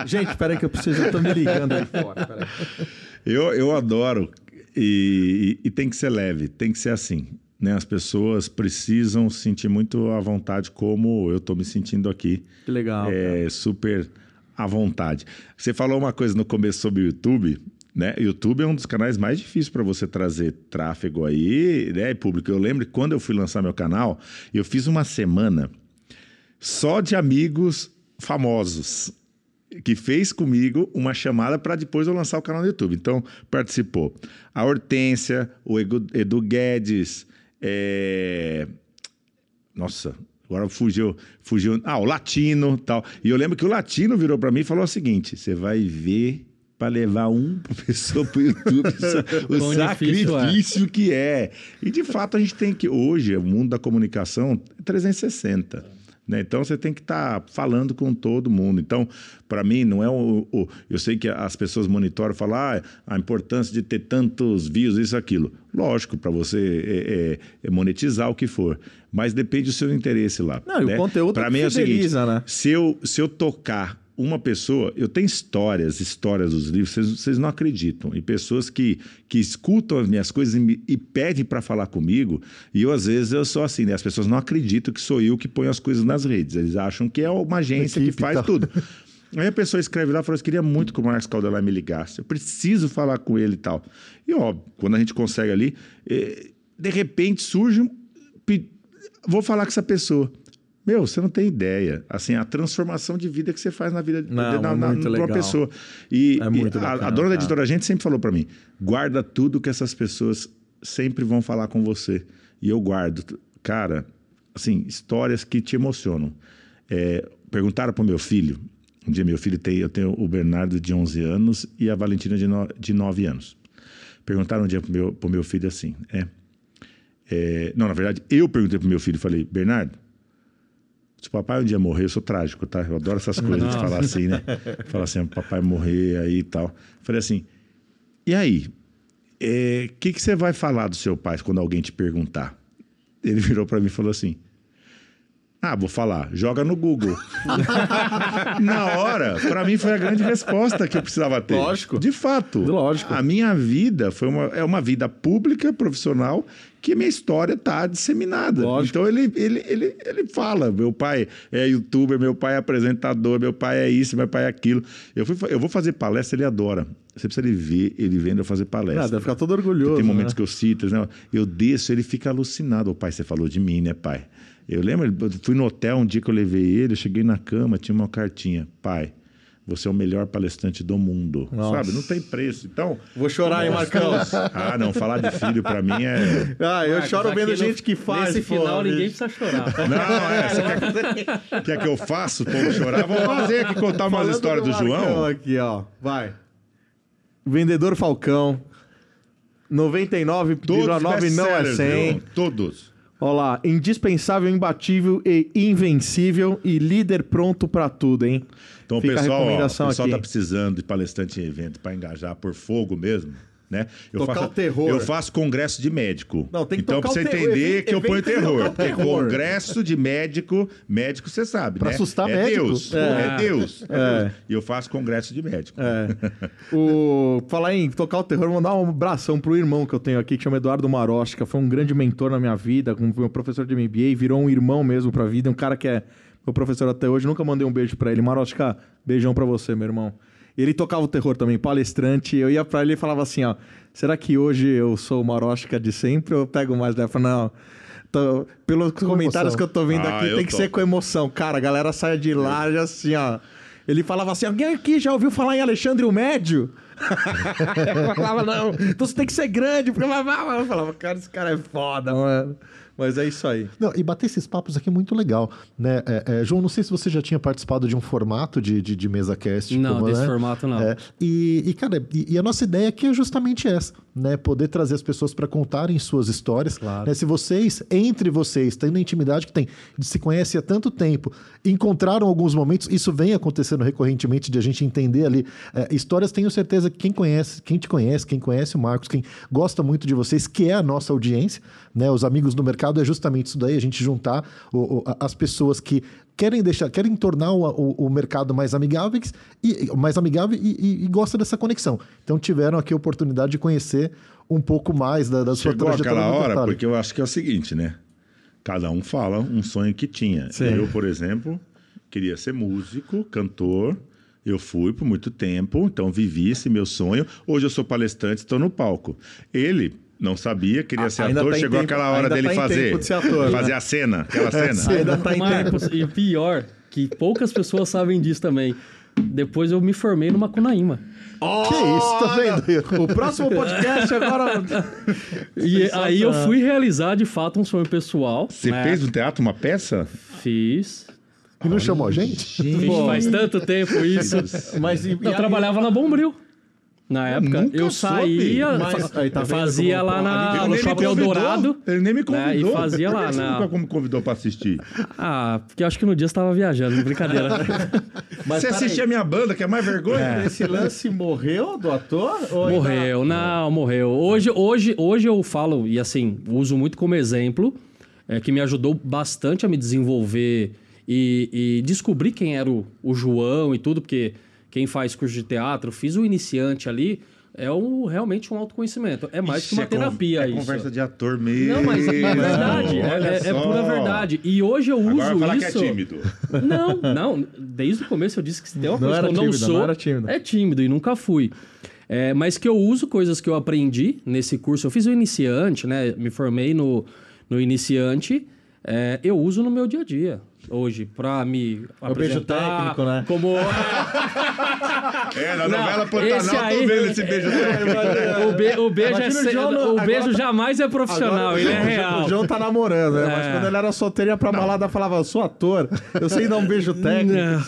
gente, peraí que eu preciso, eu tô me ligando aí fora. Peraí. Eu, eu adoro e, e- e tem que ser leve, tem que ser assim. Né? As pessoas precisam se sentir muito à vontade, como eu estou me sentindo aqui. Que legal. É, super à vontade. Você falou uma coisa no começo sobre o YouTube. Né? YouTube é um dos canais mais difíceis para você trazer tráfego aí, né, público. Eu lembro que quando eu fui lançar meu canal, eu fiz uma semana só de amigos famosos que fez comigo uma chamada para depois eu lançar o canal no YouTube. Então, participou a Hortência, o Edu Guedes, é... nossa, agora fugiu, fugiu, ah, o Latino, tal. E eu lembro que o Latino virou para mim e falou o seguinte: você vai ver para levar uma pessoa para o YouTube o Quão difícil é. sacrifício que é. E de fato a gente tem que hoje o mundo da comunicação é 360. Né? Então você tem que estar falando com todo mundo. Então, para mim, não é o, o- Eu sei que as pessoas monitoram e falam ah, a importância de ter tantos views, isso, aquilo. Lógico, para você é, é, é monetizar o que for. Mas depende do seu interesse lá. Não, e o né? conteúdo que mim é o seguinte: né? se eu, se eu tocar uma pessoa, eu tenho histórias, histórias dos livros, vocês, vocês não acreditam. E pessoas que, que escutam as minhas coisas e, me- e pedem para falar comigo, e eu, às vezes, eu sou assim, né? As pessoas não acreditam que sou eu que ponho as coisas nas redes. Eles acham que é uma agência Equipe que faz tal. tudo. Aí a pessoa escreve lá e fala: Eu queria muito que o Marcos Caldelar me ligasse. Eu preciso falar com ele e tal. E, ó, quando a gente consegue ali, eh, de repente surge um. Vou falar com essa pessoa. Meu, você não tem ideia. Assim, a transformação de vida que você faz na vida de, Não, na, é na, de uma pessoa. E, É e muito a, bacana, a dona da editora, a gente sempre falou para mim: guarda tudo que essas pessoas sempre vão falar com você. E eu guardo. Cara, assim, histórias que te emocionam. É, perguntaram para o meu filho. Um dia, meu filho tem. Eu tenho o Bernardo de 11 anos e a Valentina de, no, de 9 anos. Perguntaram um dia para o meu, pro meu filho assim: é, é, não, na verdade, eu perguntei pro meu filho, falei, Bernardo, se o papai um dia morrer, eu sou trágico, tá? Eu adoro essas coisas de falar assim, né? Falar assim, papai morrer aí e tal. Falei assim, e aí? O que, que você vai falar do seu pai quando alguém te perguntar? Ele virou para mim e falou assim, ah, vou falar, joga no Google. Na hora, para mim foi a grande resposta que eu precisava ter. Lógico. De fato. Lógico. A minha vida foi uma, é uma vida pública, profissional, que minha história está disseminada. Lógico. Então ele, ele, ele, ele fala: meu pai é youtuber, meu pai é apresentador, meu pai é isso, meu pai é aquilo. Eu, fui, eu vou fazer palestra, ele adora. Você precisa ele ver ele vendo eu fazer palestra. Ah, deve ficar todo orgulhoso. Tem momentos né? que eu cito, né? eu desço, ele fica alucinado. O pai, você falou de mim, né, pai? Eu lembro, eu fui no hotel um dia que eu levei ele, eu cheguei na cama, tinha uma cartinha. Pai, você é o melhor palestrante do mundo. Nossa. Sabe? Não tem preço. Então. Vou chorar, hein, Marcão? Ah, não, falar de filho pra mim é. Ah, eu Marcos, choro vendo no- gente que faz. Nesse pô, final, ninguém precisa chorar. Não, é. Você quer, quer que eu faça o povo chorar? Vou fazer aqui contar umas histórias do, Marcão João. aqui, ó. Vai. Vendedor Falcão. 99,9 Todos não é best-sellers, 100. viu? Todos. Olha lá, indispensável, imbatível e invencível e líder pronto pra tudo, hein? Então, Fica pessoal, ó, o pessoal aqui. tá precisando de palestrante em evento para engajar por fogo mesmo, né? Eu Tocar faço, o terror. Eu faço congresso de médico. Não, tem que então, tocar pra você entender que eu ponho terror. Porque congresso de médico, médico você sabe, Pra né? assustar é médico. Deus. É. É, Deus. É. E eu faço congresso de médico. É. O... Falar em tocar o terror, mandar um abração pro irmão que eu tenho aqui, que chama Eduardo Marosca. Foi um grande mentor na minha vida, como meu professor de MBA, virou um irmão mesmo pra vida, um cara que é meu professor até hoje. Nunca mandei um beijo pra ele. Marosca, beijão pra você, meu irmão. E ele tocava o terror também, palestrante. Eu ia pra ele e falava assim, ó, será que hoje eu sou o Marosca de sempre ou eu pego mais dela? Não... tô- pelos comentários emoção. que eu tô vendo Ah, aqui, tem que topo. ser com emoção. Cara, a galera sai de lá já assim, ó. Ele falava assim: alguém aqui já ouviu falar em Alexandre o Médio? eu falava, não, então você tem que ser grande. Porque... Eu falava, cara, esse cara é foda, mano. Mas é isso aí. Não, e bater esses papos aqui é muito legal, né? É, é, João, não sei se você já tinha participado de um formato de, de, de mesa cast. Não, como, desse né? formato não. É, e, e, cara, e, e a nossa ideia aqui é justamente essa, né? Poder trazer as pessoas para contarem suas histórias. Claro. né? Se vocês, entre vocês, tendo a intimidade que tem, se conhece há tanto tempo, encontraram alguns momentos, isso vem acontecendo recorrentemente de a gente entender ali é, histórias. Tenho certeza que quem conhece, quem te conhece, quem conhece o Marcos, quem gosta muito de vocês, que é a nossa audiência, né? Os amigos no mercado é justamente isso daí, a gente juntar o- o- as pessoas que querem deixar, querem tornar o, o- o mercado mais amigável e mais amigável e, e, e gosta dessa conexão. Então tiveram aqui a oportunidade de conhecer um pouco mais da, da sua Chegou trajetória. aquela hora, detalhe. porque eu acho que é o seguinte, né? Cada um fala um sonho que tinha. Sim. Eu, por exemplo, queria ser músico, cantor. Eu fui por muito tempo, então vivi esse meu sonho. Hoje eu sou palestrante, estou no palco. Ele não sabia, queria ser ainda ator, tá chegou tempo- aquela hora ainda dele tá em fazer, tempo de ser ator, fazer né? a cena, aquela cena. Ainda tá em Marcos, e o pior, que poucas pessoas sabem disso também. Depois eu me formei no Macunaíma. Que isso, tá vendo? O próximo podcast agora. E aí eu fui realizar de fato um sonho pessoal. Você né? fez no teatro uma peça? Fiz. E não chamou a gente? Fiz faz tanto tempo isso. Mas e, Eu trabalhava na Bombril. Na época, eu soube. saía, Mas- aí, tá eu fazia lá na, Ele no nem me Shopping convidou. Eldorado. Ele nem me né, convidou. e fazia lá na- nunca me convidou para assistir? Ah, porque eu acho que no dia você estava viajando, brincadeira. Mas você assistia a minha banda, que é mais vergonha? Esse lance morreu do ator? Ou ainda- Morreu, não, morreu. Hoje, hoje, hoje eu falo, e assim, uso muito como exemplo, é, que me ajudou bastante a me desenvolver e, e descobrir quem era o, o João e tudo, porque quem faz curso de teatro, fiz o iniciante ali, é um, realmente um autoconhecimento. É mais que uma Isso é con- terapia é isso. conversa de ator mesmo. Não, mas é verdade, é, é- é pura verdade. E hoje eu uso Agora vai falar isso. que é tímido. Não, não. Desde o começo eu disse que se tem uma Não coisa era que eu não tímido, sou. não era tímido. É tímido e nunca fui. É, mas que eu uso coisas que eu aprendi nesse curso. Eu fiz o iniciante, né? Me formei no, no iniciante. é, eu uso no meu dia a dia hoje para me o beijo técnico, né? Como É, na Não, novela esse Pantanal, aí- tô vendo esse beijo técnico. o, be- o beijo é o o beijo agora- jamais é profissional, Agora, ele é o João- real. O João tá namorando, né? Mas É. quando ele era solteiro, ia pra balada falava, eu sou ator, eu sei dar um beijo técnico.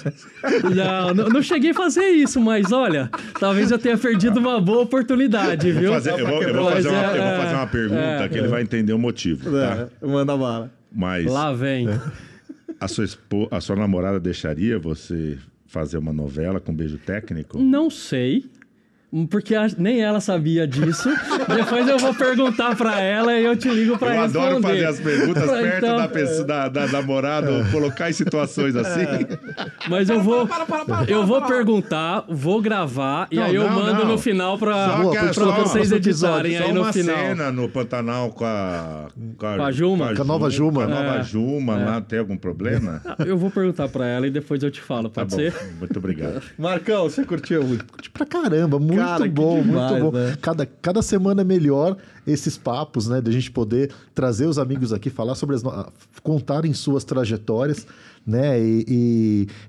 Não, não, não cheguei a fazer isso, mas olha, talvez eu tenha perdido uma boa oportunidade, viu? Fazer- eu, vou, eu vou Mas fazer uma, é- eu vou fazer uma pergunta é. que ele vai entender o motivo, tá? É, manda bala. Mas Lá vem. A sua, espo- a sua namorada deixaria você fazer uma novela com beijo técnico? Não sei. Porque a- nem ela sabia disso. Depois eu vou perguntar pra ela e eu te ligo pra Eu responder. adoro fazer as perguntas perto Então, da, pessoa, da, da namorada, ou colocar em situações assim. Mas eu vou, eu vou perguntar, vou gravar e Não, aí eu não, mando não. no final que é vocês editarem Só aí no uma final. cena no Pantanal com a... Com a Juma. Com a nova Juma. Com a nova É. Juma lá, tem algum problema? Eu vou perguntar pra ela e depois eu te falo, Tá pode bom, ser? muito obrigado. Marcão, você curtiu? Curti pra caramba, muito Cara, que bom, demais, muito bom. né? Cada, cada semana é melhor esses papos, né? Da gente poder trazer os amigos aqui, falar sobre as. no- contarem suas trajetórias, né? E,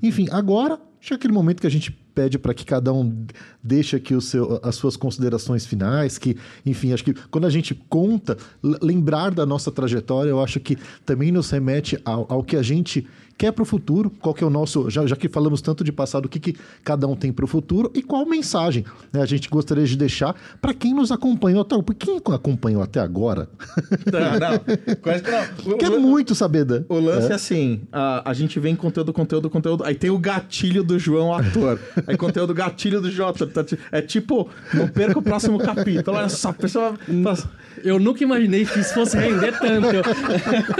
e- enfim, agora chega aquele momento que a gente pede para que cada um deixe aqui o seu, as suas considerações finais, que, enfim, acho que quando a gente conta, lembrar da nossa trajetória, eu acho que também nos remete ao, ao que a gente quer para o futuro, qual que é o nosso, já, já que falamos tanto de passado, o que, que cada um tem para o futuro e qual mensagem né, a gente gostaria de deixar para quem nos acompanhou até, por quem acompanhou até agora? Não, não. Que não. O- Quero o- muito saber da... O lance é, assim, a, a gente vem conteúdo, conteúdo, conteúdo, aí tem o gatilho do João ator. Aí conteúdo gatilho do João ator. Tá É tipo, não perca o próximo capítulo. Olha só, a pessoa... faz- Eu nunca imaginei que isso fosse render tanto.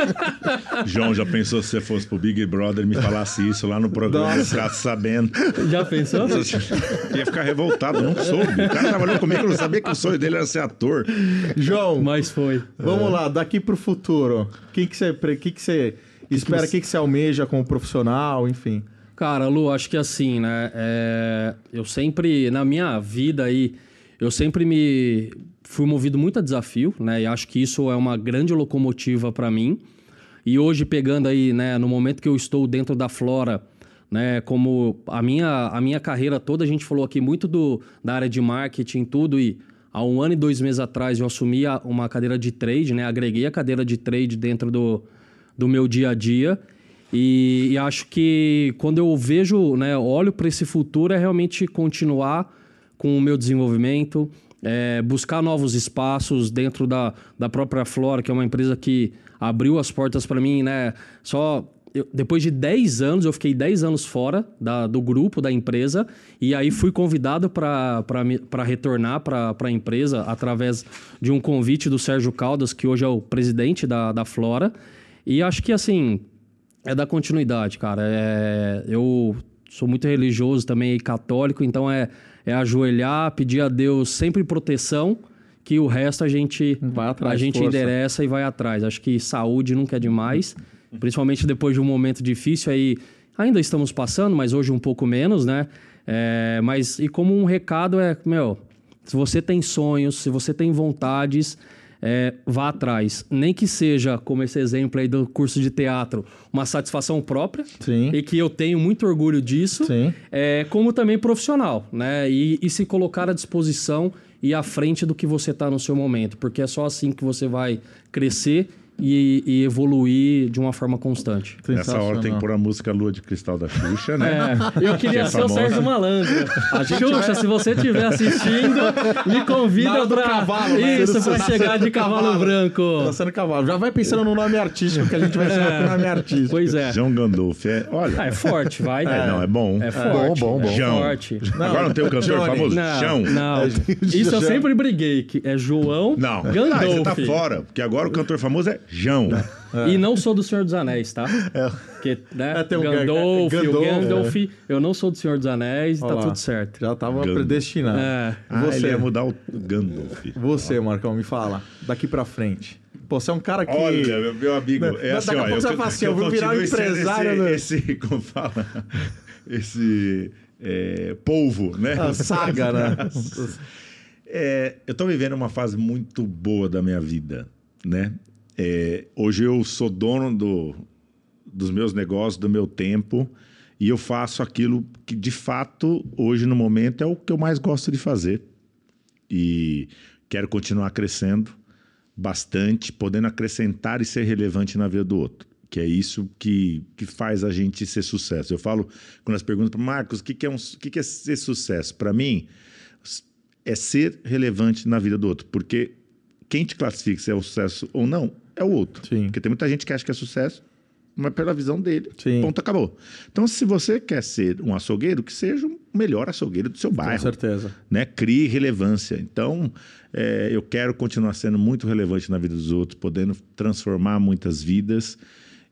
João, já pensou se você fosse pro Big Brother e me falasse isso lá no programa? Nossa. sabendo. Já pensou? Ia ficar revoltado, não soube. O cara trabalhou comigo, eu não sabia que o sonho dele era ser ator. João, Mas foi. vamos lá, daqui pro futuro. O que, que você, que que você espera, o que, que você almeja como profissional, enfim? Cara, Lu, acho que assim, né? é, eu sempre, na minha vida aí, eu sempre me fui movido muito a desafio, né? E acho que isso é uma grande locomotiva para mim. E hoje, pegando aí, né, no momento que eu estou dentro da Flora, né, como a minha, a minha carreira toda, a gente falou aqui muito do, da área de marketing, tudo, e há um ano e dois meses atrás eu assumi uma cadeira de trade, né? Agreguei a cadeira de trade dentro do, do meu dia a dia. E, e acho que quando eu vejo, né, olho para esse futuro, é realmente continuar com o meu desenvolvimento, é, buscar novos espaços dentro da, da própria Flora, que é uma empresa que abriu as portas para mim, né? Só eu- depois de 10 anos, eu fiquei 10 anos fora da- do grupo, da empresa, e aí fui convidado para retornar para a empresa através de um convite do Sérgio Caldas, que hoje é o presidente da, da Flora. E acho que, assim, é da continuidade, cara. É, eu sou muito religioso também e católico, então é, é ajoelhar, pedir a Deus sempre proteção, que o resto a gente, Vai atrás, a gente força. endereça e vai atrás. Acho que saúde nunca é demais, principalmente depois de um momento difícil aí. Ainda estamos passando, mas hoje um pouco menos, né? É, mas e como um recado é, meu, se você tem sonhos, se você tem vontades, é, vá atrás. Nem que seja, como esse exemplo aí do curso de teatro, uma satisfação própria. Sim. E que eu tenho muito orgulho disso. Sim. É, como também profissional, né? E, e se colocar à disposição e à frente do que você está no seu momento. Porque é só assim que você vai crescer e, e evoluir de uma forma constante. Nessa hora tem que pôr a música Lua de Cristal da Xuxa, né? É, eu queria é ser o famosa. Sérgio Malandro. Xuxa, se você estiver assistindo, me convida pra... cavalo, né? Isso, pra Nascendo chegar de cavalo, cavalo. branco. Lançando cavalo. Já vai pensando no nome artístico, que a gente vai chamar com nome artístico. Pois é. João Gandolf. É, olha, Ah, é forte, vai. é, não, é bom. É forte. bom, bom. É João. forte. Agora não tem o cantor Johnny. famoso? Não, Chão. não. Isso eu sempre briguei, que é João Não, Gandolf. Ah, você tá fora, porque agora o cantor famoso é João. E não sou do Senhor dos Anéis, tá? Porque, né, É, tem um Gandalf, Gandalf, o Gandalf, eu não sou do Senhor dos Anéis e tá lá. tudo certo. Já tava Gandalf. predestinado. É. Ah, Você. ia mudar o Gandalf. Você, Marcão, me fala. Daqui pra frente. Pô, você é um cara que. Olha, meu, amigo, Não, é assim, daqui a ó, pouco você vai falar assim, eu vou virar sendo empresário Esse, esse, como fala? Esse é, polvo, né? A saga, né? É, eu tô vivendo uma fase muito boa da minha vida, né? É, hoje eu sou dono do, dos meus negócios, do meu tempo, e eu faço aquilo que, de fato, hoje no momento é o que eu mais gosto de fazer. E quero continuar crescendo bastante, podendo acrescentar e ser relevante na vida do outro. Que é isso que, que faz a gente ser sucesso. Eu falo, quando as perguntas para Marcos, o que, que, é um, que, que é ser sucesso? Para mim, é ser relevante na vida do outro. Porque quem te classifica se é um sucesso ou não é o outro. Sim. Porque tem muita gente que acha que é sucesso, mas pela visão dele. Sim. Ponto, acabou. Então, se você quer ser um açougueiro, que seja o melhor açougueiro do seu bairro. Com certeza. Né? Crie relevância. Então, é, eu quero continuar sendo muito relevante na vida dos outros, podendo transformar muitas vidas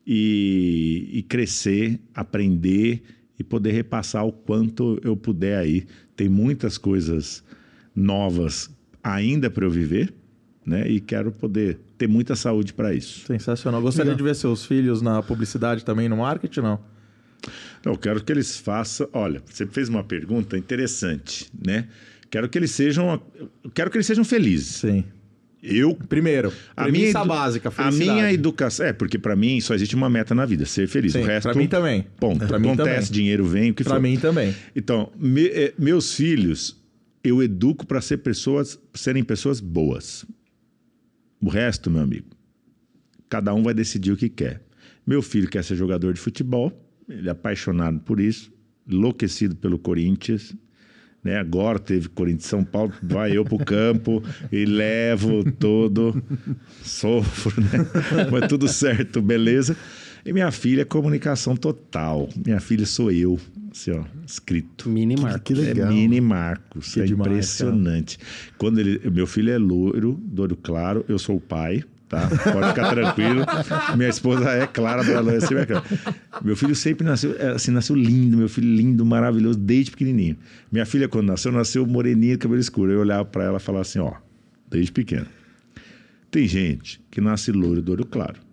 e, e crescer, aprender e poder repassar o quanto eu puder aí. Tem muitas coisas novas ainda para eu viver, né? E quero poder ter muita saúde para isso. Sensacional. Gostaria Legal. de ver seus filhos na publicidade também, no marketing, não? Então, eu quero que eles façam. Olha, você fez uma pergunta interessante, né? Quero que eles sejam, quero que eles sejam felizes. Sim. Eu Primeiro, a minha edu- básica, a felicidade. minha educação é porque para mim só existe uma meta na vida, ser feliz. Sim, o resto pra mim também. Ponto. Pra mim Acontece, também. dinheiro vem, o que Pra for. mim também. Então, me- eh, meus filhos, eu educo para ser pessoas, serem pessoas boas. O resto, meu amigo, cada um vai decidir o que quer. Meu filho quer ser jogador de futebol, ele é apaixonado por isso, enlouquecido pelo Corinthians. Né? Agora teve Corinthians São Paulo, vai eu pro campo e levo todo, sofro, né? Mas tudo certo, beleza. E minha filha é comunicação total. Minha filha sou eu, assim, ó, escrito. Mini Marco. Que legal. É Mini Marcos. Que é demais, impressionante. Quando ele, meu filho é loiro, do olho claro, eu sou o pai, tá? Pode ficar tranquilo. Minha esposa é clara, da loira sempre é clara. Meu filho sempre nasceu, é, assim, nasceu lindo, meu filho lindo, maravilhoso, desde pequenininho. Minha filha, quando nasceu, nasceu moreninha, cabelo escuro. Eu olhava para ela e falava assim, ó, desde pequeno. Tem gente que nasce loiro do olho claro.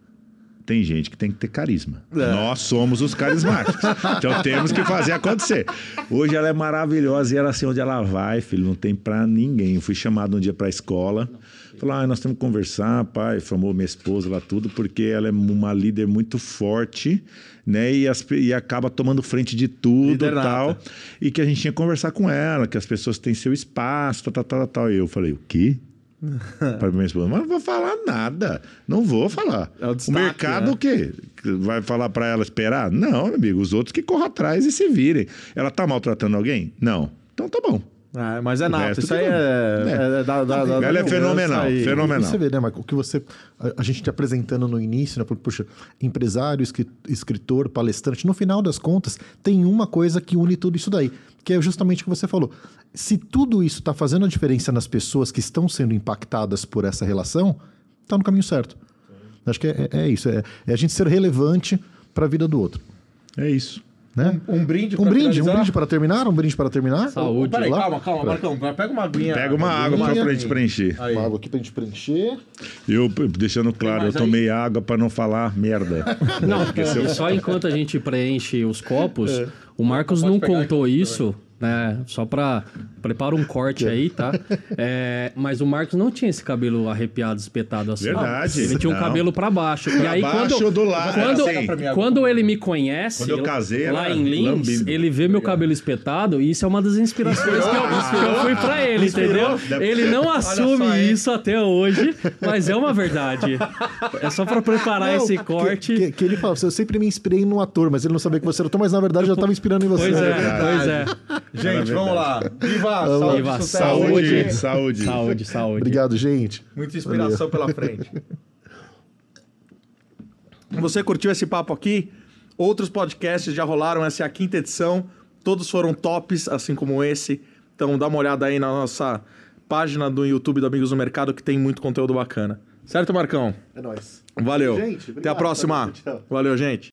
Tem gente que tem que ter carisma. É. Nós somos os carismáticos. então temos que fazer acontecer. Hoje ela é maravilhosa e ela assim, onde ela vai, filho, não tem pra ninguém. Eu fui chamado um dia pra escola. Falou, ah, nós temos que conversar, pai. Chamou minha esposa lá, tudo, porque ela é uma líder muito forte, né? E, as- e acaba tomando frente de tudo Líder e nata. tal. E que a gente tinha que conversar com ela, que as pessoas têm seu espaço, tal, tal, tal, tal. E eu falei, o quê? para minha esposa, mas não vou falar nada, não vou falar. É o o, destaque, mercado né? o quê? Vai falar para ela esperar? Não, meu amigo, os outros que corram atrás e se virem. Ela tá maltratando alguém? Não. Então tá bom. Ah, mas é O nato. Isso que aí não. é. É. é da- da- da- Ela é fenomenal, aí. fenomenal. E você vê, né, Marco? O que você. A, a gente te apresentando no início, né? Puxa, empresário, escri- escritor, palestrante. No final das contas, tem uma coisa que une tudo isso daí, que é justamente o que você falou. Se tudo isso está fazendo a diferença nas pessoas que estão sendo impactadas por essa relação, está no caminho certo. Acho que é, é- é isso. É, é a gente ser relevante para a vida do outro. É isso. Né? Um brinde Um brinde, um finalizar? brinde para terminar? Um brinde para terminar? Saúde. Peraí, Lá? calma, calma, Marcão. Pega uma aguinha. Pega uma água aguinha. pra gente preencher. Aí. Uma água aqui pra gente preencher. Eu, deixando claro, eu mais aí? tomei água para não falar merda. Não, Porque eu- só enquanto a gente preenche os copos, É. o Marcos Pode não contou aqui isso, né? Só pra. Prepara um corte aí, tá? É, mas o Marcos não tinha esse cabelo arrepiado, espetado assim. Verdade, Ele tinha um não. cabelo pra baixo. e aí, baixo quando, do lado, quando, assim. Pra quando ele me conhece, Quando eu casei, lá em Lins, lambido. ele vê meu cabelo espetado e isso é uma das inspirações que eu, que eu fui pra ele, entendeu? Ele não assume só, isso até hoje, mas é uma verdade. É só pra preparar Não, esse que- corte. Que, que ele fala, eu sempre me inspirei no ator, mas ele não sabia que você era ator, mas na verdade eu já estava inspirando em você. Pois é, verdade. pois é. Gente, vamos lá. Viva, saúde, Viva, sucesso. Saúde, saúde. Saúde, saúde. Obrigado, gente. Muita inspiração pela frente. Você curtiu esse papo aqui? Outros podcasts já rolaram, essa é a quinta edição. Todos foram tops, assim como esse. Então dá uma olhada aí na nossa página do YouTube do Amigos do Mercado, que tem muito conteúdo bacana. Certo, Marcão? É nóis. Valeu. Gente, Até a próxima. valeu. Valeu, gente.